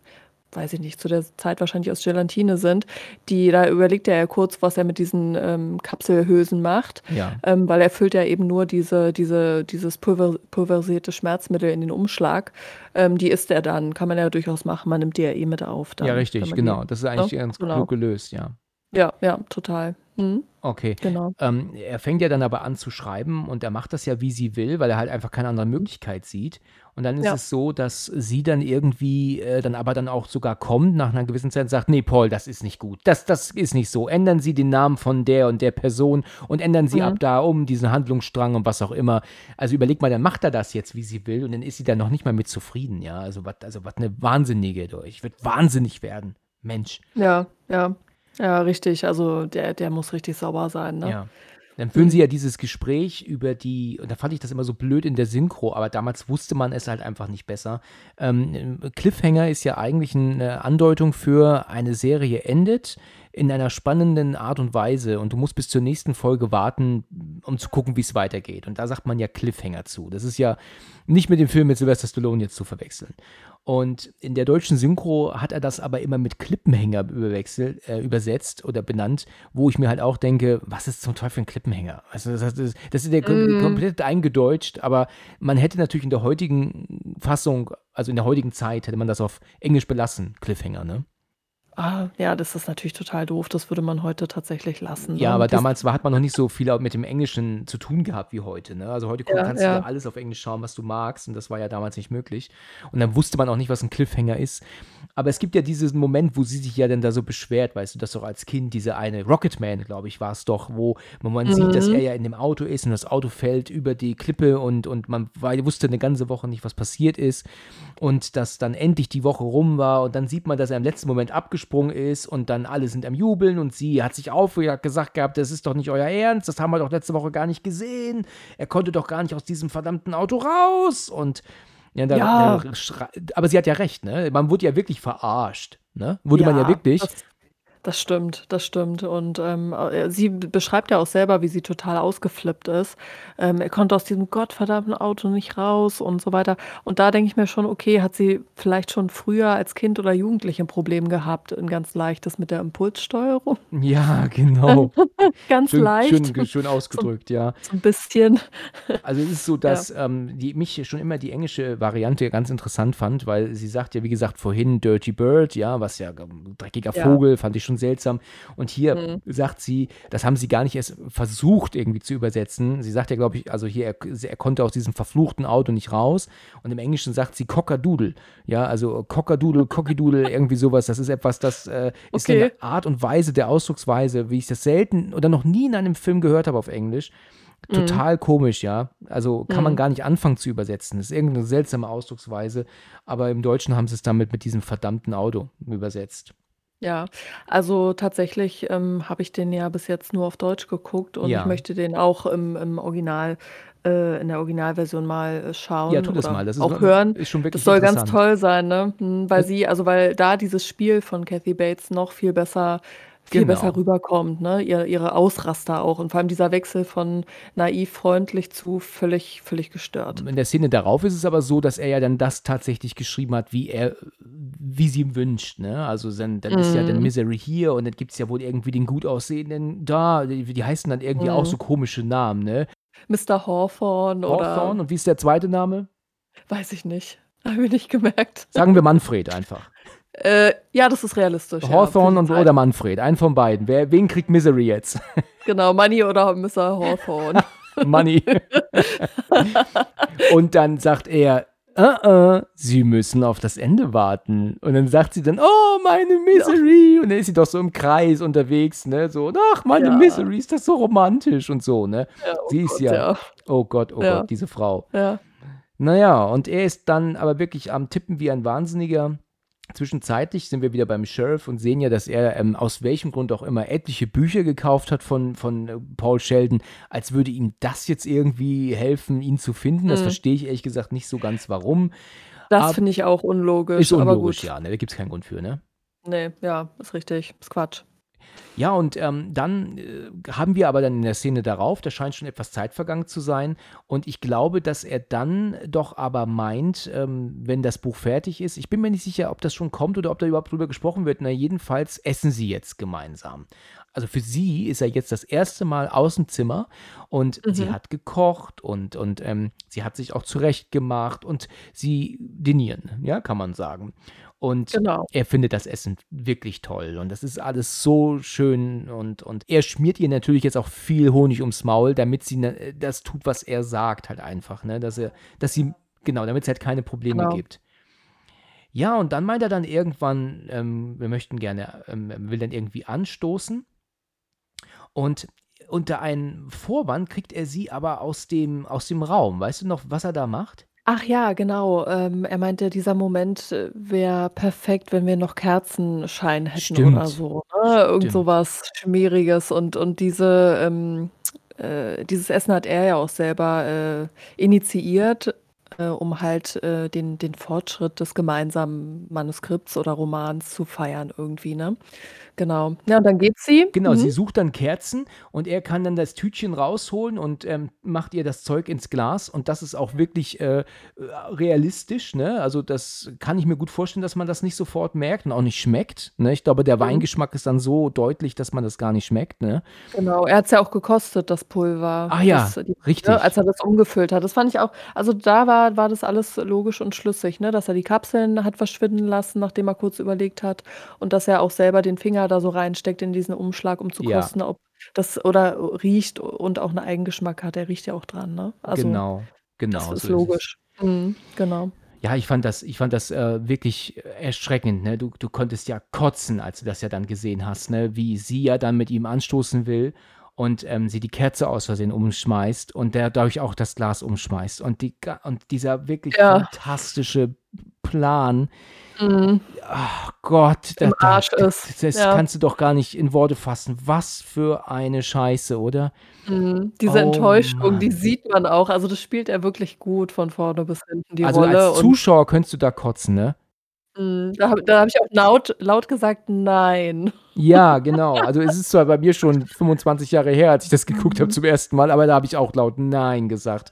[SPEAKER 3] weiß ich nicht, zu der Zeit wahrscheinlich aus Gelatine sind, die da überlegt er ja kurz, was er mit diesen, ähm, Kapselhülsen macht,
[SPEAKER 2] Ja.
[SPEAKER 3] ähm, weil er füllt ja eben nur diese diese dieses pulver pulverisierte Schmerzmittel in den Umschlag. Ähm, die isst er dann, kann man ja durchaus machen. Man nimmt die ja eh mit auf dann,
[SPEAKER 2] Ja, richtig, genau.
[SPEAKER 3] die
[SPEAKER 2] Das ist eigentlich
[SPEAKER 3] ne?
[SPEAKER 2] ganz
[SPEAKER 3] Genau.
[SPEAKER 2] klug gelöst, ja.
[SPEAKER 3] Ja, ja, total. Mhm,
[SPEAKER 2] Okay.
[SPEAKER 3] genau.
[SPEAKER 2] Ähm, er fängt ja dann aber an zu schreiben und er macht das ja, wie sie will, weil er halt einfach keine andere Möglichkeit sieht. Und dann ist
[SPEAKER 3] Ja.
[SPEAKER 2] es so, dass sie dann irgendwie äh, dann aber dann auch sogar kommt nach einer gewissen Zeit und sagt, nee, Paul, das ist nicht gut. Das, das ist nicht so. Ändern Sie den Namen von der und der Person und ändern Sie
[SPEAKER 3] Mhm.
[SPEAKER 2] ab da um diesen Handlungsstrang und was auch immer. Also überleg mal, dann macht er das jetzt, wie sie will und dann ist sie dann noch nicht mal mit zufrieden, ja. Also was also was eine Wahnsinnige, du. ich würde wahnsinnig werden. Mensch.
[SPEAKER 3] Ja, ja. Ja, richtig. Also, der der muss richtig sauer sein, ne?
[SPEAKER 2] Ja. Dann führen sie ja dieses Gespräch über die, und da fand ich das immer so blöd in der Synchro, aber damals wusste man es halt einfach nicht besser. Ähm, Cliffhanger ist ja eigentlich eine Andeutung für eine Serie endet in einer spannenden Art und Weise und du musst bis zur nächsten Folge warten, um zu gucken, wie es weitergeht. Und da sagt man ja Cliffhanger zu. Das ist ja nicht mit dem Film mit Sylvester Stallone jetzt zu verwechseln. Und in der deutschen Synchro hat er das aber immer mit Klippenhänger äh, übersetzt oder benannt, wo ich mir halt auch denke, was ist zum Teufel ein Klippenhänger? Also das, das, das ist ja kom komplett eingedeutscht, aber man hätte natürlich in der heutigen Fassung, also in der heutigen Zeit, hätte man das auf Englisch belassen, Cliffhanger, ne?
[SPEAKER 3] Ah, ja, das ist natürlich total doof. Das würde man heute tatsächlich lassen,
[SPEAKER 2] Ja,
[SPEAKER 3] ne?
[SPEAKER 2] aber damals war, hat man noch nicht so viel mit dem Englischen zu tun gehabt wie heute. Ne? Also heute
[SPEAKER 3] Ja,
[SPEAKER 2] kannst du ja
[SPEAKER 3] ja.
[SPEAKER 2] alles auf Englisch schauen, was du magst. Und das war ja damals nicht möglich. Und dann wusste man auch nicht, was ein Cliffhanger ist. Aber es gibt ja diesen Moment, wo sie sich ja dann da so beschwert, weißt du, dass doch als Kind diese eine Rocketman, glaube ich, war es doch, wo man sieht, dass
[SPEAKER 3] Mhm.
[SPEAKER 2] er ja in dem Auto ist und das Auto fällt über die Klippe und, und man war, wusste eine ganze Woche nicht, was passiert ist. Und dass dann endlich die Woche rum war und dann sieht man, dass er im letzten Moment abgesprungen ist und dann alle sind am Jubeln und sie hat sich aufgeregt, hat gesagt gehabt, das ist doch nicht euer Ernst, das haben wir doch letzte Woche gar nicht gesehen. Er konnte doch gar nicht aus diesem verdammten Auto raus und ja, da,
[SPEAKER 3] Ja.
[SPEAKER 2] da aber sie hat ja recht, ne? Man wurde ja wirklich verarscht, ne? Wurde man ja wirklich.
[SPEAKER 3] Das, das stimmt, das stimmt. Und ähm, äh, sie beschreibt ja auch selber, wie sie total ausgeflippt ist. Ähm, er konnte aus diesem gottverdammten Auto nicht raus und so weiter. Und da denke ich mir schon, okay, hat sie vielleicht schon früher als Kind oder Jugendliche ein Problem gehabt, ein ganz leichtes mit der Impulssteuerung.
[SPEAKER 2] Ja, genau.
[SPEAKER 3] Ganz
[SPEAKER 2] Schön,
[SPEAKER 3] leicht.
[SPEAKER 2] schön, schön ausgedrückt, ja.
[SPEAKER 3] So ein bisschen.
[SPEAKER 2] Also es ist so, dass ähm, die, mich schon immer die englische Variante ganz interessant fand, weil sie sagt ja, wie gesagt, vorhin Dirty Bird, ja, was ja ähm, dreckiger
[SPEAKER 3] Ja.
[SPEAKER 2] Vogel, fand ich schon seltsam. Und hier
[SPEAKER 3] Mhm.
[SPEAKER 2] sagt sie, das haben sie gar nicht erst versucht irgendwie zu übersetzen. Sie sagt ja, glaube ich, also hier, er, er konnte aus diesem verfluchten Auto nicht raus. Und im Englischen sagt sie Cockadoodle. Ja, also Cockadoodle, Cockydoodle, irgendwie sowas. Das ist etwas, das äh, ist
[SPEAKER 3] Okay.
[SPEAKER 2] eine Art und Weise der Ausdrucksweise, wie ich das selten oder noch nie in einem Film gehört habe auf Englisch. Total komisch, ja. Also kann man
[SPEAKER 3] Mhm.
[SPEAKER 2] gar nicht anfangen zu übersetzen. Das ist irgendeine seltsame Ausdrucksweise. Aber im Deutschen haben sie es damit mit diesem verdammten Auto übersetzt.
[SPEAKER 3] Ja, also tatsächlich ähm, habe ich den ja bis jetzt nur auf Deutsch geguckt und
[SPEAKER 2] Ja.
[SPEAKER 3] ich möchte den auch im, im Original, äh, in der Originalversion mal äh, schauen
[SPEAKER 2] Ja, tu das
[SPEAKER 3] oder
[SPEAKER 2] mal. Das ist,
[SPEAKER 3] auch hören.
[SPEAKER 2] ist schon wirklich
[SPEAKER 3] Das soll ganz
[SPEAKER 2] interessant.
[SPEAKER 3] toll sein, ne? Hm, Weil
[SPEAKER 2] Ja.
[SPEAKER 3] sie, also weil da dieses Spiel von Kathy Bates noch viel besser, viel
[SPEAKER 2] Genau.
[SPEAKER 3] besser rüberkommt, ne? Ihr, ihre Ausraster auch und vor allem dieser Wechsel von naiv freundlich zu völlig, völlig gestört.
[SPEAKER 2] In der Szene darauf ist es aber so, dass er ja dann das tatsächlich geschrieben hat, wie er, wie sie ihm wünscht. Ne? Also dann, dann ist ja dann
[SPEAKER 3] Mhm.
[SPEAKER 2] Misery hier und dann gibt es ja wohl irgendwie den gut aussehenden da. Die, die heißen dann irgendwie auch
[SPEAKER 3] Mhm.
[SPEAKER 2] so komische Namen, ne?
[SPEAKER 3] Mr. Hawthorne oder
[SPEAKER 2] Hawthorne und wie ist der zweite Name?
[SPEAKER 3] weiß ich nicht. Habe ich nicht gemerkt.
[SPEAKER 2] Sagen wir Manfred einfach.
[SPEAKER 3] Äh, ja, das ist realistisch. ja,
[SPEAKER 2] Hawthorne
[SPEAKER 3] für
[SPEAKER 2] und oder Manfred, einen von beiden. Wer, wen kriegt Misery jetzt?
[SPEAKER 3] Genau, Money oder Mr. Hawthorne.
[SPEAKER 2] Money. und dann sagt er, äh, äh, Sie müssen auf das Ende warten. Und dann sagt sie dann, oh, meine Misery. Und dann ist sie doch so im Kreis unterwegs, ne? So, ach, meine
[SPEAKER 3] Ja.
[SPEAKER 2] Misery, ist das so romantisch und so, ne?
[SPEAKER 3] Ja, oh
[SPEAKER 2] sie ist
[SPEAKER 3] Gott,
[SPEAKER 2] ja,
[SPEAKER 3] ja.
[SPEAKER 2] oh Gott, oh
[SPEAKER 3] Ja.
[SPEAKER 2] Gott, diese Frau.
[SPEAKER 3] Ja.
[SPEAKER 2] Naja, und er ist dann aber wirklich am Tippen wie ein Wahnsinniger. Zwischenzeitlich sind wir wieder beim Sheriff und sehen ja, dass er ähm, aus welchem Grund auch immer etliche Bücher gekauft hat von, von äh, Paul Sheldon, als würde ihm das jetzt irgendwie helfen, ihn zu finden. Das
[SPEAKER 3] Mhm.
[SPEAKER 2] verstehe ich ehrlich gesagt nicht so ganz, warum.
[SPEAKER 3] Das finde ich auch unlogisch.
[SPEAKER 2] Ist
[SPEAKER 3] aber
[SPEAKER 2] unlogisch,
[SPEAKER 3] gut.
[SPEAKER 2] ja, ne? da gibt es keinen Grund für, ne?
[SPEAKER 3] Nee, ja, ist richtig. Ist Quatsch.
[SPEAKER 2] Ja, und ähm, dann äh, haben wir aber dann in der Szene darauf, da scheint schon etwas Zeit vergangen zu sein. Und ich glaube, dass er dann doch aber meint, ähm, wenn das Buch fertig ist, ich bin mir nicht sicher, ob das schon kommt oder ob da überhaupt drüber gesprochen wird. Na, jedenfalls essen sie jetzt gemeinsam. Also für sie ist er jetzt das erste Mal aus dem Zimmer und sie
[SPEAKER 3] Mhm.
[SPEAKER 2] hat gekocht und, und ähm, sie hat sich auch zurecht gemacht und sie dinieren, ja, kann man sagen. Und
[SPEAKER 3] Genau.
[SPEAKER 2] er findet das Essen wirklich toll und das ist alles so schön und, und er schmiert ihr natürlich jetzt auch viel Honig ums Maul, damit sie ne, das tut, was er sagt, halt einfach, ne, dass er, dass sie, genau, damit es halt keine Probleme
[SPEAKER 3] Genau.
[SPEAKER 2] gibt. Ja, und dann meint er dann irgendwann, ähm, wir möchten gerne, ähm, will dann irgendwie anstoßen und unter einem Vorwand kriegt er sie aber aus dem, aus dem Raum. Weißt du noch, was er da macht?
[SPEAKER 3] Ach ja, genau. Ähm, er meinte, dieser Moment äh, wäre perfekt, wenn wir noch Kerzenschein hätten oder
[SPEAKER 2] Stimmt,
[SPEAKER 3] so, ne? Irgend
[SPEAKER 2] stimmt.
[SPEAKER 3] so was Schmieriges und und diese ähm, äh, dieses Essen hat er ja auch selber, äh, initiiert, äh, um halt, äh, den den Fortschritt des gemeinsamen Manuskripts oder Romans zu feiern irgendwie, ne? Genau. Ja, und dann geht sie.
[SPEAKER 2] Genau,
[SPEAKER 3] Mhm.
[SPEAKER 2] sie sucht dann Kerzen und er kann dann das Tütchen rausholen und ähm, macht ihr das Zeug ins Glas. Und das ist auch wirklich äh, äh, realistisch. Ne? Also, das kann ich mir gut vorstellen, dass man das nicht sofort merkt und auch nicht schmeckt. Ne? Ich glaube, der
[SPEAKER 3] Mhm.
[SPEAKER 2] Weingeschmack ist dann so deutlich, dass man das gar nicht schmeckt. Ne?
[SPEAKER 3] Genau, er hat's ja auch gekostet, das Pulver,
[SPEAKER 2] Ach ja,
[SPEAKER 3] das die ne,
[SPEAKER 2] richtig.
[SPEAKER 3] als er das umgefüllt hat. Das fand ich auch also, da war war das alles logisch und schlüssig, ne, dass er die Kapseln hat verschwinden lassen, nachdem er kurz überlegt hat und dass er auch selber den Finger da so reinsteckt in diesen Umschlag, um zu
[SPEAKER 2] Ja,
[SPEAKER 3] kosten, ob das oder riecht und auch 'n Eigengeschmack hat. Er riecht ja auch dran, ne? Also,
[SPEAKER 2] genau,
[SPEAKER 3] das
[SPEAKER 2] genau,
[SPEAKER 3] ist
[SPEAKER 2] so ist es.
[SPEAKER 3] logisch. Mhm, genau.
[SPEAKER 2] Ja, ich fand das, ich fand das äh, wirklich erschreckend. Ne? Du, du konntest ja kotzen, als du das ja dann gesehen hast, ne? wie sie ja dann mit ihm anstoßen will und ähm, sie die Kerze aus Versehen umschmeißt und der dadurch auch das Glas umschmeißt. Und, die, und dieser wirklich
[SPEAKER 3] Ja.
[SPEAKER 2] fantastische Plan,
[SPEAKER 3] Mhm.
[SPEAKER 2] ach Gott, da, da,
[SPEAKER 3] ist.
[SPEAKER 2] das
[SPEAKER 3] Ja.
[SPEAKER 2] kannst du doch gar nicht in Worte fassen. Was für eine Scheiße, oder?
[SPEAKER 3] Mhm. Diese
[SPEAKER 2] Oh
[SPEAKER 3] Enttäuschung, die
[SPEAKER 2] Mann.
[SPEAKER 3] sieht man auch. Also, das spielt er wirklich gut von vorne bis hinten, die
[SPEAKER 2] Also
[SPEAKER 3] Rolle
[SPEAKER 2] als Zuschauer könntest du da kotzen, ne?
[SPEAKER 3] Mhm, da habe da habe ich auch laut laut gesagt: „Nein.“
[SPEAKER 2] Ja, genau. Also es ist zwar bei mir schon 25 Jahre her, als ich das geguckt habe
[SPEAKER 3] Mhm.
[SPEAKER 2] zum ersten Mal, aber da habe ich auch laut Nein gesagt.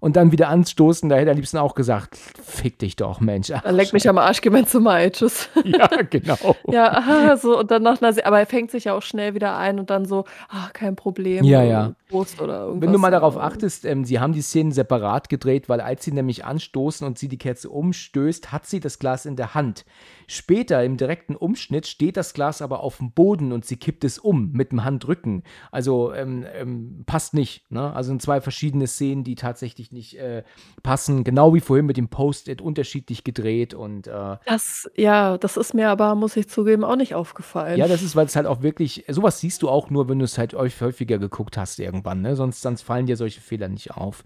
[SPEAKER 2] Und dann wieder anstoßen, da hätte er am liebsten auch gesagt, fick dich doch, Mensch. Ach,
[SPEAKER 3] „Dann leck mich am Arsch, geh mir zu Mai, tschüss.“
[SPEAKER 2] ja, genau.
[SPEAKER 3] Ja, aha, so und dann nach 'ner Se aber er fängt sich ja auch schnell wieder ein und dann so: „Ah, kein Problem,
[SPEAKER 2] Ja,
[SPEAKER 3] äh,
[SPEAKER 2] ja.
[SPEAKER 3] Prost“ oder
[SPEAKER 2] Wenn du
[SPEAKER 3] irgendwas,
[SPEAKER 2] mal darauf achtest, ähm, sie haben die Szenen separat gedreht, weil als sie nämlich anstoßen und sie die Kerze umstößt, hat sie das Glas in der Hand. Später im direkten Umschnitt steht das Glas aber auf dem Boden und sie kippt es um mit dem Handrücken. Also ähm, ähm, passt nicht. Ne? Also sind zwei verschiedene Szenen, die tatsächlich nicht äh, passen. Genau wie vorhin mit dem Post-it unterschiedlich gedreht und äh,
[SPEAKER 3] Das ja, das ist mir aber, muss ich zugeben, auch nicht aufgefallen.
[SPEAKER 2] ja, das ist, weil es halt auch wirklich, sowas siehst du auch nur, wenn du es halt häufig- häufiger geguckt hast irgendwann, ne? Sonst, sonst fallen dir solche Fehler nicht auf.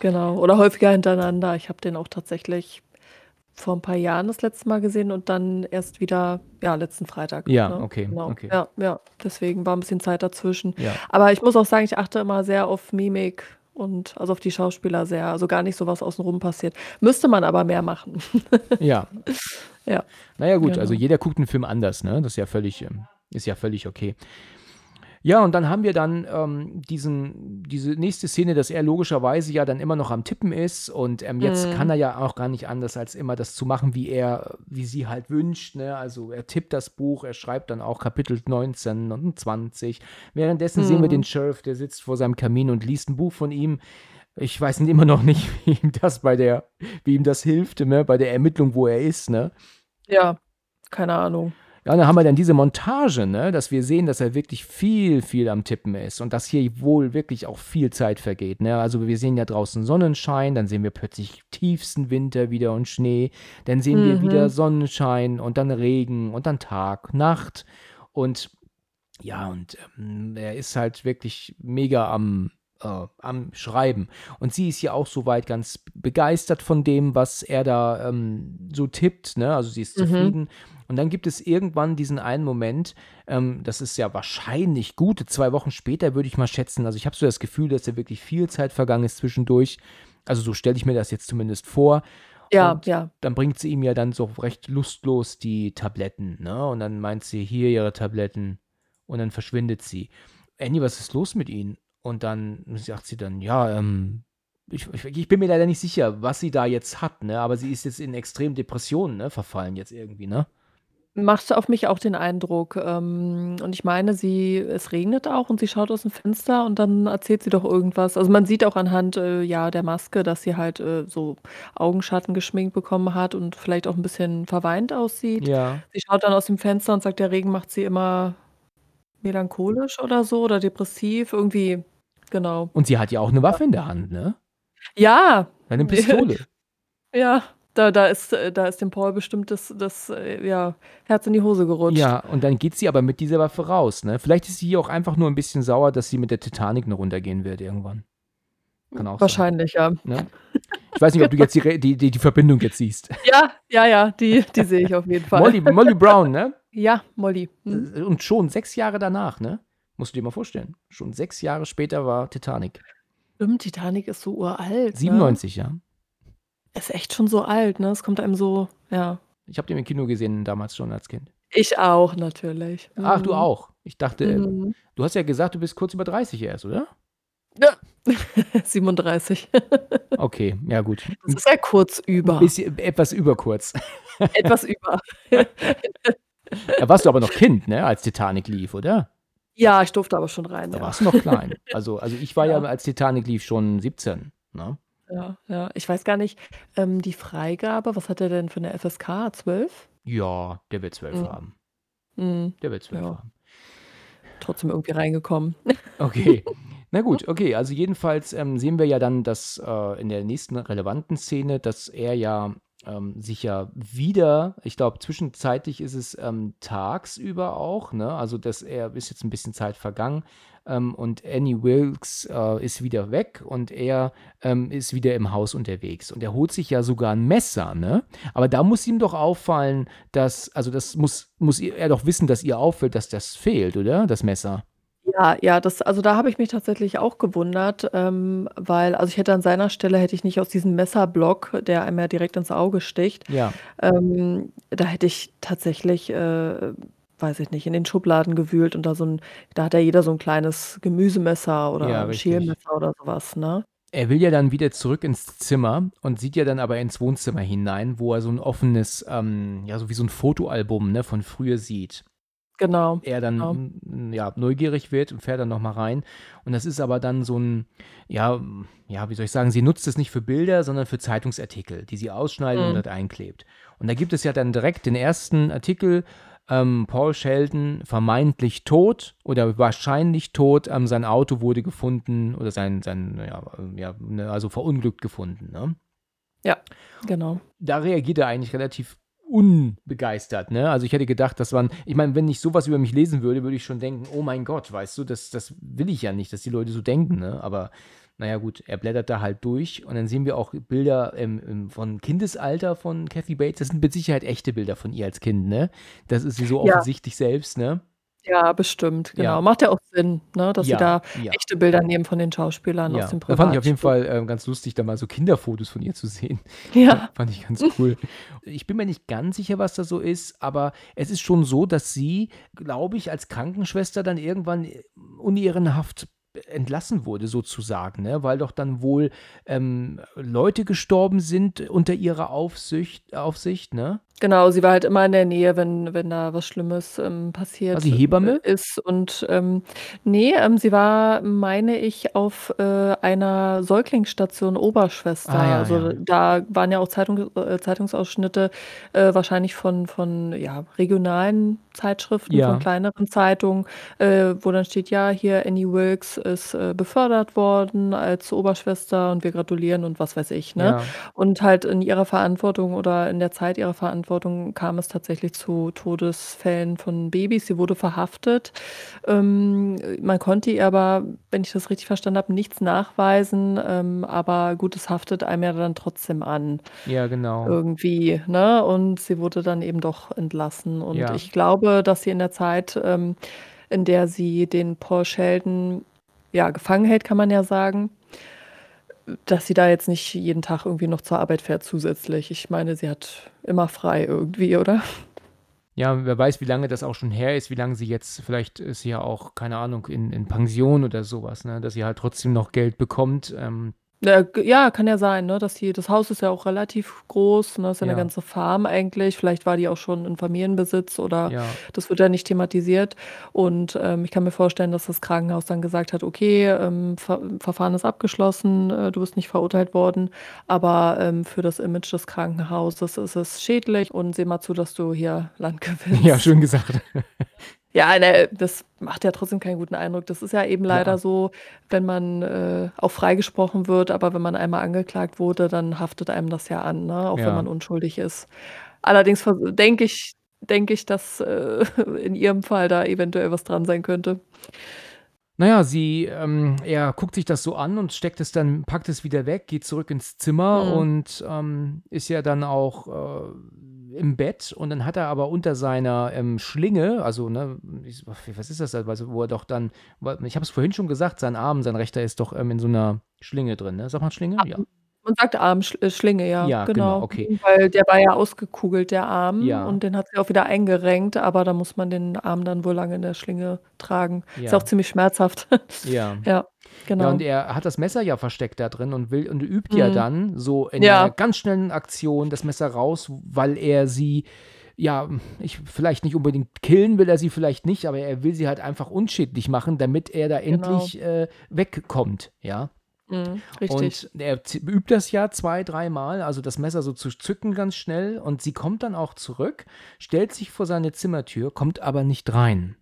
[SPEAKER 3] Genau, oder häufiger hintereinander. Ich habe den auch tatsächlich vor 'n paar Jahren das letzte Mal gesehen und dann erst wieder, ja, letzten Freitag,
[SPEAKER 2] Ja,
[SPEAKER 3] ne?
[SPEAKER 2] okay,
[SPEAKER 3] Genau.
[SPEAKER 2] okay.
[SPEAKER 3] Ja, ja, deswegen war 'n bisschen Zeit dazwischen.
[SPEAKER 2] Ja.
[SPEAKER 3] Aber ich muss auch sagen, ich achte immer sehr auf Mimik und also, auf die Schauspieler sehr. Also, gar nicht so was außenrum passiert. Müsste man aber mehr machen.
[SPEAKER 2] Ja.
[SPEAKER 3] Ja.
[SPEAKER 2] Na ja, gut, also
[SPEAKER 3] Genau.
[SPEAKER 2] jeder guckt 'n Film anders, ne? Das ist ja völlig, ähm ist ja völlig okay. Ja, und dann haben wir dann ähm, diesen, diese nächste Szene, dass er logischerweise ja dann immer noch am Tippen ist und ähm, jetzt kann
[SPEAKER 3] Mhm.
[SPEAKER 2] er ja auch gar nicht anders, als immer das zu machen, wie er, wie sie halt wünscht. Ne? Also er tippt das Buch, er schreibt dann auch Kapitel 19 und 20. Währenddessen sehen wir den
[SPEAKER 3] Mhm.
[SPEAKER 2] Sheriff, der sitzt vor seinem Kamin und liest ein Buch von ihm. Ich weiß immer noch nicht, wie ihm das bei der, wie ihm das hilft, ne? bei der Ermittlung, wo er ist, ne?
[SPEAKER 3] Ja, keine Ahnung.
[SPEAKER 2] Ja, dann haben wir dann diese Montage, ne, dass wir sehen, dass er wirklich viel, viel am Tippen ist und dass hier wohl wirklich auch viel Zeit vergeht. Ne? Also wir sehen ja draußen Sonnenschein, dann sehen wir plötzlich tiefsten Winter wieder und Schnee, dann sehen wir wieder
[SPEAKER 3] Mhm.
[SPEAKER 2] Sonnenschein und dann Regen und dann Tag, Nacht und ja, und ähm, er ist halt wirklich mega am, äh, am Schreiben. Und sie ist ja auch soweit ganz begeistert von dem, was er da ähm, so tippt. Ne? Also sie ist
[SPEAKER 3] Mhm.
[SPEAKER 2] zufrieden. Und dann gibt es irgendwann diesen einen Moment, ähm, das ist ja wahrscheinlich gute zwei Wochen später, würde ich mal schätzen. Also ich habe so das Gefühl, dass da wirklich viel Zeit vergangen ist zwischendurch. Also so stelle ich mir das jetzt zumindest vor.
[SPEAKER 3] Ja,
[SPEAKER 2] Und
[SPEAKER 3] ja.
[SPEAKER 2] dann bringt sie ihm ja dann so recht lustlos die Tabletten, ne? Und dann meint sie, hier ihre Tabletten. Und dann verschwindet sie. Annie, was ist los mit Ihnen? Und dann sagt sie dann, ja, ähm, ich, ich, ich, bin mir leider nicht sicher, was sie da jetzt hat, ne? Aber sie ist jetzt in extrem Depressionen, ne? Verfallen jetzt irgendwie, ne?
[SPEAKER 3] Macht auf mich auch den Eindruck. Ähm, und ich meine, sie es regnet auch und sie schaut aus dem Fenster und dann erzählt sie doch irgendwas. Also, man sieht auch anhand, äh, ja, der Maske, dass sie halt, äh, so Augenschatten geschminkt bekommen hat und vielleicht auch ein bisschen verweint aussieht.
[SPEAKER 2] Ja.
[SPEAKER 3] Sie schaut dann aus dem Fenster und sagt, der Regen macht sie immer melancholisch oder so oder depressiv, irgendwie, genau.
[SPEAKER 2] Und sie hat ja auch eine Waffe in der Hand, ne?
[SPEAKER 3] Ja.
[SPEAKER 2] Eine Pistole.
[SPEAKER 3] Ja. Da, da, ist, äh, da ist dem Paul bestimmt das, das äh, ja, Herz in die Hose gerutscht.
[SPEAKER 2] Ja, und dann geht sie aber mit dieser Waffe raus. Ne? Vielleicht ist sie hier auch einfach nur ein bisschen sauer, dass sie mit der Titanic nur runtergehen wird irgendwann.
[SPEAKER 3] Kann auch Wahrscheinlich, sein. ja. Ne?
[SPEAKER 2] Ich weiß nicht, ob du jetzt die, die, die, die Verbindung jetzt siehst.
[SPEAKER 3] Ja, ja, ja, die, die sehe ich auf jeden Fall.
[SPEAKER 2] Molly, Molly Brown, ne?
[SPEAKER 3] Ja, Molly. Hm.
[SPEAKER 2] Äh, und schon sechs Jahre danach, ne? Musst du dir mal vorstellen. Schon sechs Jahre später war Titanic.
[SPEAKER 3] Stimmt, Titanic ist so uralt.
[SPEAKER 2] 97,
[SPEAKER 3] ne?
[SPEAKER 2] ja.
[SPEAKER 3] Ist echt schon so alt, ne? Es kommt einem so, ja.
[SPEAKER 2] Ich habe den im Kino gesehen damals schon als Kind.
[SPEAKER 3] Ich auch, natürlich.
[SPEAKER 2] Ach, du mhm. auch. Ich dachte, mhm. du hast ja gesagt, du bist kurz über 30 erst, oder?
[SPEAKER 3] Ja. 37.
[SPEAKER 2] okay, ja gut.
[SPEAKER 3] Das ist ja kurz über.
[SPEAKER 2] Bisschen, etwas über kurz.
[SPEAKER 3] etwas über.
[SPEAKER 2] da warst du aber noch Kind, ne, als Titanic lief, oder?
[SPEAKER 3] Ja, ich durfte aber schon rein.
[SPEAKER 2] Da
[SPEAKER 3] ja.
[SPEAKER 2] warst du noch klein. Also, also ich war ja. ja als Titanic lief schon 17. Ne?
[SPEAKER 3] Ja, ja. Ich weiß gar nicht, ähm, die Freigabe, was hat er denn für eine FSK? 12?
[SPEAKER 2] Ja, der wird 12 mhm. haben.
[SPEAKER 3] Mhm.
[SPEAKER 2] Der wird 12
[SPEAKER 3] ja.
[SPEAKER 2] haben.
[SPEAKER 3] Trotzdem irgendwie reingekommen.
[SPEAKER 2] Okay. Na gut, okay. Also jedenfalls ähm, sehen wir ja dann, dass äh, in der nächsten relevanten Szene, dass er ja ähm, sich ja wieder, ich glaube, zwischenzeitlich ist es ähm, tagsüber auch, ne? Also, dass er ist jetzt ein bisschen Zeit vergangen ähm, und Annie Wilkes äh, ist wieder weg und er ähm, ist wieder im Haus unterwegs. Und er holt sich ja sogar ein Messer, ne? Aber da muss ihm doch auffallen, dass, also das muss, muss er doch wissen, dass ihr auffällt, dass das fehlt, oder? Das Messer.
[SPEAKER 3] Ja, ja, das also, da habe ich mich tatsächlich auch gewundert, ähm, weil also, ich hätte an seiner Stelle hätte ich nicht aus diesem Messerblock, der einem ja direkt ins Auge sticht
[SPEAKER 2] Ja.
[SPEAKER 3] ähm, da hätte ich tatsächlich, äh, weiß ich nicht, in den Schubladen gewühlt und da so ein da hat ja jeder so ein kleines Gemüsemesser oder 'n
[SPEAKER 2] richtig.
[SPEAKER 3] Schälmesser oder sowas, ne?
[SPEAKER 2] Er will ja dann wieder zurück ins Zimmer und sieht ja dann aber ins Wohnzimmer hinein, wo er so ein offenes, ähm ja, so wie so ein Fotoalbum, ne, von früher sieht.
[SPEAKER 3] Genau,
[SPEAKER 2] Er dann,
[SPEAKER 3] genau.
[SPEAKER 2] ja, neugierig wird und fährt dann noch mal rein. Und das ist aber dann so ein ja ja, wie soll ich sagen, sie nutzt es nicht für Bilder, sondern für Zeitungsartikel, die sie ausschneidet und
[SPEAKER 3] Mhm.
[SPEAKER 2] dort einklebt. Und da gibt es ja dann direkt den ersten Artikel, ähm, Paul Sheldon vermeintlich tot oder wahrscheinlich tot, ähm, sein Auto wurde gefunden oder sein sein, ja, ja, ne, also verunglückt gefunden, ne?
[SPEAKER 3] Ja, genau.
[SPEAKER 2] Da reagiert er eigentlich relativ unbegeistert, ne? Also, ich hätte gedacht, dass man ich meine, wenn ich sowas über mich lesen würde, würde ich schon denken: „Oh mein Gott, weißt du, das das will ich ja nicht, dass die Leute so denken“, ne? Aber na ja gut, er blättert da halt durch und dann sehen wir auch Bilder, ähm, ähm, von Kindesalter von Kathy Bates. Das sind mit Sicherheit echte Bilder von ihr als Kind, ne? Das ist sie so
[SPEAKER 3] Ja.
[SPEAKER 2] offensichtlich selbst, ne?
[SPEAKER 3] Ja, bestimmt, genau.
[SPEAKER 2] Ja.
[SPEAKER 3] Macht ja auch Sinn, ne, dass sie
[SPEAKER 2] Ja,
[SPEAKER 3] da
[SPEAKER 2] ja.
[SPEAKER 3] echte Bilder nehmen von den Schauspielern
[SPEAKER 2] Ja,
[SPEAKER 3] aus dem
[SPEAKER 2] da fand ich auf jeden
[SPEAKER 3] Privatstudio.
[SPEAKER 2] Fall, ähm, ganz lustig, da mal so Kinderfotos von ihr zu sehen.
[SPEAKER 3] Ja.
[SPEAKER 2] Fand ich ganz cool. Ich bin mir nicht ganz sicher, was da so ist, aber es ist schon so, dass sie, glaube ich, als Krankenschwester dann irgendwann äh, unehrenhaft entlassen wurde sozusagen, ne? Weil doch dann wohl, ähm, Leute gestorben sind unter ihrer Aufsicht Aufsicht, ne?
[SPEAKER 3] Genau, sie war halt immer in der Nähe, wenn wenn da was Schlimmes, ähm,
[SPEAKER 2] War
[SPEAKER 3] passiert,
[SPEAKER 2] sie Hebamme?
[SPEAKER 3] äh, ist und, ähm ne, ähm, sie war, meine ich, auf, äh, einer Säuglingsstation Oberschwester.
[SPEAKER 2] Ah, ja,
[SPEAKER 3] Also,
[SPEAKER 2] ja.
[SPEAKER 3] da waren ja auch Zeitung äh, Zeitungsausschnitte, äh, wahrscheinlich von von, ja, regionalen Zeitschriften, von
[SPEAKER 2] Ja.
[SPEAKER 3] kleineren Zeitungen, äh, wo dann steht: „Ja, hier Annie Wilkes ist, äh, befördert worden als Oberschwester und wir gratulieren“ und was weiß ich, ne?
[SPEAKER 2] Ja.
[SPEAKER 3] Und halt in ihrer Verantwortung oder in der Zeit ihrer Verantwortung kam es tatsächlich zu Todesfällen von Babys. Sie wurde verhaftet. Ähm, man konnte ihr aber, wenn ich das richtig verstanden habe, nichts nachweisen, ähm, aber gut, es haftet einem ja dann trotzdem an
[SPEAKER 2] Ja, genau.
[SPEAKER 3] irgendwie, ne? Und sie wurde dann eben doch entlassen. Und
[SPEAKER 2] Ja.
[SPEAKER 3] ich glaube, dass sie in der Zeit, ähm, in der sie den Paul Sheldon, ja, gefangen hält, kann man ja sagen dass sie da jetzt nicht jeden Tag irgendwie noch zur Arbeit fährt zusätzlich. Ich meine, sie hat immer frei irgendwie, oder?
[SPEAKER 2] Ja, wer weiß, wie lange das auch schon her ist, wie lange sie jetzt, vielleicht ist sie ja auch, keine Ahnung, in, in Pension oder sowas, ne? Dass sie halt trotzdem noch Geld bekommt. Ähm,
[SPEAKER 3] ja, g ja, kann ja sein, ne, dass die das Haus ist ja auch relativ groß, ne? Ist ja 'ne
[SPEAKER 2] Ja.
[SPEAKER 3] ganze Farm eigentlich. Vielleicht war die auch schon in Familienbesitz oder
[SPEAKER 2] Ja.
[SPEAKER 3] das wird ja nicht thematisiert. Und, ähm, ich kann mir vorstellen, dass das Krankenhaus dann gesagt hat: „Okay, ähm, Ver Verfahren ist abgeschlossen, äh, du bist nicht verurteilt worden, aber, ähm, für das Image des Krankenhauses ist es schädlich und sieh mal zu, dass du hier Land
[SPEAKER 2] Ja,
[SPEAKER 3] gewinnst.“
[SPEAKER 2] schön gesagt.
[SPEAKER 3] Ja, ne, das macht ja trotzdem keinen guten Eindruck. Das ist ja eben leider
[SPEAKER 2] Ja.
[SPEAKER 3] so, wenn man, äh, auch freigesprochen wird, aber wenn man einmal angeklagt wurde, dann haftet einem das ja an, ne, auch wenn man
[SPEAKER 2] Ja.
[SPEAKER 3] unschuldig ist. Allerdings denke ich denke ich, dass, äh, in ihrem Fall da eventuell was dran sein könnte.
[SPEAKER 2] Na ja, sie, ähm er guckt sich das so an und steckt es dann packt es wieder weg, geht zurück ins Zimmer
[SPEAKER 3] Mhm.
[SPEAKER 2] und, ähm, ist ja dann auch, äh, im Bett und dann hat er aber unter seiner, ähm, Schlinge, also, ne, ich was ist das da, also, wo er doch dann ich habe es vorhin schon gesagt, sein Arm, sein rechter ist doch, ähm, in so 'ner Schlinge drin, ne? Sagt man Schlinge? Ja.
[SPEAKER 3] Man sagt Arm, Sch äh, Schlinge, ja,
[SPEAKER 2] Ja, genau,
[SPEAKER 3] genau.
[SPEAKER 2] okay.
[SPEAKER 3] Weil der war ja ausgekugelt, der Arm,
[SPEAKER 2] Ja.
[SPEAKER 3] und den hat sie auch wieder eingerenkt, aber da muss man den Arm dann wohl lange in der Schlinge tragen. Ist auch
[SPEAKER 2] Ja.
[SPEAKER 3] ziemlich schmerzhaft.
[SPEAKER 2] Ja.
[SPEAKER 3] Ja,
[SPEAKER 2] Ja, und
[SPEAKER 3] genau.
[SPEAKER 2] er hat das Messer ja versteckt da drin und will und übt ja
[SPEAKER 3] Mhm.
[SPEAKER 2] dann so in
[SPEAKER 3] Ja.
[SPEAKER 2] einer ganz schnellen Aktion das Messer raus, weil er sie ja, ich vielleicht nicht unbedingt killen will er sie vielleicht nicht, aber er will sie halt einfach unschädlich machen, damit er da
[SPEAKER 3] Genau.
[SPEAKER 2] endlich, äh, wegkommt, ja?
[SPEAKER 3] Mhm, richtig.
[SPEAKER 2] Und er übt das ja 2, dreimal, also das Messer so zu zücken ganz schnell und sie kommt dann auch zurück, stellt sich vor seine Zimmertür, kommt aber nicht rein.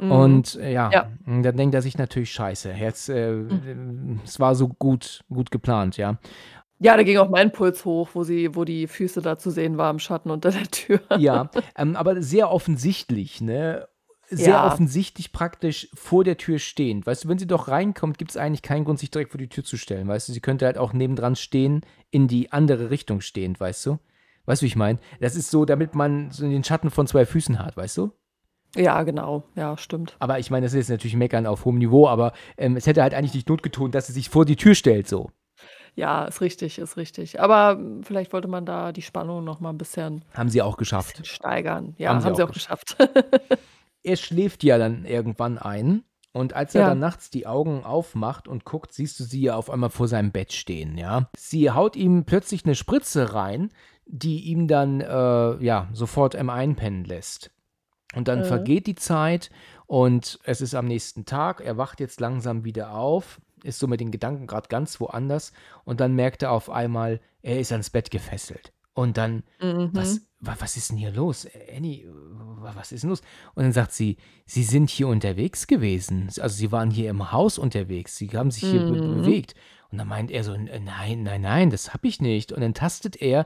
[SPEAKER 3] Mhm.
[SPEAKER 2] Und, äh, ja,
[SPEAKER 3] Ja.
[SPEAKER 2] dann denkt er sich natürlich: „Scheiße, jetzt, äh,
[SPEAKER 3] Mhm.
[SPEAKER 2] es war so gut gut geplant“, ja.
[SPEAKER 3] Ja, da ging auch mein Puls hoch, wo sie wo die Füße da zu sehen war im Schatten unter der Tür.
[SPEAKER 2] Ja, ähm, aber sehr offensichtlich, ne? Sehr
[SPEAKER 3] Ja.
[SPEAKER 2] offensichtlich praktisch vor der Tür stehend. Weißt du, wenn sie doch reinkommt, gibt's eigentlich keinen Grund, sich direkt vor die Tür zu stellen, weißt du? Sie könnte halt auch nebendran stehen, in die andere Richtung stehend, weißt du? Weißt du, wie ich meine? Das ist so, damit man so den Schatten von 2 Füßen hat, weißt du?
[SPEAKER 3] Ja, genau. Ja, stimmt.
[SPEAKER 2] Aber ich meine, das ist jetzt natürlich Meckern auf hohem Niveau, aber, ähm, es hätte halt eigentlich nicht notgetont, dass sie sich vor die Tür stellt so.
[SPEAKER 3] Ja, ist richtig, ist richtig. Aber, hm, vielleicht wollte man da die Spannung noch mal 'n bisschen
[SPEAKER 2] Haben sie auch geschafft.
[SPEAKER 3] bisschen steigern. Ja,
[SPEAKER 2] Haben
[SPEAKER 3] haben
[SPEAKER 2] sie
[SPEAKER 3] sie
[SPEAKER 2] auch
[SPEAKER 3] auch geschafft.
[SPEAKER 2] Er schläft ja dann irgendwann ein und als er
[SPEAKER 3] Ja.
[SPEAKER 2] dann nachts die Augen aufmacht und guckt, siehst du sie ja auf einmal vor seinem Bett stehen, ja? Sie haut ihm plötzlich 'ne Spritze rein, die ihm dann, äh, ja, sofort, ähm, einpennen lässt. Und dann
[SPEAKER 3] Mhm.
[SPEAKER 2] vergeht die Zeit und es ist am nächsten Tag. Er wacht jetzt langsam wieder auf, ist so mit den Gedanken grad ganz woanders und dann merkt er auf einmal, er ist ans Bett gefesselt. Und dann: „Was
[SPEAKER 3] Mhm.
[SPEAKER 2] wa was ist 'n hier los? Annie, wa was ist 'n los?“ Und dann sagt sie: „Sie sind hier unterwegs gewesen. Also, Sie waren hier im Haus unterwegs. Sie haben sich hier be
[SPEAKER 3] Mhm.
[SPEAKER 2] bewegt.“ Und dann meint er so: „N nein, nein, nein, das habe ich nicht.“ Und dann tastet er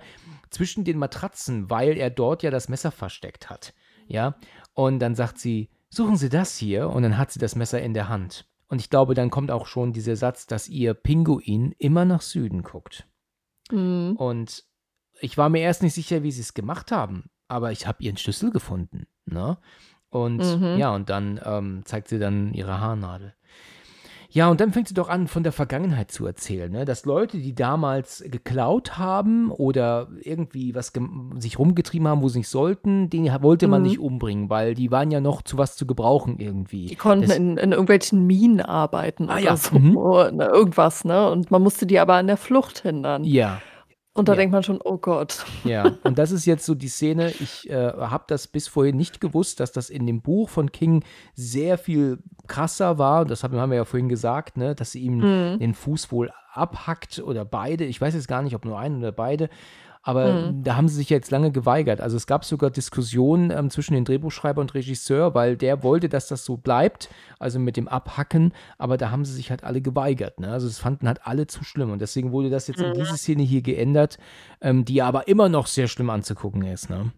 [SPEAKER 2] zwischen den Matratzen, weil er dort ja das Messer versteckt hat, ja? Und dann sagt sie: „Suchen Sie das hier?“ Und dann hat sie das Messer in der Hand. Und ich glaube, dann kommt auch schon dieser Satz, dass ihr Pinguin immer nach Süden guckt.
[SPEAKER 3] Mhm.
[SPEAKER 2] Und ich war mir erst nicht sicher, wie sie's gemacht haben, aber ich habe ihren Schlüssel gefunden, ne? Und
[SPEAKER 3] Mhm.
[SPEAKER 2] ja, und dann, ähm, zeigt sie dann ihre Haarnadel. Ja, und dann fängt sie doch an, von der Vergangenheit zu erzählen, ne? Dass Leute, die damals geklaut haben oder irgendwie was sich rumgetrieben haben, wo sie nicht sollten, die ha wollte man
[SPEAKER 3] Mhm.
[SPEAKER 2] nicht umbringen, weil die waren ja noch zu was zu gebrauchen irgendwie.
[SPEAKER 3] Die konnten
[SPEAKER 2] Das
[SPEAKER 3] in in irgendwelchen Minen arbeiten
[SPEAKER 2] Ah
[SPEAKER 3] oder
[SPEAKER 2] ja,
[SPEAKER 3] so,
[SPEAKER 2] mhm.
[SPEAKER 3] ne, irgendwas, ne? Und man musste die aber an der Flucht hindern.
[SPEAKER 2] Ja.
[SPEAKER 3] Und da
[SPEAKER 2] Ja.
[SPEAKER 3] denkt man schon: „Oh Gott.“
[SPEAKER 2] Ja, und das ist jetzt so die Szene. Ich, äh, habe das bis vorhin nicht gewusst, dass das in dem Buch von King sehr viel krasser war. Das haben haben wir ja vorhin gesagt, ne, dass sie ihm
[SPEAKER 3] Mhm.
[SPEAKER 2] den Fuß wohl abhackt oder beide. Ich weiß jetzt gar nicht, ob nur einen oder beide. Aber
[SPEAKER 3] Mhm.
[SPEAKER 2] da haben sie sich ja jetzt lange geweigert. Also, es gab sogar Diskussionen, ähm, zwischen dem Drehbuchschreiber und Regisseur, weil der wollte, dass das so bleibt, also mit dem Abhacken, aber da haben sie sich halt alle geweigert, ne? Also, das fanden halt alle zu schlimm und deswegen wurde das jetzt in
[SPEAKER 3] Mhm.
[SPEAKER 2] diese Szene hier geändert, ähm, die aber immer noch sehr schlimm anzugucken ist, ne?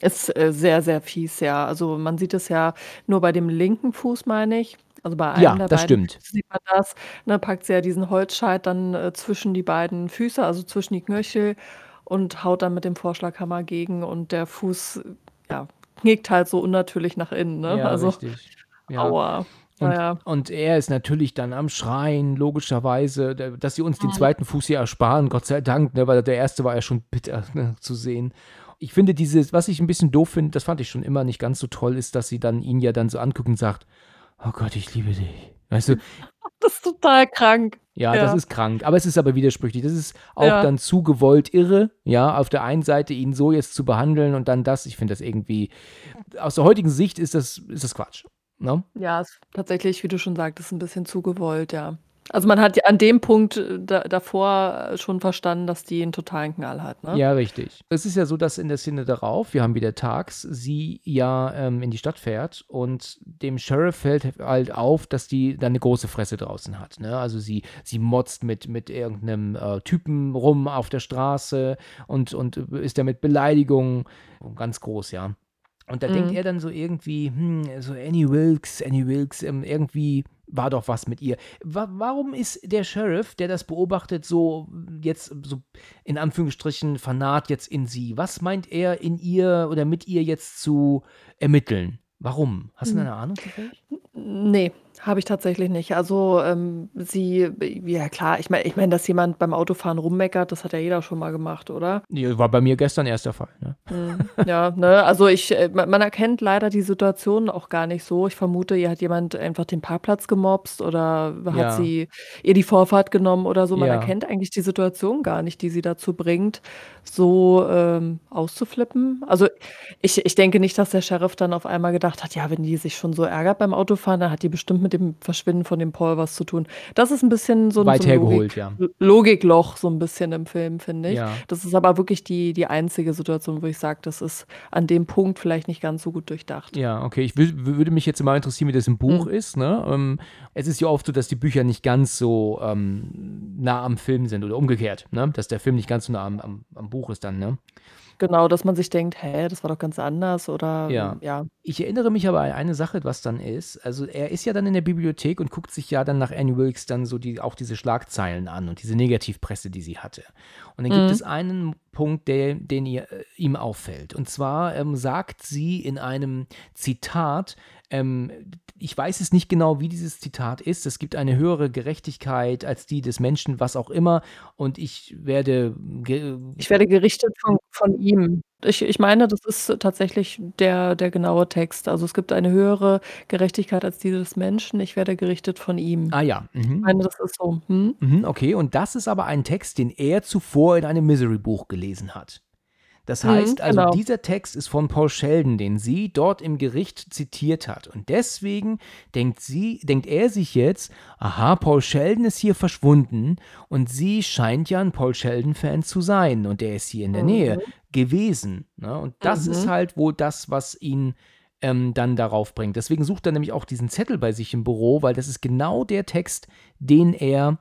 [SPEAKER 3] Ist, äh, sehr, sehr fies, ja. Also, man sieht es ja nur bei dem linken Fuß, meine ich. Also, bei einem
[SPEAKER 2] Ja,
[SPEAKER 3] der
[SPEAKER 2] das
[SPEAKER 3] beiden
[SPEAKER 2] stimmt.
[SPEAKER 3] Sieht man das. Ne, packt sie ja diesen Holzscheit dann, äh, zwischen die beiden Füße, also zwischen die Knöchel und haut dann mit dem Vorschlaghammer gegen und der Fuß, ja, knickt halt so unnatürlich nach innen, ne?
[SPEAKER 2] Ja,
[SPEAKER 3] Also,
[SPEAKER 2] richtig. Ja.
[SPEAKER 3] aua.
[SPEAKER 2] Und
[SPEAKER 3] Ja, ja.
[SPEAKER 2] und er ist natürlich dann am Schreien, logischerweise, dass sie uns den. 2. Fuß hier ersparen, Gott sei Dank, ne, weil der 1. war ja schon bitter, ne, zu sehen. ich finde dieses, was ich ein bisschen doof finde, das fand ich schon immer nicht ganz so toll, ist, dass sie dann ihn ja dann so anguckt und sagt, oh Gott, ich liebe dich. Weißt du?
[SPEAKER 3] Das ist total krank.
[SPEAKER 2] Ja,
[SPEAKER 3] Ja.
[SPEAKER 2] das ist krank. Aber es ist aber widersprüchlich. Das ist auch
[SPEAKER 3] Ja.
[SPEAKER 2] dann zu gewollt irre, ja, auf der einen Seite ihn so jetzt zu behandeln und dann das. Ich finde das irgendwie, aus der heutigen Sicht ist das, ist das Quatsch. Ne?
[SPEAKER 3] Ja, ist tatsächlich, wie du schon sagtest, ein bisschen zu gewollt, ja. Also man hat ja an dem Punkt äh, da, davor äh, schon verstanden, dass die einen totalen Knall hat, ne?
[SPEAKER 2] Ja, richtig. Es ist ja so, dass in der Szene darauf, wir haben wieder tags, sie ja ähm, in die Stadt fährt und dem Sheriff fällt halt auf, dass die da eine große Fresse draußen hat. Ne? Also sie, sie motzt mit, mit irgendeinem äh, Typen rum auf der Straße und, und ist da mit Beleidigungen ganz groß, ja. Und da denkt
[SPEAKER 3] Mhm.
[SPEAKER 2] er dann so irgendwie, hm, so Annie Wilkes, Annie Wilkes, ähm, irgendwie war doch was mit ihr. Wa warum ist der Sheriff, der das beobachtet, so jetzt so in Anführungsstrichen fanat jetzt in sie? Was meint er in ihr oder mit ihr jetzt zu ermitteln? Warum? Hast du
[SPEAKER 3] Hm.
[SPEAKER 2] eine Ahnung?
[SPEAKER 3] Nee, habe ich tatsächlich nicht. Also, ähm, sie ja klar, ich meine ich meine, dass jemand beim Autofahren rummeckert, das hat ja jeder schon mal gemacht, oder?
[SPEAKER 2] Ja, war bei mir gestern erst der Fall. Ne?
[SPEAKER 3] Mhm. Ja, ne, also ich äh, ma man erkennt leider die Situation auch gar nicht so. Ich vermute, ihr hat jemand einfach den Parkplatz gemobst oder hat
[SPEAKER 2] Ja.
[SPEAKER 3] sie ihr die Vorfahrt genommen oder so. Man
[SPEAKER 2] Ja.
[SPEAKER 3] erkennt eigentlich die Situation gar nicht, die sie dazu bringt, so, ähm, auszuflippen. Also, ich ich denke nicht, dass der Sheriff dann auf einmal gedacht hat: „Ja, wenn die sich schon so ärgert beim Autofahren, dann hat die bestimmt mit dem Verschwinden von dem Paul was zu tun.“ Das ist ein bisschen so 'n
[SPEAKER 2] Weit
[SPEAKER 3] so Logik
[SPEAKER 2] ja.
[SPEAKER 3] Logikloch so ein bisschen im Film, finde ich.
[SPEAKER 2] Ja.
[SPEAKER 3] Das ist aber wirklich die die einzige Situation, wo ich sage, das ist an dem Punkt vielleicht nicht ganz so gut durchdacht.
[SPEAKER 2] Ja, okay. Ich wü würde mich jetzt mal interessieren, wie das im Buch
[SPEAKER 3] Mhm.
[SPEAKER 2] ist. Ne? Ähm, es ist ja oft so, dass die Bücher nicht ganz so ähm, nah am Film sind oder umgekehrt, ne? dass der Film nicht ganz so nah am, am, am Buch ist dann. Ne?
[SPEAKER 3] Genau, dass man sich denkt: „Hä, das war doch ganz anders“, oder
[SPEAKER 2] Ja.
[SPEAKER 3] ja.
[SPEAKER 2] Ich erinnere mich aber an eine Sache, was dann ist. Also er ist ja dann in der Bibliothek und guckt sich ja dann nach Annie Wilkes dann so die, auch diese Schlagzeilen an und diese Negativpresse, die sie hatte. Und dann gibt
[SPEAKER 3] Mhm.
[SPEAKER 2] es einen Punkt, der, den ihr, äh, ihm auffällt. Und zwar ähm, sagt sie in einem Zitat, ähm, ich weiß es nicht genau, wie dieses Zitat ist. Es gibt eine höhere Gerechtigkeit als die des Menschen, was auch immer. Und ich werde
[SPEAKER 3] Ich werde gerichtet von von ihm. Ich ich meine, das ist tatsächlich der der genaue Text. Also, es gibt eine höhere Gerechtigkeit als die des Menschen. Ich werde gerichtet von ihm.
[SPEAKER 2] Ah ja.
[SPEAKER 3] Ich
[SPEAKER 2] Mhm.
[SPEAKER 3] meine, das ist so. Mhm.
[SPEAKER 2] Mhm, okay, und das ist aber ein Text, den er zuvor in einem Misery-Buch gelesen hat. Das
[SPEAKER 3] Mhm,
[SPEAKER 2] heißt also,
[SPEAKER 3] genau.
[SPEAKER 2] dieser Text ist von Paul Sheldon, den sie dort im Gericht zitiert hat. Und deswegen denkt sie, denkt er sich jetzt, aha, Paul Sheldon ist hier verschwunden und sie scheint ja ein Paul Sheldon-Fan zu sein und der ist hier in der Nähe gewesen. Ne? Und das ist
[SPEAKER 3] Mhm.
[SPEAKER 2] halt wohl das, was ihn ähm, dann darauf bringt. Deswegen sucht er nämlich auch diesen Zettel bei sich im Büro, weil das ist genau der Text, den er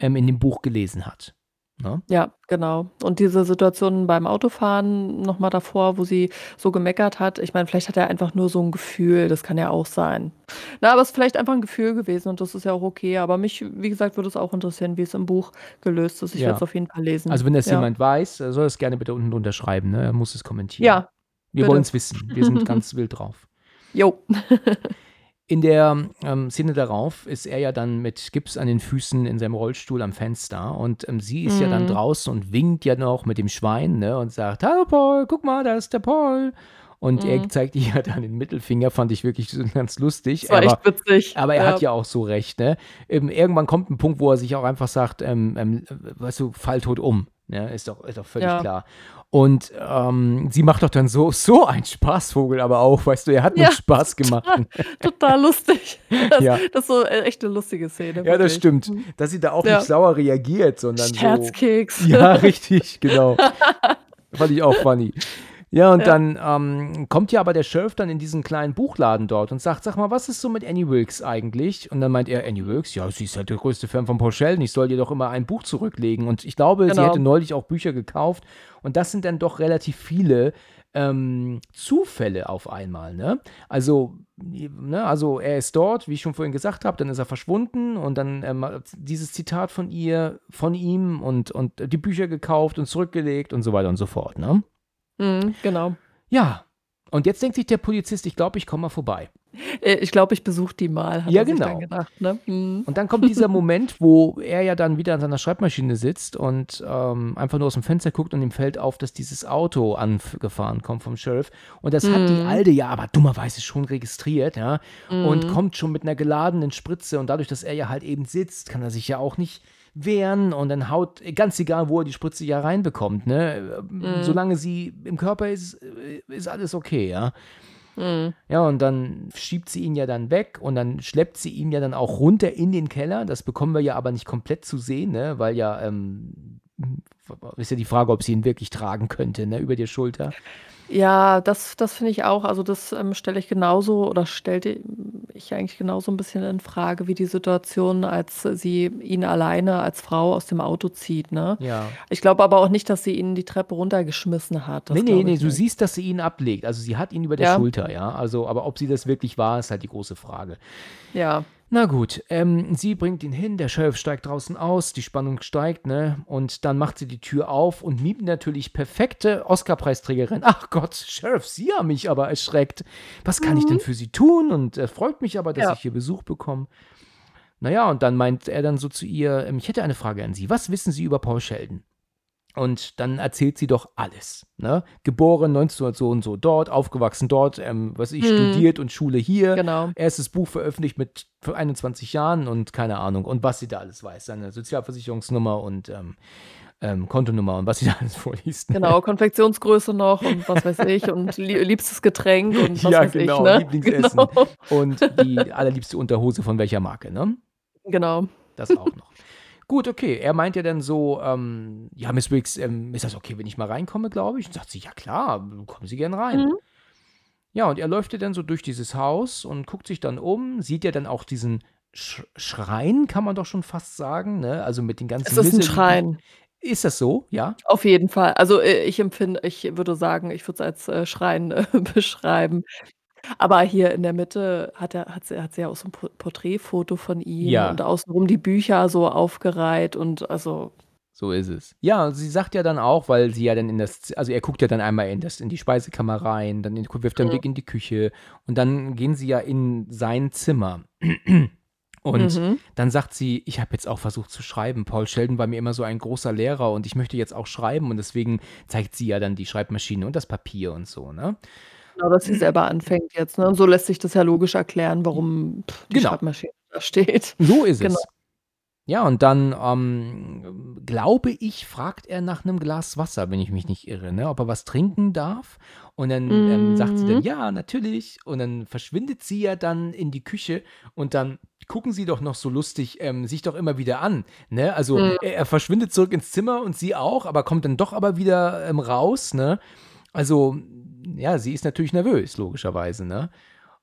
[SPEAKER 2] ähm, in dem Buch gelesen hat. Ne?
[SPEAKER 3] Ja, genau. Und diese Situation beim Autofahren noch mal davor, wo sie so gemeckert hat, ich meine, vielleicht hat er einfach nur so 'n Gefühl, das kann ja auch sein. Na, aber es ist vielleicht einfach 'n Gefühl gewesen und das ist ja auch okay. Aber mich, wie gesagt, würde es auch interessieren, wie es im Buch gelöst ist. Ich werde es auf jeden Fall lesen.
[SPEAKER 2] Also wenn das
[SPEAKER 3] Ja.
[SPEAKER 2] jemand weiß, er soll es gerne bitte unten drunter schreiben. Ne? Er muss es kommentieren.
[SPEAKER 3] Ja,
[SPEAKER 2] Wir
[SPEAKER 3] bitte.
[SPEAKER 2] wollen es wissen. Wir sind ganz wild drauf.
[SPEAKER 3] Jo.
[SPEAKER 2] In der ähm, Szene darauf ist er ja dann mit Gips an den Füßen in seinem Rollstuhl am Fenster und ähm, sie ist ja dann
[SPEAKER 3] Mhm.
[SPEAKER 2] draußen und winkt ja noch mit dem Schwein ne, und sagt, hallo Paul, guck mal, da ist der Paul. Und er
[SPEAKER 3] Mhm.
[SPEAKER 2] zeigt ihr ja dann den Mittelfinger, fand ich wirklich ganz lustig.
[SPEAKER 3] Das war
[SPEAKER 2] aber,
[SPEAKER 3] echt witzig.
[SPEAKER 2] aber er
[SPEAKER 3] Ja.
[SPEAKER 2] hat ja auch so recht. Ne? Ähm, irgendwann kommt ein Punkt, wo er sich auch einfach sagt, ähm, ähm, weißt du, fall tot um. Ne? Ist, doch, ist doch völlig
[SPEAKER 3] Ja.
[SPEAKER 2] klar. Und ähm, sie macht doch dann so, so ein Spaßvogel aber auch, weißt du, er hat
[SPEAKER 3] Ja,
[SPEAKER 2] Spaß gemacht.
[SPEAKER 3] Total lustig. Das
[SPEAKER 2] Ja.
[SPEAKER 3] das ist so, äh, echt 'ne lustige Szene,
[SPEAKER 2] Ja, das stimmt.
[SPEAKER 3] Mhm.
[SPEAKER 2] Dass sie da auch
[SPEAKER 3] Ja.
[SPEAKER 2] nicht sauer reagiert, sondern so.
[SPEAKER 3] Scherzkeks.
[SPEAKER 2] Ja, richtig, genau. Fand ich auch funny. Ja, und
[SPEAKER 3] Ja.
[SPEAKER 2] dann ähm, kommt ja aber der Sheriff dann in diesen kleinen Buchladen dort und sagt, sag mal, was ist so mit Annie Wilkes eigentlich? Und dann meint er, Annie Wilkes, ja, sie ist halt der größte Fan von Paul Sheldon, ich soll ihr doch immer ein Buch zurücklegen. Und ich glaube, sie
[SPEAKER 3] Genau.
[SPEAKER 2] hätte neulich auch Bücher gekauft. Und das sind dann doch relativ viele ähm, Zufälle auf einmal, ne? Also, ne, also er ist dort, wie ich schon vorhin gesagt habe, dann ist er verschwunden und dann ähm, dieses Zitat von ihr, von ihm und, und die Bücher gekauft und zurückgelegt und so weiter und so fort, ne?
[SPEAKER 3] Mhm, genau.
[SPEAKER 2] Ja. Und jetzt denkt sich der Polizist, ich glaube, ich komme mal vorbei.
[SPEAKER 3] Äh, ich glaube, ich besuche die mal, hat
[SPEAKER 2] Ja,
[SPEAKER 3] er sich
[SPEAKER 2] genau.
[SPEAKER 3] dann gedacht, ne? Mhm.
[SPEAKER 2] Und dann kommt dieser Moment, wo er ja dann wieder an seiner Schreibmaschine sitzt und ähm, einfach nur aus dem Fenster guckt und ihm fällt auf, dass dieses Auto angefahren kommt vom Sheriff. Und das hat die
[SPEAKER 3] Mhm.
[SPEAKER 2] Alte ja aber dummerweise schon registriert, ja. Und
[SPEAKER 3] Mhm.
[SPEAKER 2] kommt schon mit einer geladenen Spritze. Und dadurch, dass er ja halt eben sitzt, kann er sich ja auch nicht wehren. Und dann haut, ganz egal, wo er die Spritze ja reinbekommt, ne.
[SPEAKER 3] Mhm.
[SPEAKER 2] Solange sie im Körper ist, äh, ist alles okay, ja.
[SPEAKER 3] Mhm.
[SPEAKER 2] Ja, und dann schiebt sie ihn ja dann weg und dann schleppt sie ihn ja dann auch runter in den Keller. Das bekommen wir ja aber nicht komplett zu sehen, ne? weil ja, ähm, ist ja die Frage, ob sie ihn wirklich tragen könnte, ne? über die Schulter.
[SPEAKER 3] Ja, das das finde ich auch. Also, das, ähm, stelle ich genauso oder stellte ich eigentlich genauso ein bisschen in Frage wie die Situation, als sie ihn alleine als Frau aus dem Auto zieht, ne?
[SPEAKER 2] Ja.
[SPEAKER 3] Ich glaube aber auch nicht, dass sie ihn die Treppe runtergeschmissen hat. Das
[SPEAKER 2] nee, nee,
[SPEAKER 3] glaube
[SPEAKER 2] nee,
[SPEAKER 3] ich
[SPEAKER 2] du
[SPEAKER 3] nicht.
[SPEAKER 2] siehst, dass sie ihn ablegt. Also sie hat ihn über der
[SPEAKER 3] Ja.
[SPEAKER 2] Schulter, ja. Also, aber ob sie das wirklich war, ist halt die große Frage.
[SPEAKER 3] Ja.
[SPEAKER 2] Na gut, ähm, sie bringt ihn hin, der Sheriff steigt draußen aus, die Spannung steigt, ne? Und dann macht sie die Tür auf und Miep natürlich perfekte Oscar-Preisträgerin. Ach Gott, Sheriff, Sie haben mich aber erschreckt. Was kann ich denn für Sie tun? Und äh, freut mich aber, dass
[SPEAKER 3] Ja.
[SPEAKER 2] ich hier Besuch bekomme. Naja, und dann meint er dann so zu ihr, ähm, ich hätte eine Frage an Sie. Was wissen Sie über Paul Sheldon? Und dann erzählt sie doch alles. Ne? Geboren 1900 so und so dort, aufgewachsen dort, ähm, was ich,
[SPEAKER 3] Hm.
[SPEAKER 2] studiert und Schule hier.
[SPEAKER 3] Genau.
[SPEAKER 2] Erstes Buch veröffentlicht mit 21 Jahren und keine Ahnung. Und was sie da alles weiß. Seine Sozialversicherungsnummer und ähm, ähm, Kontonummer und was sie da alles vorliest. ne?
[SPEAKER 3] Genau, Konfektionsgröße noch und was weiß ich und lie liebstes Getränk und was
[SPEAKER 2] ja,
[SPEAKER 3] weiß
[SPEAKER 2] genau.
[SPEAKER 3] ich, ne?
[SPEAKER 2] Lieblingsessen.
[SPEAKER 3] Genau.
[SPEAKER 2] Und die allerliebste Unterhose von welcher Marke, ne?
[SPEAKER 3] Genau.
[SPEAKER 2] Das auch noch. Gut, okay. Er meint ja dann so, ähm, ja, Miss Wicks, ähm, ist das okay, wenn ich mal reinkomme, glaube ich? Und sagt sie, ja klar, kommen Sie gern rein.
[SPEAKER 3] Mhm.
[SPEAKER 2] Ja, und er läuft ja dann so durch dieses Haus und guckt sich dann um, sieht ja dann auch diesen Sch Schrein, kann man doch schon fast sagen, ne? Also mit den ganzen
[SPEAKER 3] Es ist ein Schrein.
[SPEAKER 2] Ist das so? Ja?
[SPEAKER 3] Auf jeden Fall. Also, äh, ich empfinde ich würde sagen, ich würde es als, äh, Schrein, äh, beschreiben. Aber hier in der Mitte hat er hat sie hat sie ja auch so 'n Po Porträtfoto von ihm
[SPEAKER 2] Ja.
[SPEAKER 3] und außenrum die Bücher so aufgereiht und also
[SPEAKER 2] So ist es. Ja, sie sagt ja dann auch, weil sie ja dann in das, also er guckt ja dann einmal in, das, in die Speisekammer rein, dann in, wirft er einen
[SPEAKER 3] Mhm.
[SPEAKER 2] Blick in die Küche und dann gehen sie ja in sein Zimmer. Und
[SPEAKER 3] Mhm.
[SPEAKER 2] dann sagt sie, ich habe jetzt auch versucht zu schreiben. Paul Sheldon war mir immer so ein großer Lehrer und ich möchte jetzt auch schreiben und deswegen zeigt sie ja dann die Schreibmaschine und das Papier und so, ne?
[SPEAKER 3] Genau, dass sie selber anfängt jetzt, ne? Und so lässt sich das ja logisch erklären, warum pff, die
[SPEAKER 2] Genau.
[SPEAKER 3] Schreibmaschine da steht.
[SPEAKER 2] So ist
[SPEAKER 3] Genau.
[SPEAKER 2] es. Ja, und dann, ähm, glaube ich, fragt er nach einem Glas Wasser, wenn ich mich nicht irre, ne? ob er was trinken darf. Und dann ähm, sagt sie dann,
[SPEAKER 3] Mhm.
[SPEAKER 2] ja, natürlich. Und dann verschwindet sie ja dann in die Küche und dann gucken sie doch noch so lustig ähm, sich doch immer wieder an. Ne? Also
[SPEAKER 3] Mhm.
[SPEAKER 2] er, er verschwindet zurück ins Zimmer und sie auch, aber kommt dann doch aber wieder ähm, raus. Ne? Also, ja, sie ist natürlich nervös, logischerweise. Ne?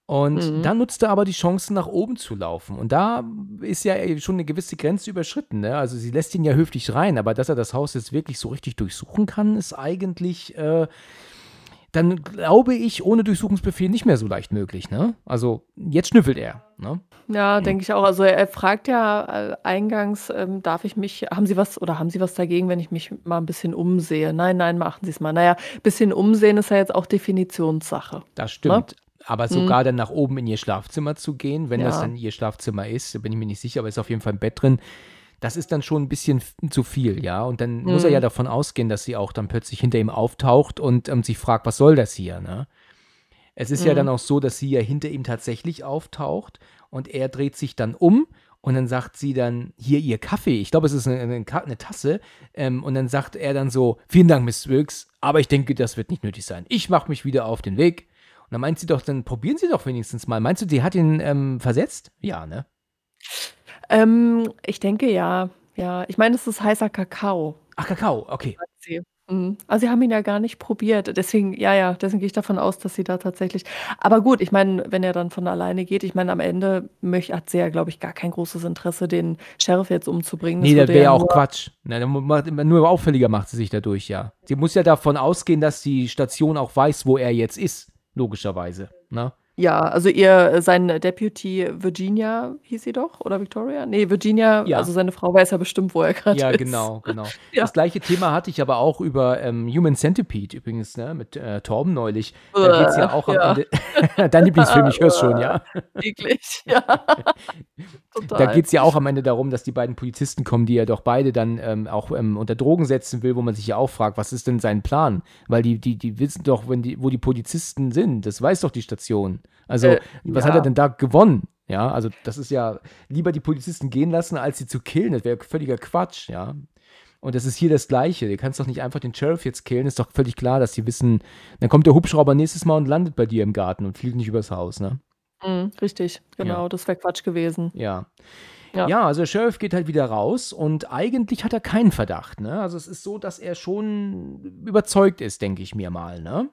[SPEAKER 2] Und
[SPEAKER 3] Mhm.
[SPEAKER 2] dann nutzt er aber die Chance, nach oben zu laufen. Und da ist ja schon eine gewisse Grenze überschritten. Ne? Also sie lässt ihn ja höflich rein, aber dass er das Haus jetzt wirklich so richtig durchsuchen kann, ist eigentlich, äh, dann glaube ich, ohne Durchsuchungsbefehl nicht mehr so leicht möglich. Ne? Also jetzt schnüffelt er. Ne?
[SPEAKER 3] Ja, denke ich auch. Also er fragt ja äh, eingangs, ähm, darf ich mich, haben Sie was oder haben Sie was dagegen, wenn ich mich mal ein bisschen umsehe? Nein, nein, machen Sie es mal. Naja, bisschen umsehen ist ja jetzt auch Definitionssache.
[SPEAKER 2] Das stimmt. Aber sogar
[SPEAKER 3] Mhm.
[SPEAKER 2] dann nach oben in ihr Schlafzimmer zu gehen, wenn das
[SPEAKER 3] Ja.
[SPEAKER 2] dann ihr Schlafzimmer ist, da bin ich mir nicht sicher, aber ist auf jeden Fall ein Bett drin. Das ist dann schon ein bisschen zu viel, ja. Und dann muss er
[SPEAKER 3] Mhm.
[SPEAKER 2] ja davon ausgehen, dass sie auch dann plötzlich hinter ihm auftaucht und ähm, sich fragt, was soll das hier, ne? Es ist ja
[SPEAKER 3] Mhm.
[SPEAKER 2] dann auch so, dass sie ja hinter ihm tatsächlich auftaucht und er dreht sich dann um und dann sagt sie dann, hier ihr Kaffee, ich glaube, es ist eine, eine, eine Tasse, ähm, und dann sagt er dann so, vielen Dank, Miss Wilkes, aber ich denke, das wird nicht nötig sein. Ich mache mich wieder auf den Weg. Und dann meint sie doch, dann probieren Sie doch wenigstens mal. Meinst du, die hat ihn ähm, versetzt? Ja, ne?
[SPEAKER 3] Ähm, ich denke ja, ja. Ich meine, es ist heißer Kakao,
[SPEAKER 2] Ach, Kakao, okay.
[SPEAKER 3] Mhm. Also sie haben ihn ja gar nicht probiert. Deswegen, ja, ja, deswegen gehe ich davon aus, dass sie da tatsächlich. Aber gut, ich meine, wenn er dann von alleine geht, ich meine, am Ende möcht, hat sie ja, glaube ich, gar kein großes Interesse, den Sheriff jetzt umzubringen.
[SPEAKER 2] Nee, das
[SPEAKER 3] würde
[SPEAKER 2] wäre ja
[SPEAKER 3] ja
[SPEAKER 2] auch
[SPEAKER 3] nur-
[SPEAKER 2] Quatsch. Dann macht, nur auffälliger macht sie sich dadurch, ja. Sie muss ja davon ausgehen, dass die Station auch weiß, wo er jetzt ist, logischerweise. Ne?
[SPEAKER 3] Ja, also ihr sein Deputy Virginia hieß sie doch oder Victoria? Ne, Virginia,
[SPEAKER 2] Ja.
[SPEAKER 3] also seine Frau weiß ja bestimmt, wo er grad
[SPEAKER 2] Ja,
[SPEAKER 3] ist.
[SPEAKER 2] genau, genau.
[SPEAKER 3] Ja.
[SPEAKER 2] Das gleiche Thema hatte ich aber auch über, ähm, Human Centipede übrigens, ne, mit, äh, Torben neulich. Da geht's ja auch am
[SPEAKER 3] Ja.
[SPEAKER 2] Ende dein Lieblingsfilm, ich hör's schon, ja.
[SPEAKER 3] Eklig, ja.
[SPEAKER 2] Da
[SPEAKER 3] Total.
[SPEAKER 2] geht's ja auch am Ende darum, dass die beiden Polizisten kommen, die er doch beide dann, ähm, auch, ähm, unter Drogen setzen will, wo man sich ja auch fragt: „Was ist denn sein Plan?“ Weil die die die wissen doch, wenn die wo die Polizisten sind. Das weiß doch die Station. Also,
[SPEAKER 3] Äh,
[SPEAKER 2] was hat er
[SPEAKER 3] ja.
[SPEAKER 2] denn da gewonnen? Ja, also, das ist ja lieber die Polizisten gehen lassen, als sie zu killen. Das wäre völliger Quatsch, ja. Und das ist hier das Gleiche. Du kannst doch nicht einfach den Sheriff jetzt killen. Ist doch völlig klar, dass die wissen dann kommt der Hubschrauber nächstes Mal und landet bei dir im Garten und fliegt nicht übers Haus, ne?
[SPEAKER 3] Mhm, richtig, genau, das wäre Quatsch gewesen.
[SPEAKER 2] Ja.
[SPEAKER 3] Ja.
[SPEAKER 2] Ja, also der Sheriff geht halt wieder raus und eigentlich hat er keinen Verdacht, ne? Also es ist so, dass er schon überzeugt ist, denke ich mir mal, ne?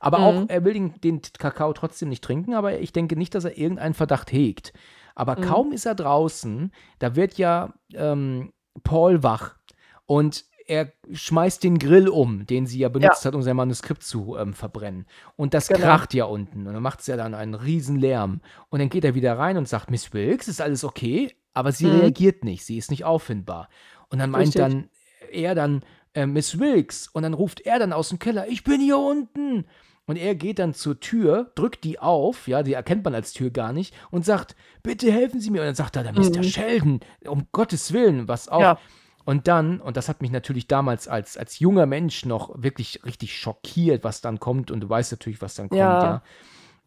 [SPEAKER 2] Aber auch,
[SPEAKER 3] Mhm.
[SPEAKER 2] er will den, den Kakao trotzdem nicht trinken, aber ich denke nicht, dass er irgendeinen Verdacht hegt. Aber
[SPEAKER 3] Mhm.
[SPEAKER 2] kaum ist er draußen, da wird ja ähm, Paul wach und er schmeißt den Grill um, den sie ja benutzt hat, um sein Manuskript zu ähm, verbrennen. Und das
[SPEAKER 3] Genau.
[SPEAKER 2] kracht ja unten. Und dann macht es ja dann einen riesen Lärm. Und dann geht er wieder rein und sagt, Miss Wilkes, ist alles okay? Aber sie
[SPEAKER 3] Mhm.
[SPEAKER 2] reagiert nicht, sie ist nicht auffindbar. Und dann meint
[SPEAKER 3] Richtig.
[SPEAKER 2] dann er dann, äh, Miss Wilkes, und dann ruft er dann aus dem Keller, ich bin hier unten. Und er geht dann zur Tür, drückt die auf, ja, die erkennt man als Tür gar nicht, und sagt, bitte helfen Sie mir. Und dann sagt er, da Mr.
[SPEAKER 3] Mhm.
[SPEAKER 2] Sheldon, um Gottes Willen, was auch.
[SPEAKER 3] Ja.
[SPEAKER 2] Und dann, und das hat mich natürlich damals als, als junger Mensch noch wirklich richtig schockiert, was dann kommt. Und du weißt natürlich, was dann kommt, ja.
[SPEAKER 3] Ja.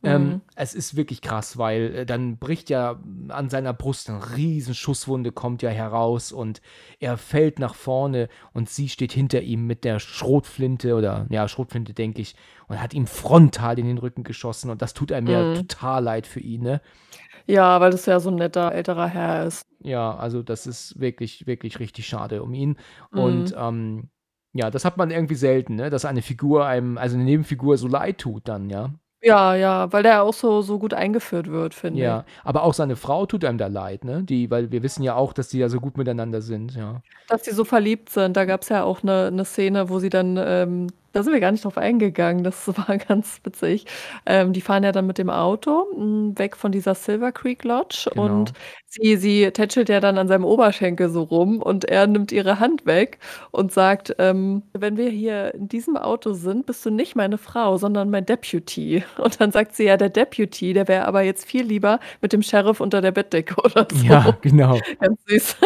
[SPEAKER 2] Ähm,
[SPEAKER 3] Mhm.
[SPEAKER 2] es ist wirklich krass, weil äh, dann bricht ja an seiner Brust eine riesen Schusswunde, kommt ja heraus und er fällt nach vorne und sie steht hinter ihm mit der Schrotflinte oder ja, Schrotflinte, denke ich, und hat ihm frontal in den Rücken geschossen und das tut einem ja
[SPEAKER 3] Mhm.
[SPEAKER 2] total leid für ihn, ne?
[SPEAKER 3] Ja, weil das ja so 'n netter älterer Herr ist.
[SPEAKER 2] Ja, also das ist wirklich, wirklich richtig schade um ihn. Und
[SPEAKER 3] Mhm.
[SPEAKER 2] ähm, ja, das hat man irgendwie selten, ne? Dass eine Figur einem, also eine Nebenfigur so leid tut dann, ja.
[SPEAKER 3] Ja, ja, weil der auch so so gut eingeführt wird, finde
[SPEAKER 2] Ja,
[SPEAKER 3] ich.
[SPEAKER 2] aber auch seine Frau tut einem da leid, ne? Die, weil wir wissen ja auch, dass die ja so gut miteinander sind, ja.
[SPEAKER 3] Dass die so verliebt sind. Da gab's ja auch 'ne 'ne Szene, wo sie dann, ähm da sind wir gar nicht drauf eingegangen, das war ganz witzig. Ähm, die fahren ja dann mit dem Auto, hm, weg von dieser Silver Creek Lodge
[SPEAKER 2] Genau.
[SPEAKER 3] und sie sie tätschelt ja dann an seinem Oberschenkel so rum und er nimmt ihre Hand weg und sagt, ähm: „Wenn wir hier in diesem Auto sind, bist du nicht meine Frau, sondern mein Deputy.“ Und dann sagt sie: „Ja, der Deputy, der wäre aber jetzt viel lieber mit dem Sheriff unter der Bettdecke“ oder so.
[SPEAKER 2] Ja, genau.
[SPEAKER 3] Ganz süß.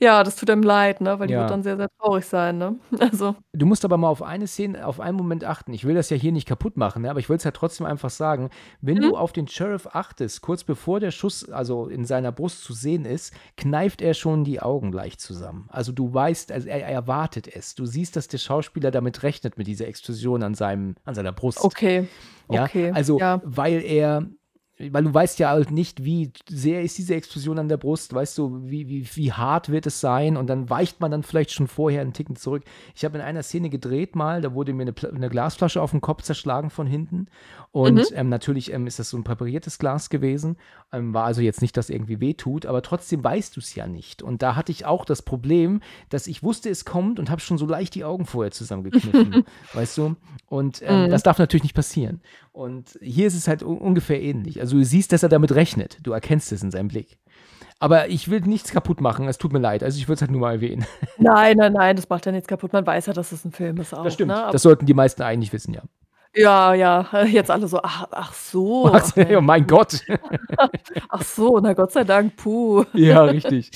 [SPEAKER 3] Ja, das tut einem leid, ne, weil die
[SPEAKER 2] Ja.
[SPEAKER 3] wird dann sehr, sehr traurig sein, ne? Also
[SPEAKER 2] Du musst aber mal auf eine Szene auf einen Moment achten. Ich will das ja hier nicht kaputt machen, ne, aber ich will's ja trotzdem einfach sagen. Wenn
[SPEAKER 3] Mhm.
[SPEAKER 2] du auf den Sheriff achtest, kurz bevor der Schuss, also in seiner Brust zu sehen ist, kneift er schon die Augen leicht zusammen. Also du weißt, also er er erwartet es. Du siehst, dass der Schauspieler damit rechnet mit dieser Explosion an seinem an seiner Brust.
[SPEAKER 3] Okay,
[SPEAKER 2] Ja,
[SPEAKER 3] okay,
[SPEAKER 2] also,
[SPEAKER 3] ja.
[SPEAKER 2] weil er weil du weißt ja halt nicht, wie sehr ist diese Explosion an der Brust, weißt du, wie wie wie hart wird es sein und dann weicht man dann vielleicht schon vorher 'n Ticken zurück. Ich habe in einer Szene gedreht mal, da wurde mir 'ne Pla 'ne Glasflasche auf 'n Kopf zerschlagen von hinten und,
[SPEAKER 3] Mhm.
[SPEAKER 2] ähm, natürlich, ähm, ist das so 'n präpariertes Glas gewesen, ähm, war also jetzt nicht, dass irgendwie wehtut, aber trotzdem weißt du's ja nicht. Und da hatte ich auch das Problem, dass ich wusste, es kommt und habe schon so leicht die Augen vorher zusammengekniffen, weißt du? Und, ähm,
[SPEAKER 3] Mhm.
[SPEAKER 2] das darf natürlich nicht passieren. Und hier ist es halt u ungefähr ähnlich. Also, du siehst, dass er damit rechnet. Du erkennst es in seinem Blick. Aber ich will nichts kaputt machen, es tut mir leid. Also, ich würde es halt nur mal erwähnen.
[SPEAKER 3] Nein, nein, nein, das macht ja nichts kaputt. Man weiß ja, dass es 'n Film ist auch,
[SPEAKER 2] Das stimmt.
[SPEAKER 3] ne?
[SPEAKER 2] Das sollten die meisten eigentlich wissen, ja.
[SPEAKER 3] Ja, ja, jetzt alle so: „Ach ach so,
[SPEAKER 2] Ach,
[SPEAKER 3] ach Mensch.“
[SPEAKER 2] oh mein Gott.
[SPEAKER 3] Ach so, na Gott sei Dank, puh.
[SPEAKER 2] Ja, richtig.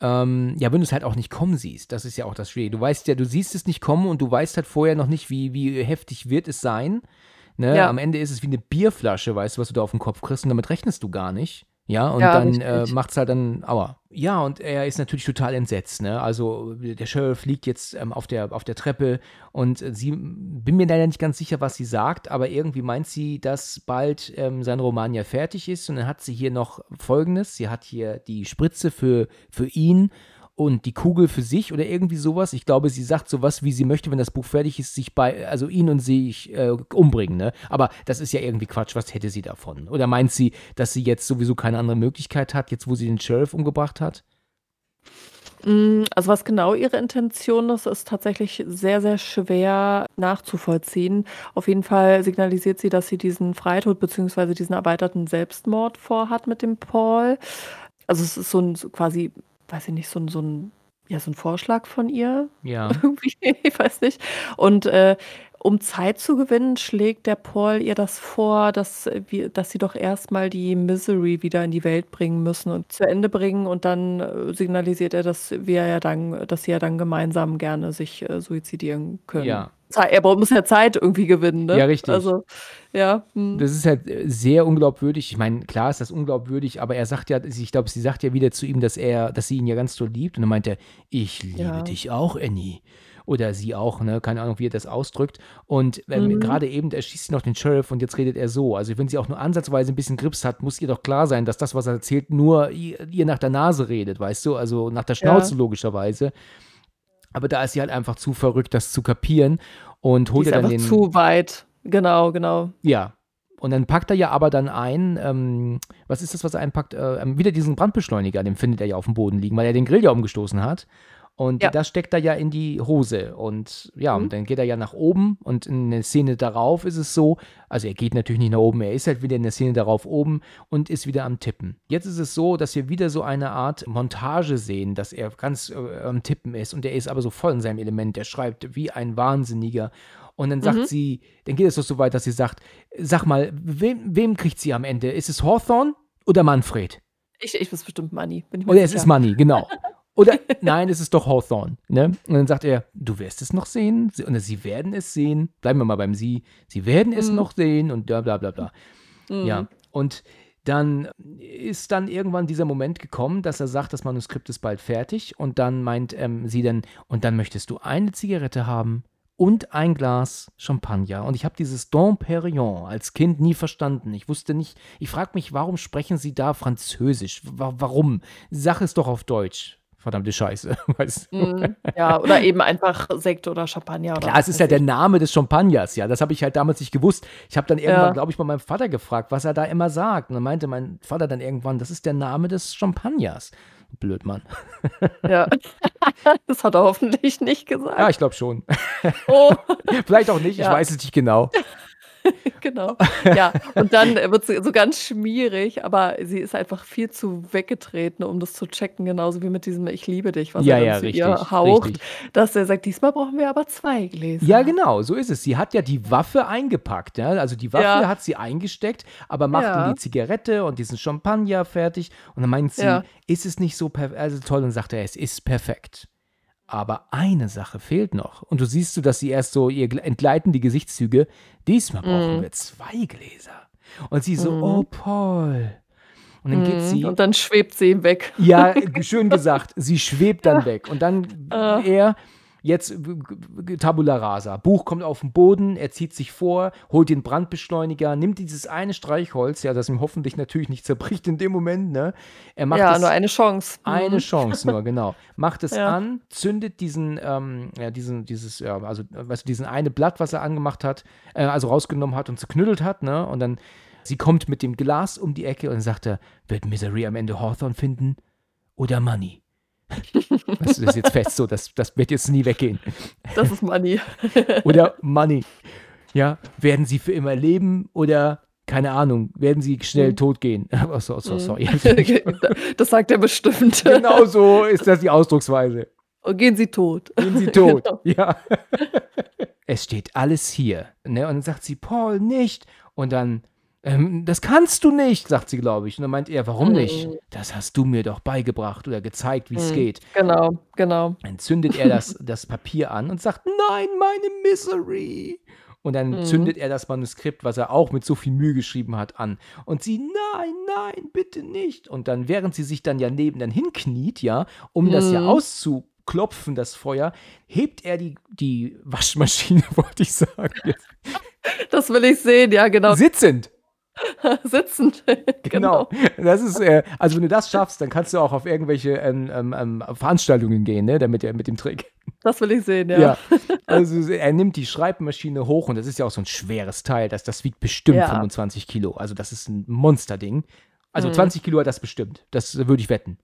[SPEAKER 2] Ähm, ja, wenn du's halt auch nicht kommen siehst, das ist ja auch das Schwierige. Du weißt ja du siehst es nicht kommen und du weißt halt vorher noch nicht, wie wie heftig wird es sein, ne?
[SPEAKER 3] Ja.
[SPEAKER 2] Am Ende ist es wie 'ne Bierflasche, weißt du, was du da auf 'n Kopf kriegst und damit rechnest du gar nicht, ja? Und
[SPEAKER 3] Ja,
[SPEAKER 2] dann, äh,
[SPEAKER 3] richtig.
[SPEAKER 2] macht's halt dann aua. Ja, und er ist natürlich total entsetzt, ne? Also, der Sheriff liegt jetzt, ähm, auf der auf der Treppe und sie bin mir leider nicht ganz sicher, was sie sagt, aber irgendwie meint sie, dass bald, ähm, sein Roman ja fertig ist und dann hat sie hier noch Folgendes: Sie hat hier die Spritze für für ihn und die Kugel für sich oder irgendwie so was. Ich glaube, sie sagt so was wie, sie möchte, wenn das Buch fertig ist, sich bei also ihn und sich, äh, umbringen, ne? Aber das ist ja irgendwie Quatsch. Was hätte sie davon? Oder meint sie, dass sie jetzt sowieso keine andere Möglichkeit hat, jetzt wo sie den Sheriff umgebracht hat?
[SPEAKER 3] Hm, also, was genau ihre Intention ist, ist tatsächlich sehr, sehr schwer nachzuvollziehen. Auf jeden Fall signalisiert sie, dass sie diesen Freitod beziehungsweise diesen erweiterten Selbstmord vorhat mit dem Paul. Also, es ist so 'n so quasi, weiß ich nicht, so 'n so 'n ja, so 'n Vorschlag von ihr
[SPEAKER 2] Ja.
[SPEAKER 3] irgendwie, ich weiß nicht. Und, äh, um Zeit zu gewinnen, schlägt der Paul ihr das vor, dass wir dass sie doch erst mal die Misery wieder in die Welt bringen müssen und zu Ende bringen und dann, äh, signalisiert er, dass wir ja dann dass sie ja dann gemeinsam gerne sich, äh, suizidieren können.
[SPEAKER 2] Ja.
[SPEAKER 3] Zei er braucht muss ja Zeit irgendwie gewinnen, ne?
[SPEAKER 2] Ja, richtig.
[SPEAKER 3] Also, ja, mhm.
[SPEAKER 2] Das ist halt, äh, sehr unglaubwürdig. Ich meine, klar ist das unglaubwürdig, aber er sagt ja ich glaube, sie sagt ja wieder zu ihm, dass er dass sie ihn ja ganz doll liebt und dann meint er: „Ich liebe
[SPEAKER 3] Ja.
[SPEAKER 2] dich auch, Annie.“ Oder sie auch, ne? Keine Ahnung, wie er das ausdrückt. Und, ähm,
[SPEAKER 3] Mhm.
[SPEAKER 2] grade eben erschießt sie noch den Sheriff und jetzt redet er so. Also, wenn sie auch nur ansatzweise 'n bisschen Grips hat, muss ihr doch klar sein, dass das, was er erzählt, nur i ihr nach der Nase redet, weißt du? Also, nach der Schnauze
[SPEAKER 3] Ja.
[SPEAKER 2] logischerweise. Aber da ist sie halt einfach zu verrückt, das zu kapieren und
[SPEAKER 3] Die
[SPEAKER 2] holt
[SPEAKER 3] ist
[SPEAKER 2] ihr dann
[SPEAKER 3] einfach
[SPEAKER 2] den
[SPEAKER 3] zu weit. Genau, genau.
[SPEAKER 2] Ja. Und dann packt er ja aber dann ein, ähm was ist das, was er einpackt? Äh, ähm, wieder diesen Brandbeschleuniger, den findet er ja aufm Boden liegen, weil er den Grill ja umgestoßen hat. Und
[SPEAKER 3] Ja.
[SPEAKER 2] das steckt er ja in die Hose. Und ja,
[SPEAKER 3] Mhm.
[SPEAKER 2] und dann geht er ja nach oben und in der Szene darauf ist es so also, er geht natürlich nicht nach oben, er ist halt wieder in der Szene darauf oben und ist wieder am Tippen. Jetzt ist es so, dass wir wieder so eine Art Montage sehen, dass er ganz, äh, am Tippen ist und er ist aber so voll in seinem Element. Er schreibt wie ein Wahnsinniger. Und dann sagt
[SPEAKER 3] Mhm.
[SPEAKER 2] sie dann geht es doch so weit, dass sie sagt: „Sag mal, wem wem kriegt sie am Ende? Ist es Hawthorne oder Manfred?“
[SPEAKER 3] Ich ich es bestimmt Money, bin ich mir
[SPEAKER 2] Oder es
[SPEAKER 3] sicher.
[SPEAKER 2] ist Money, genau. Oder nein, es ist doch Hawthorne, ne? Und dann sagt er: „Du wirst es noch sehen. Oder sie werden es sehen.“ Bleiben wir mal beim Sie. „Sie werden es
[SPEAKER 3] Mhm.
[SPEAKER 2] noch sehen“ und bla bla bla bla. Ja,
[SPEAKER 3] Mhm.
[SPEAKER 2] und dann ist dann irgendwann dieser Moment gekommen, dass er sagt, das Manuskript ist bald fertig und dann meint, ähm, sie dann: „Und dann möchtest du eine Zigarette haben und ein Glas Champagner.“ Und ich habe dieses Dom Pérignon als Kind nie verstanden. Ich wusste nicht ich frage mich, warum sprechen sie da Französisch? Wa warum? Sag es doch auf Deutsch. Verdammte Scheiße, weißt du?
[SPEAKER 3] Mhm. Ja, oder eben einfach Sekt oder Champagner oder
[SPEAKER 2] Klar, es ist ja der
[SPEAKER 3] ich.
[SPEAKER 2] Name des Champagners, ja. Das habe ich halt damals nicht gewusst. Ich habe dann irgendwann,
[SPEAKER 3] Ja.
[SPEAKER 2] glaube ich, mal meinen Vater gefragt, was er da immer sagt. Und dann meinte mein Vater dann irgendwann, das ist der Name des Champagners. Blöd, Mann.
[SPEAKER 3] Ja. Das hat er hoffentlich nicht
[SPEAKER 2] Ja,
[SPEAKER 3] gesagt.
[SPEAKER 2] ich glaube schon.
[SPEAKER 3] Oh.
[SPEAKER 2] Vielleicht auch nicht, ich
[SPEAKER 3] Ja.
[SPEAKER 2] weiß es nicht genau.
[SPEAKER 3] Genau. Ja, und dann wird sie so ganz schmierig, aber sie ist einfach viel zu weggetreten, um das zu checken, genauso wie mit diesem „Ich liebe dich“, was
[SPEAKER 2] Ja,
[SPEAKER 3] er dann
[SPEAKER 2] ja,
[SPEAKER 3] zu
[SPEAKER 2] richtig,
[SPEAKER 3] ihr haucht,
[SPEAKER 2] richtig.
[SPEAKER 3] dass er sagt: „Diesmal brauchen wir aber 2 Gläser.“
[SPEAKER 2] Ja, genau, so ist es. Sie hat ja die Waffe eingepackt, ja. Also, die Waffe
[SPEAKER 3] Ja.
[SPEAKER 2] hat sie eingesteckt, aber macht
[SPEAKER 3] Ja.
[SPEAKER 2] die Zigarette und diesen Champagner fertig. Und dann meint sie. „Ist es nicht so perf also, toll?“ Und sagt er: „Es ist perfekt. Aber eine Sache fehlt noch.“ Und du siehst dass sie erst so ihr gl entgleiten die Gesichtszüge. „Diesmal brauchen
[SPEAKER 3] Mhm.
[SPEAKER 2] wir 2 Gläser.“ Und sie so:
[SPEAKER 3] Mhm.
[SPEAKER 2] „Oh, Paul.“ Und dann geht
[SPEAKER 3] Mhm.
[SPEAKER 2] sie
[SPEAKER 3] Und dann schwebt sie ihm weg.
[SPEAKER 2] ja, schön gesagt. Sie schwebt dann weg. Und dann
[SPEAKER 3] Äh.
[SPEAKER 2] er jetzt Tabula rasa. Buch kommt auf 'n Boden, er zieht sich vor, holt den Brandbeschleuniger, nimmt dieses eine Streichholz, ja, das ihm hoffentlich natürlich nicht zerbricht in dem Moment, ne? Er macht
[SPEAKER 3] Ja,
[SPEAKER 2] es
[SPEAKER 3] nur eine Chance.
[SPEAKER 2] eine
[SPEAKER 3] Mhm.
[SPEAKER 2] Chance nur, genau. Macht es
[SPEAKER 3] Ja.
[SPEAKER 2] an, zündet diesen, ähm ja, diesen dieses, ja, also, weißt du, diesen eine Blatt, was er angemacht hat, äh, also rausgenommen hat und zerknüttelt hat, ne? Und dann sie kommt mit dem Glas um die Ecke und dann sagt er: „Wird Misery am Ende Hawthorne finden oder Money?“ Weißt du, das ist jetzt fest so, das das wird jetzt nie weggehen.
[SPEAKER 3] Das ist Money.
[SPEAKER 2] Oder Money. Ja, werden sie für immer leben oder keine Ahnung, werden sie schnell
[SPEAKER 3] Mhm.
[SPEAKER 2] tot gehen? Oh, so so
[SPEAKER 3] Mhm.
[SPEAKER 2] sorry.
[SPEAKER 3] Das sagt er bestimmt.
[SPEAKER 2] Genau so ist das die Ausdrucksweise.
[SPEAKER 3] Und gehen sie tot.
[SPEAKER 2] Gehen sie tot.
[SPEAKER 3] Genau.
[SPEAKER 2] Ja. Es steht alles hier. Ne? Und dann sagt sie, Paul, nicht. Und dann, ähm, das kannst du nicht, sagt sie, glaube ich. Und dann meint er, warum nicht?
[SPEAKER 3] Mhm.
[SPEAKER 2] Das hast du mir doch beigebracht oder gezeigt, wie es
[SPEAKER 3] Mhm.
[SPEAKER 2] geht.
[SPEAKER 3] Genau, genau.
[SPEAKER 2] Dann zündet er das, das Papier an und sagt, nein, meine Misery. Und dann
[SPEAKER 3] Mhm.
[SPEAKER 2] zündet er das Manuskript, was er auch mit so viel Mühe geschrieben hat, an. Und sie, nein, nein, bitte nicht. Und dann, während sie sich dann ja neben dann hinkniet, ja, um das ja auszuklopfen, das Feuer, hebt er die, die Waschmaschine, wollte ich sagen.
[SPEAKER 3] Das will ich sehen, ja, genau.
[SPEAKER 2] sitzend.
[SPEAKER 3] Sitzend.
[SPEAKER 2] Genau. Das ist, äh, also wenn du das schaffst, dann kannst du auch auf irgendwelche ähm, ähm, ähm, Veranstaltungen gehen, ne, damit, mit dem Trick.
[SPEAKER 3] Das will ich sehen, ja.
[SPEAKER 2] Ja. Also er nimmt die Schreibmaschine hoch und das ist ja auch so ein schweres Teil, das, das wiegt bestimmt
[SPEAKER 3] Ja.
[SPEAKER 2] 25 Kilo. Also das ist ein Monsterding. Also
[SPEAKER 3] Mhm.
[SPEAKER 2] 20 Kilo hat das bestimmt. Das würde ich wetten.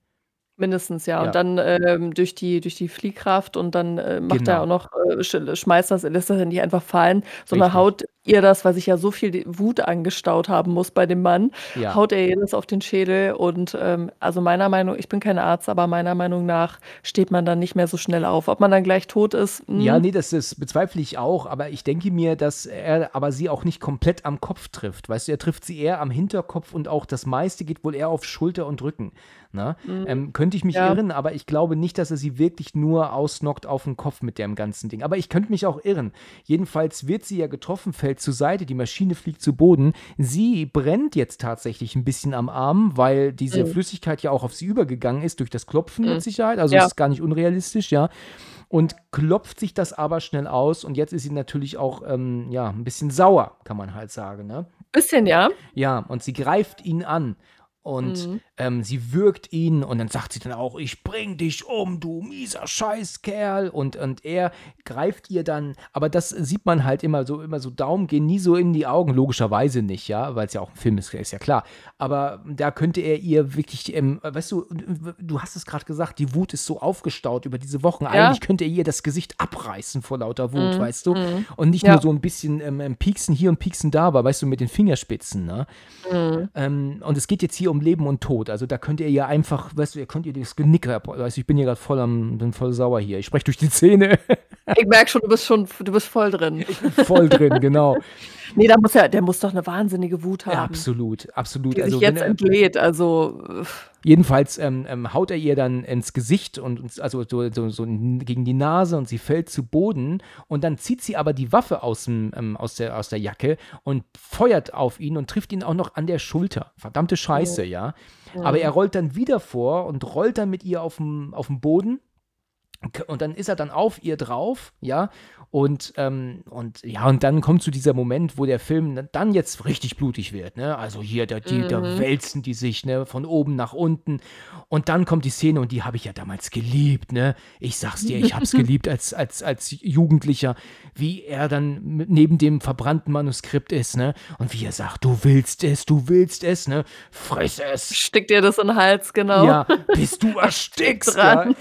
[SPEAKER 3] Mindestens, ja.
[SPEAKER 2] Ja.
[SPEAKER 3] Und dann, ähm, durch die durch die Fliehkraft und dann, äh, macht er
[SPEAKER 2] Genau.
[SPEAKER 3] auch noch äh, sch schmeißt das lässt das nicht einfach fallen, sondern haut ihr das, weil sich ja so viel Wut angestaut haben muss bei dem Mann,
[SPEAKER 2] Ja.
[SPEAKER 3] haut er ihr das auf den Schädel und, ähm, also meiner Meinung ich bin kein Arzt, aber meiner Meinung nach steht man dann nicht mehr so schnell auf. Ob man dann gleich tot ist,
[SPEAKER 2] Ja,
[SPEAKER 3] hm,
[SPEAKER 2] nee, das das bezweifle ich auch, aber ich denke mir, dass er aber sie auch nicht komplett am Kopf trifft. Weißt du, er trifft sie eher am Hinterkopf und auch das meiste geht wohl eher auf Schulter und Rücken. Ne? Ähm, könnte ich mich
[SPEAKER 3] Ja.
[SPEAKER 2] irren, aber ich glaube nicht, dass er sie wirklich nur ausnockt auf den Kopf mit dem ganzen Ding. Aber ich könnte mich auch irren. Jedenfalls wird sie ja getroffen, fällt zur Seite, die Maschine fliegt zu Boden. Sie brennt jetzt tatsächlich ein bisschen am Arm, weil diese
[SPEAKER 3] Mhm.
[SPEAKER 2] Flüssigkeit ja auch auf sie übergegangen ist durch das Klopfen
[SPEAKER 3] Mhm.
[SPEAKER 2] mit Sicherheit. Also
[SPEAKER 3] Ja.
[SPEAKER 2] ist gar nicht unrealistisch, ja und klopft sich das aber schnell aus und jetzt ist sie natürlich auch ähm, ja ein bisschen sauer, kann man halt sagen, ne?
[SPEAKER 3] bisschen, ja.
[SPEAKER 2] Ja, und sie greift ihn an und
[SPEAKER 3] Mhm.
[SPEAKER 2] ähm, sie würgt ihn und dann sagt sie dann auch, ich bring dich um, du mieser Scheißkerl und, und er greift ihr dann, aber das sieht man halt immer so, immer so Daumen gehen nie so in die Augen, logischerweise nicht, ja, weil es ja auch ein Film ist, ist ja klar, aber da könnte er ihr wirklich, ähm, weißt du, du hast es gerade gesagt, die Wut ist so aufgestaut über diese Wochen,
[SPEAKER 3] Ja.
[SPEAKER 2] eigentlich könnte er ihr das Gesicht abreißen vor lauter Wut,
[SPEAKER 3] Mhm,
[SPEAKER 2] weißt du,
[SPEAKER 3] mhm.
[SPEAKER 2] und nicht
[SPEAKER 3] Ja.
[SPEAKER 2] nur so ein bisschen ähm, ähm, Pieksen hier und Pieksen da war, weißt du, mit den Fingerspitzen, ne?
[SPEAKER 3] Mhm.
[SPEAKER 2] Ähm, und es geht jetzt hier um Leben und Tod. Also da könnt ihr ja einfach, weißt du, ihr könnt ihr das Genick, weißt du, ich bin hier gerade voll am, bin voll sauer hier. Ich spreche durch die Zähne.
[SPEAKER 3] Ich merke schon, du bist schon du bist voll drin.
[SPEAKER 2] voll drin, genau.
[SPEAKER 3] Ne, da muss ja der muss doch 'ne wahnsinnige Wut
[SPEAKER 2] Ja,
[SPEAKER 3] haben,
[SPEAKER 2] absolut, absolut.
[SPEAKER 3] die
[SPEAKER 2] Also
[SPEAKER 3] sich
[SPEAKER 2] wenn
[SPEAKER 3] jetzt
[SPEAKER 2] er,
[SPEAKER 3] entlädt. Also,
[SPEAKER 2] jedenfalls ähm, ähm, haut er ihr dann ins Gesicht und also so, so, so gegen die Nase und sie fällt zu Boden und dann zieht sie aber die Waffe aus, dem, ähm, aus, der, aus der Jacke und feuert auf ihn und trifft ihn auch noch an der Schulter. Verdammte Scheiße, ja. Aber er rollt dann wieder vor und rollt dann mit ihr auf dem Boden. Und dann ist er dann auf ihr drauf, ja. Und, ähm, und ja, und dann kommt zu dieser Moment, wo der Film dann jetzt richtig blutig wird, ne? Also hier, da, die, da
[SPEAKER 3] Mhm.
[SPEAKER 2] wälzen die sich, ne, von oben nach unten. Und dann kommt die Szene, und die habe ich ja damals geliebt, ne? Ich sag's dir, ich hab's geliebt als, als, als Jugendlicher, wie er dann neben dem verbrannten Manuskript ist, ne? Und wie er sagt, du willst es, du willst es, ne? Friss es.
[SPEAKER 3] steckt dir das in den Hals, genau.
[SPEAKER 2] Ja, bis du erstickst. Ja.
[SPEAKER 3] dran.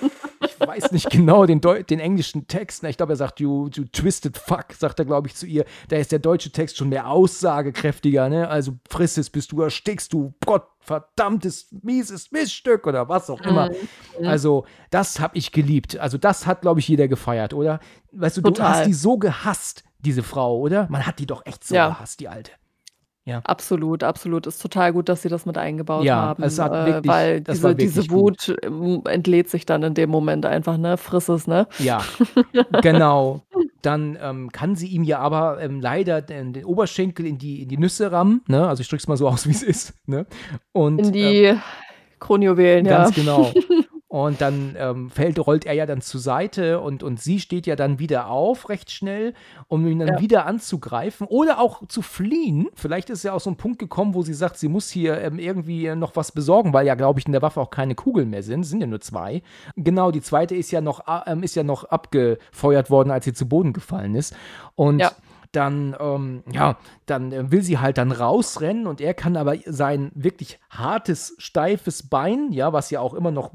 [SPEAKER 2] Ich weiß nicht genau den, Deu den englischen Text. ne? Ich glaube, er sagt, you, you twisted fuck, sagt er, glaube ich, zu ihr. Da ist der deutsche Text schon mehr aussagekräftiger, ne? Also friss es, bis du erstickst, du gottverdammtes, mieses Missstück oder was auch immer.
[SPEAKER 3] Mhm.
[SPEAKER 2] Also, das habe ich geliebt. Also, das hat, glaube ich, jeder gefeiert, oder? Weißt du, du
[SPEAKER 3] Total.
[SPEAKER 2] hast die so gehasst, diese Frau, oder? Man hat die doch echt so
[SPEAKER 3] Ja.
[SPEAKER 2] gehasst, die alte.
[SPEAKER 3] Absolut, absolut. Ist total gut, dass sie das mit eingebaut
[SPEAKER 2] Ja,
[SPEAKER 3] haben,
[SPEAKER 2] es hat
[SPEAKER 3] äh,
[SPEAKER 2] wirklich-
[SPEAKER 3] weil
[SPEAKER 2] das
[SPEAKER 3] diese
[SPEAKER 2] war
[SPEAKER 3] diese
[SPEAKER 2] wirklich gut.
[SPEAKER 3] Wut, ähm, entlädt sich dann in dem Moment einfach, ne? Friss es, ne?
[SPEAKER 2] Ja, genau. Dann ähm, kann sie ihm ja aber ähm, leider den, den Oberschenkel in die, in die Nüsse rammen, ne? Also ich drück's mal so aus, wie es ist, ne? Und
[SPEAKER 3] In
[SPEAKER 2] ähm,
[SPEAKER 3] die Kronjuwelen, ja.
[SPEAKER 2] ganz genau. Und dann ähm, fällt, rollt er ja dann zur Seite und, und sie steht ja dann wieder auf, recht schnell, um ihn dann
[SPEAKER 3] Ja.
[SPEAKER 2] wieder anzugreifen oder auch zu fliehen. Vielleicht ist ja auch so ein Punkt gekommen, wo sie sagt, sie muss hier ähm, irgendwie noch was besorgen, weil ja, glaube ich, in der Waffe auch keine Kugeln mehr sind. Es sind ja nur zwei. Genau, die zweite ist ja noch, a- ähm, ist ja noch abgefeuert worden, als sie zu Boden gefallen ist. Und
[SPEAKER 3] Ja.
[SPEAKER 2] Dann, ähm, ja, dann äh, will sie halt dann rausrennen und er kann aber sein wirklich hartes, steifes Bein, ja, was ja auch immer noch,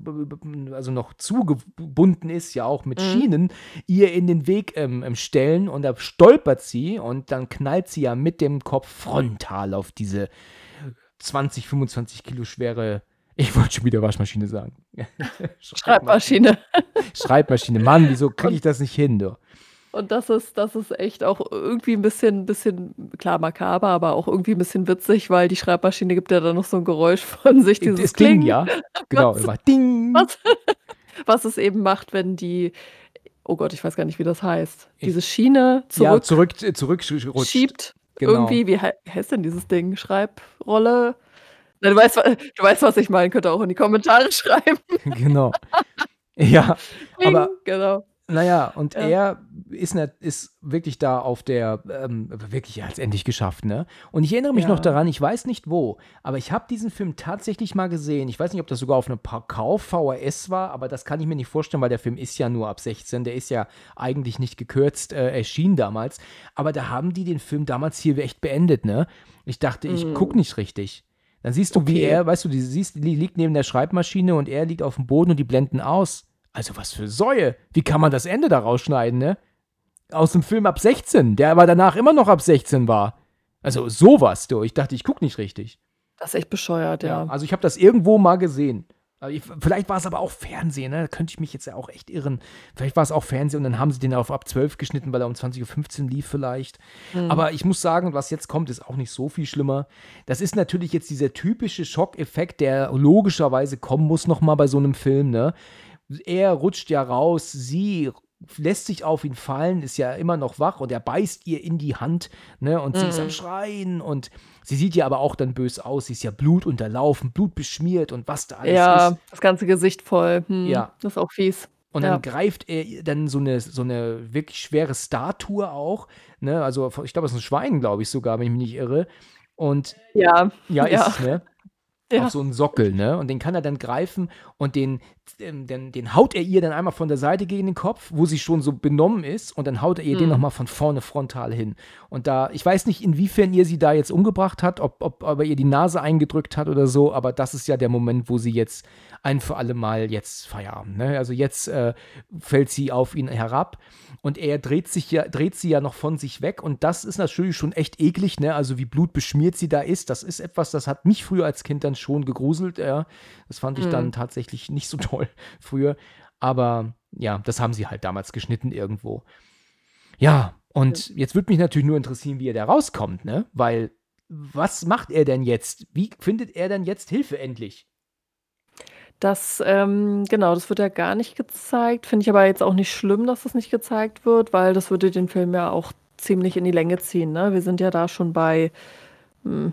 [SPEAKER 2] also noch zugebunden ist, ja auch mit
[SPEAKER 3] Mhm.
[SPEAKER 2] Schienen, ihr in den Weg ähm, ähm, stellen und da stolpert sie und dann knallt sie ja mit dem Kopf frontal auf diese 20, 25 Kilo schwere, ich wollte schon wieder Waschmaschine sagen.
[SPEAKER 3] Schreibmaschine.
[SPEAKER 2] Schreibmaschine. Mann, wieso kriege ich das nicht hin, du?
[SPEAKER 3] Und das ist das ist echt auch irgendwie ein bisschen bisschen klar makaber, aber auch irgendwie ein bisschen witzig, weil die Schreibmaschine gibt ja dann noch so ein Geräusch von sich, dieses
[SPEAKER 2] das Ding,
[SPEAKER 3] Kling,
[SPEAKER 2] ja. Genau,
[SPEAKER 3] Was?
[SPEAKER 2] immer Ding.
[SPEAKER 3] Was? was es eben macht, wenn die oh Gott, ich weiß gar nicht, wie das heißt, diese Schiene
[SPEAKER 2] ja,
[SPEAKER 3] zurück
[SPEAKER 2] zurück, zurück rutscht.
[SPEAKER 3] schiebt
[SPEAKER 2] Genau.
[SPEAKER 3] irgendwie. Wie hei heißt denn dieses Ding? Schreibrolle? Na, du weißt du weißt, was ich meine, könnt ihr auch in die Kommentare schreiben.
[SPEAKER 2] Genau. Ja, aber
[SPEAKER 3] genau.
[SPEAKER 2] Naja, und
[SPEAKER 3] Ja.
[SPEAKER 2] er ist, ne, ist wirklich da auf der, ähm, wirklich, es endlich geschafft, ne? Und ich erinnere mich
[SPEAKER 3] Ja.
[SPEAKER 2] noch daran, ich weiß nicht wo, aber ich habe diesen Film tatsächlich mal gesehen. Ich weiß nicht, ob das sogar auf einem Kauf VHS war, aber das kann ich mir nicht vorstellen, weil der Film ist ja nur ab 16, der ist ja eigentlich nicht gekürzt äh, erschienen damals. Aber da haben die den Film damals hier echt beendet, ne? Ich dachte, ich gucke nicht richtig. Dann siehst du, wie
[SPEAKER 3] Okay.
[SPEAKER 2] er, weißt du, die siehst, die liegt neben der Schreibmaschine und er liegt auf dem Boden und die blenden aus. Also was für Säue. Wie kann man das Ende da rausschneiden, ne? Aus dem Film ab 16, der aber danach immer noch ab 16 war. Also sowas, du. Ich dachte, ich guck nicht richtig.
[SPEAKER 3] Das ist echt bescheuert, ja.
[SPEAKER 2] Also ich habe das irgendwo mal gesehen. Ich, vielleicht war es aber auch Fernsehen, ne? Da könnte ich mich jetzt ja auch echt irren. Vielleicht war es auch Fernsehen und dann haben sie den auf ab 12 geschnitten, weil er um 20.15 Uhr lief vielleicht.
[SPEAKER 3] Mhm.
[SPEAKER 2] Aber ich muss sagen, was jetzt kommt, ist auch nicht so viel schlimmer. Das ist natürlich jetzt dieser typische Schockeffekt, der logischerweise kommen muss nochmal bei so einem Film, ne? Er rutscht ja raus, sie lässt sich auf ihn fallen, ist ja immer noch wach und er beißt ihr in die Hand, ne? Und sie ist
[SPEAKER 3] Mhm.
[SPEAKER 2] am Schreien und sie sieht ja aber auch dann bös aus. Sie ist ja blutunterlaufen, blutbeschmiert und was da alles
[SPEAKER 3] Ja,
[SPEAKER 2] ist.
[SPEAKER 3] das ganze Gesicht voll. Hm,
[SPEAKER 2] Ja.
[SPEAKER 3] Das ist auch fies.
[SPEAKER 2] Und
[SPEAKER 3] Ja.
[SPEAKER 2] dann greift er dann so eine, so eine wirklich schwere Statue auch, ne? Also ich glaube, es ist ein Schwein, glaube ich sogar, wenn ich mich nicht irre. Und
[SPEAKER 3] Ja,
[SPEAKER 2] ja,
[SPEAKER 3] Ja.
[SPEAKER 2] ist es, ne?
[SPEAKER 3] Ja.
[SPEAKER 2] Auf so einen Sockel, ne? Und den kann er dann greifen und den, ähm, den, den haut er ihr dann einmal von der Seite gegen den Kopf, wo sie schon so benommen ist, und dann haut er ihr den
[SPEAKER 3] Mhm.
[SPEAKER 2] nochmal von vorne frontal hin. Und da, ich weiß nicht, inwiefern ihr sie da jetzt umgebracht hat, ob, ob, ob er ihr die Nase eingedrückt hat oder so, aber das ist ja der Moment, wo sie jetzt ein für alle Mal jetzt Feierabend, ne? Also jetzt äh, fällt sie auf ihn herab und er dreht sich ja, dreht sie ja noch von sich weg und das ist natürlich schon echt eklig, ne? Also wie blutbeschmiert sie da ist, das ist etwas, das hat mich früher als Kind dann schon gegruselt, ja. Das fand ich dann
[SPEAKER 3] Mhm.
[SPEAKER 2] tatsächlich nicht so toll früher, aber ja, das haben sie halt damals geschnitten irgendwo. Ja, und jetzt würde mich natürlich nur interessieren, wie er da rauskommt, ne? Weil was macht er denn jetzt? Wie findet er denn jetzt Hilfe endlich?
[SPEAKER 3] Das, ähm, genau, das wird ja gar nicht gezeigt. Finde ich aber jetzt auch nicht schlimm, dass das nicht gezeigt wird, weil das würde den Film ja auch ziemlich in die Länge ziehen, ne? Wir sind ja da schon bei, hm,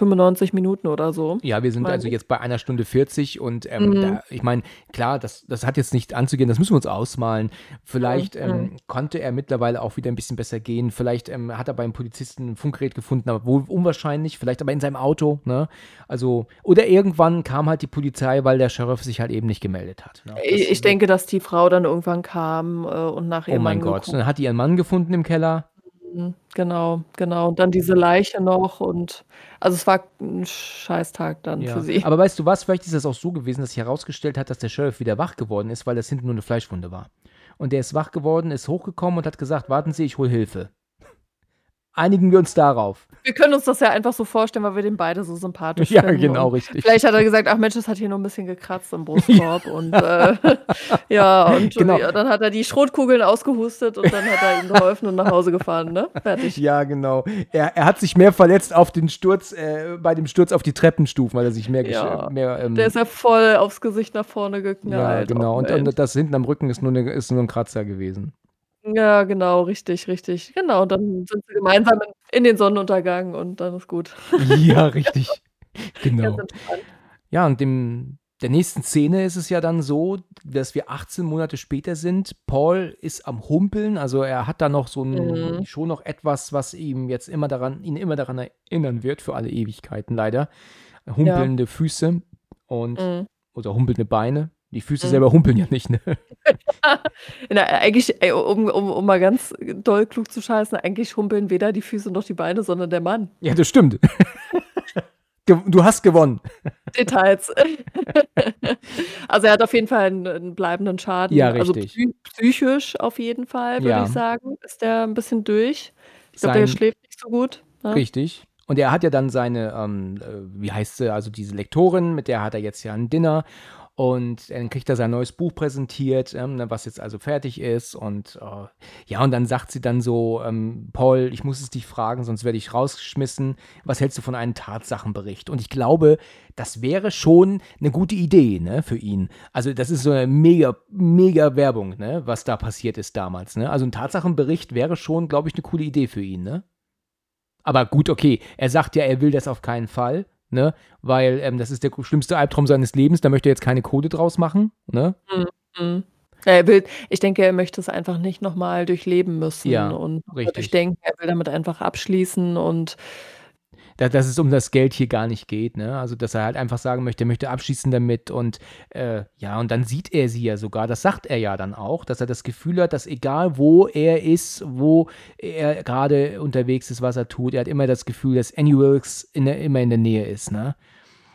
[SPEAKER 3] 95 Minuten oder so.
[SPEAKER 2] Ja, wir sind also
[SPEAKER 3] ich.
[SPEAKER 2] jetzt bei einer Stunde 40 und ähm,
[SPEAKER 3] Mhm.
[SPEAKER 2] da, ich meine, klar, das, das hat jetzt nicht anzugehen, das müssen wir uns ausmalen. Vielleicht
[SPEAKER 3] Mhm.
[SPEAKER 2] ähm, konnte er mittlerweile auch wieder ein bisschen besser gehen. Vielleicht ähm, hat er beim Polizisten ein Funkgerät gefunden, aber wohl unwahrscheinlich. Vielleicht aber in seinem Auto, ne? Also, oder irgendwann kam halt die Polizei, weil der Sheriff sich halt eben nicht gemeldet hat. Ne?
[SPEAKER 3] Ich ich denke, dass die Frau dann irgendwann kam, äh, und nach
[SPEAKER 2] Oh
[SPEAKER 3] ihrem
[SPEAKER 2] mein
[SPEAKER 3] Mann
[SPEAKER 2] Gott.
[SPEAKER 3] geguckt
[SPEAKER 2] Dann hat die ihren Mann gefunden im Keller.
[SPEAKER 3] Mhm, genau, genau. Und dann diese Leiche noch und also es war 'n Scheißtag dann
[SPEAKER 2] Ja.
[SPEAKER 3] für sie.
[SPEAKER 2] Aber weißt du was? Vielleicht ist das auch so gewesen, dass sich herausgestellt hat, dass der Sheriff wieder wach geworden ist, weil das hinten nur eine Fleischwunde war. Und der ist wach geworden, ist hochgekommen und hat gesagt: Warten Sie, ich hole Hilfe. Einigen wir uns darauf.
[SPEAKER 3] Wir können uns das ja einfach so vorstellen, weil wir den beide so sympathisch
[SPEAKER 2] Ja,
[SPEAKER 3] finden
[SPEAKER 2] genau,
[SPEAKER 3] und
[SPEAKER 2] richtig.
[SPEAKER 3] vielleicht hat er gesagt: „Ach Mensch, es hat hier nur 'n bisschen gekratzt im Brustkorb“ und, äh, ja, und
[SPEAKER 2] Genau.
[SPEAKER 3] ja, dann hat er die Schrotkugeln ausgehustet und dann hat er ihm geholfen und nach Hause gefahren, ne? Fertig.
[SPEAKER 2] Ja, genau. Er, er hat sich mehr verletzt auf den Sturz, äh, bei dem Sturz auf die Treppenstufen, weil er sich mehr,
[SPEAKER 3] Ja,
[SPEAKER 2] mehr ähm,
[SPEAKER 3] der ist ja voll aufs Gesicht nach vorne
[SPEAKER 2] ja,
[SPEAKER 3] geknallt.
[SPEAKER 2] genau.
[SPEAKER 3] Och
[SPEAKER 2] Und, und das hinten am Rücken ist nur, eine, ist nur ein Kratzer gewesen.
[SPEAKER 3] Ja, genau, richtig, richtig. Genau, und dann sind sie gemeinsam in in den Sonnenuntergang und dann ist gut.
[SPEAKER 2] Ja, richtig.
[SPEAKER 3] Ganz
[SPEAKER 2] Genau.
[SPEAKER 3] entspannt.
[SPEAKER 2] Ja, und dem, der nächsten Szene ist es ja dann so, dass wir 18 Monate später sind. Paul ist am Humpeln, also er hat da noch so ein,
[SPEAKER 3] Mhm.
[SPEAKER 2] schon noch etwas, was ihm jetzt immer daran, ihn immer daran erinnern wird, für alle Ewigkeiten leider.
[SPEAKER 3] Ja.
[SPEAKER 2] Humpelnde Füße und
[SPEAKER 3] Mhm.
[SPEAKER 2] oder humpelnde Beine. Die Füße
[SPEAKER 3] Mhm.
[SPEAKER 2] selber humpeln ja nicht, ne?
[SPEAKER 3] Na, eigentlich, ey, um um um mal ganz doll klug zu scheißen, eigentlich humpeln weder die Füße noch die Beine, sondern der Mann.
[SPEAKER 2] Ja, das stimmt. Du hast gewonnen.
[SPEAKER 3] Details. Also, er hat auf jeden Fall 'n 'n bleibenden Schaden.
[SPEAKER 2] Ja,
[SPEAKER 3] Also,
[SPEAKER 2] richtig.
[SPEAKER 3] psy psychisch auf jeden Fall, würde
[SPEAKER 2] Ja.
[SPEAKER 3] ich sagen, ist der 'n bisschen durch. Ich glaube, der schläft nicht so gut, ne?
[SPEAKER 2] richtig. Und er hat ja dann seine, ähm, äh, wie heißt sie, also diese Lektorin, mit der hat er jetzt ja ein Dinner. Und dann kriegt er sein neues Buch präsentiert, ähm, ne, was jetzt also fertig ist. Und äh, ja, und dann sagt sie dann so, ähm, Paul, ich muss es dich fragen, sonst werde ich rausgeschmissen. Was hältst du von einem Tatsachenbericht? Und ich glaube, das wäre schon eine gute Idee, ne, für ihn. Also das ist so eine mega, mega Werbung, ne, was da passiert ist damals, ne. Also ein Tatsachenbericht wäre schon, glaube ich, eine coole Idee für ihn, ne. Aber gut, okay, er sagt ja, er will das auf keinen Fall, ne, weil ähm, das ist der schlimmste Albtraum seines Lebens, da möchte er jetzt keine Kohle draus machen, ne.
[SPEAKER 3] Mhm, mhm. Er will ich denke, er möchte es einfach nicht noch mal durchleben müssen
[SPEAKER 2] Ja,
[SPEAKER 3] und
[SPEAKER 2] richtig.
[SPEAKER 3] durchdenken. Er will damit einfach abschließen und
[SPEAKER 2] da, dass es um das Geld hier gar nicht geht, ne? Also, dass er halt einfach sagen möchte, er möchte abschließen damit und äh, ja, und dann sieht er sie ja sogar, das sagt er ja dann auch, dass er das Gefühl hat, dass egal wo er ist, wo er gerade unterwegs ist, was er tut, er hat immer das Gefühl, dass Annie Wilkes in der, immer in der Nähe ist, ne?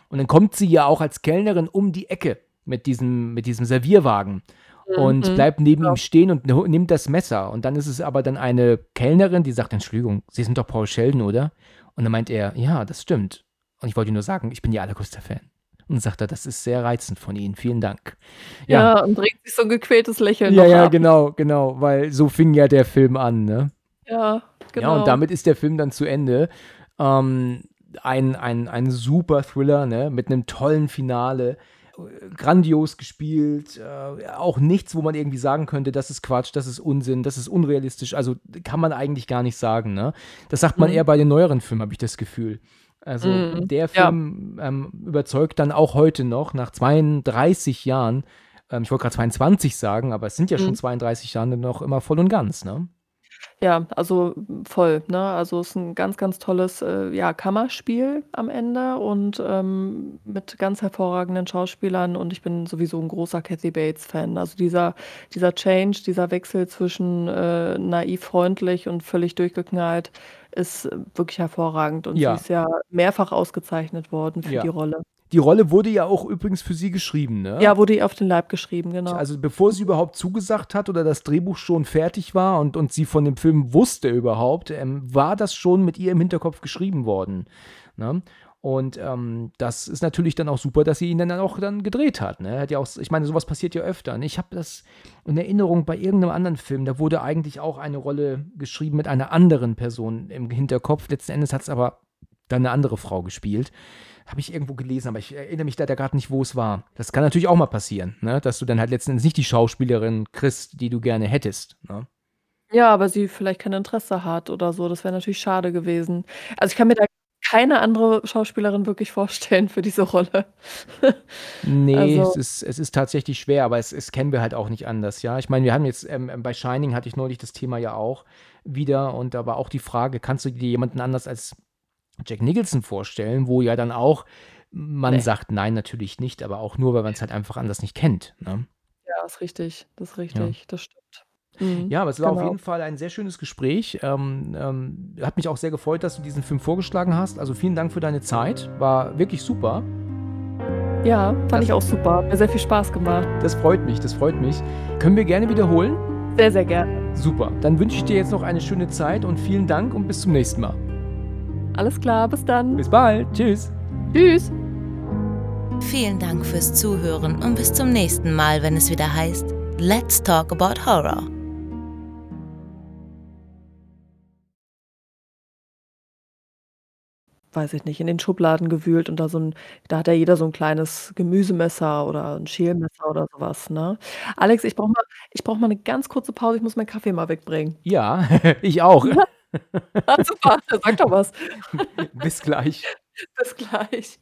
[SPEAKER 2] Und dann kommt sie ja auch als Kellnerin um die Ecke mit diesem, mit diesem Servierwagen und
[SPEAKER 3] Mhm.
[SPEAKER 2] bleibt neben
[SPEAKER 3] Ja.
[SPEAKER 2] ihm stehen und nimmt das Messer. Und dann ist es aber dann eine Kellnerin, die sagt, Entschuldigung, Sie sind doch Paul Sheldon, oder? Und dann meint er, ja, das stimmt. Und ich wollte nur sagen, ich bin Ihr allergrößter Fan. Und sagt er, das ist sehr reizend von Ihnen, vielen Dank.
[SPEAKER 3] Ja, und bringt sich so ein gequältes Lächeln
[SPEAKER 2] ja, ja,
[SPEAKER 3] ab.
[SPEAKER 2] genau, genau, weil so fing ja der Film an, ne?
[SPEAKER 3] Ja, genau.
[SPEAKER 2] Ja, und damit ist der Film dann zu Ende. Ähm, ein, ein, ein super Thriller, ne? Mit einem tollen Finale. Grandios gespielt. Äh, auch nichts, wo man irgendwie sagen könnte, das ist Quatsch, das ist Unsinn, das ist unrealistisch. Also kann man eigentlich gar nicht sagen, ne? Das sagt man
[SPEAKER 3] Mhm.
[SPEAKER 2] eher bei den neueren Filmen, habe ich das Gefühl. Also
[SPEAKER 3] Mhm,
[SPEAKER 2] der
[SPEAKER 3] ja.
[SPEAKER 2] Film ähm, überzeugt dann auch heute noch, nach 32 Jahren, ähm, ich wollte gerade 22 sagen, aber es sind ja schon
[SPEAKER 3] Mhm.
[SPEAKER 2] 32 Jahre noch immer voll und ganz, ne?
[SPEAKER 3] Ja, also voll, ne? Also es ist ein ganz, ganz tolles, äh, ja, Kammerspiel am Ende und, ähm, mit ganz hervorragenden Schauspielern und ich bin sowieso ein großer Kathy Bates-Fan. Also dieser dieser Change, dieser Wechsel zwischen, äh, naiv freundlich und völlig durchgeknallt ist äh, wirklich hervorragend und sie
[SPEAKER 2] Ja.
[SPEAKER 3] ist ja mehrfach ausgezeichnet worden für
[SPEAKER 2] Ja.
[SPEAKER 3] die Rolle.
[SPEAKER 2] Die Rolle wurde ja auch übrigens für sie geschrieben, ne?
[SPEAKER 3] Ja, wurde ihr auf den Leib geschrieben, genau.
[SPEAKER 2] Also bevor sie überhaupt zugesagt hat oder das Drehbuch schon fertig war und, und sie von dem Film wusste überhaupt, ähm, war das schon mit ihr im Hinterkopf geschrieben worden. Ne? Und ähm, das ist natürlich dann auch super, dass sie ihn dann auch dann gedreht hat. Ne? Hat ja auch, ich meine, sowas passiert ja öfter. Ne? Ich habe das in Erinnerung bei irgendeinem anderen Film, da wurde eigentlich auch eine Rolle geschrieben mit einer anderen Person im Hinterkopf. Letzten Endes hat es aber dann eine andere Frau gespielt. Habe ich irgendwo gelesen, aber ich erinnere mich da gerade nicht, wo es war. Das kann natürlich auch mal passieren, ne? dass du dann halt letzten Endes nicht die Schauspielerin kriegst, die du gerne hättest. Ne?
[SPEAKER 3] Ja, aber sie vielleicht kein Interesse hat oder so. Das wäre natürlich schade gewesen. Also, ich kann mir da keine andere Schauspielerin wirklich vorstellen für diese Rolle.
[SPEAKER 2] Nee,
[SPEAKER 3] Also
[SPEAKER 2] es, ist, es ist tatsächlich schwer, aber es, es kennen wir halt auch nicht anders, ja. Ich meine, wir haben jetzt, ähm, bei Shining hatte ich neulich das Thema ja auch wieder und da war auch die Frage, kannst du dir jemanden anders als Jack Nicholson vorstellen, wo ja dann auch man
[SPEAKER 3] Ne.
[SPEAKER 2] sagt, nein, natürlich nicht, aber auch nur, weil man es halt einfach anders nicht kennt, ne?
[SPEAKER 3] Ja, ist richtig. Das ist
[SPEAKER 2] Ja.
[SPEAKER 3] richtig. Das stimmt. Mhm,
[SPEAKER 2] Ja, aber es war auf
[SPEAKER 3] genau.
[SPEAKER 2] jeden Fall ein sehr schönes Gespräch. Ähm, ähm, hat mich auch sehr gefreut, dass du diesen Film vorgeschlagen hast. Also vielen Dank für deine Zeit. War wirklich super.
[SPEAKER 3] Ja, fand
[SPEAKER 2] Das-
[SPEAKER 3] ich auch super. Hat mir sehr viel Spaß gemacht.
[SPEAKER 2] Das freut mich, das freut mich. Können wir gerne wiederholen?
[SPEAKER 3] Sehr, sehr gerne.
[SPEAKER 2] Super. Dann wünsche ich dir jetzt noch eine schöne Zeit und vielen Dank und bis zum nächsten Mal.
[SPEAKER 3] Alles klar, bis dann.
[SPEAKER 2] Bis bald. Tschüss.
[SPEAKER 3] Tschüss.
[SPEAKER 1] Vielen Dank fürs Zuhören und bis zum nächsten Mal, wenn es wieder heißt Let's Talk About Horror.
[SPEAKER 3] Weiß ich nicht, in den Schubladen gewühlt und da so 'n da hat ja jeder so 'n kleines Gemüsemesser oder 'n Schälmesser oder so was, ne? Alex, ich brauche mal ich brauche mal 'ne ganz kurze Pause. Ich muss meinen Kaffee mal wegbringen.
[SPEAKER 2] Ja, ich auch.
[SPEAKER 3] Ah, super, sag doch was.
[SPEAKER 2] Bis gleich.
[SPEAKER 3] Bis gleich.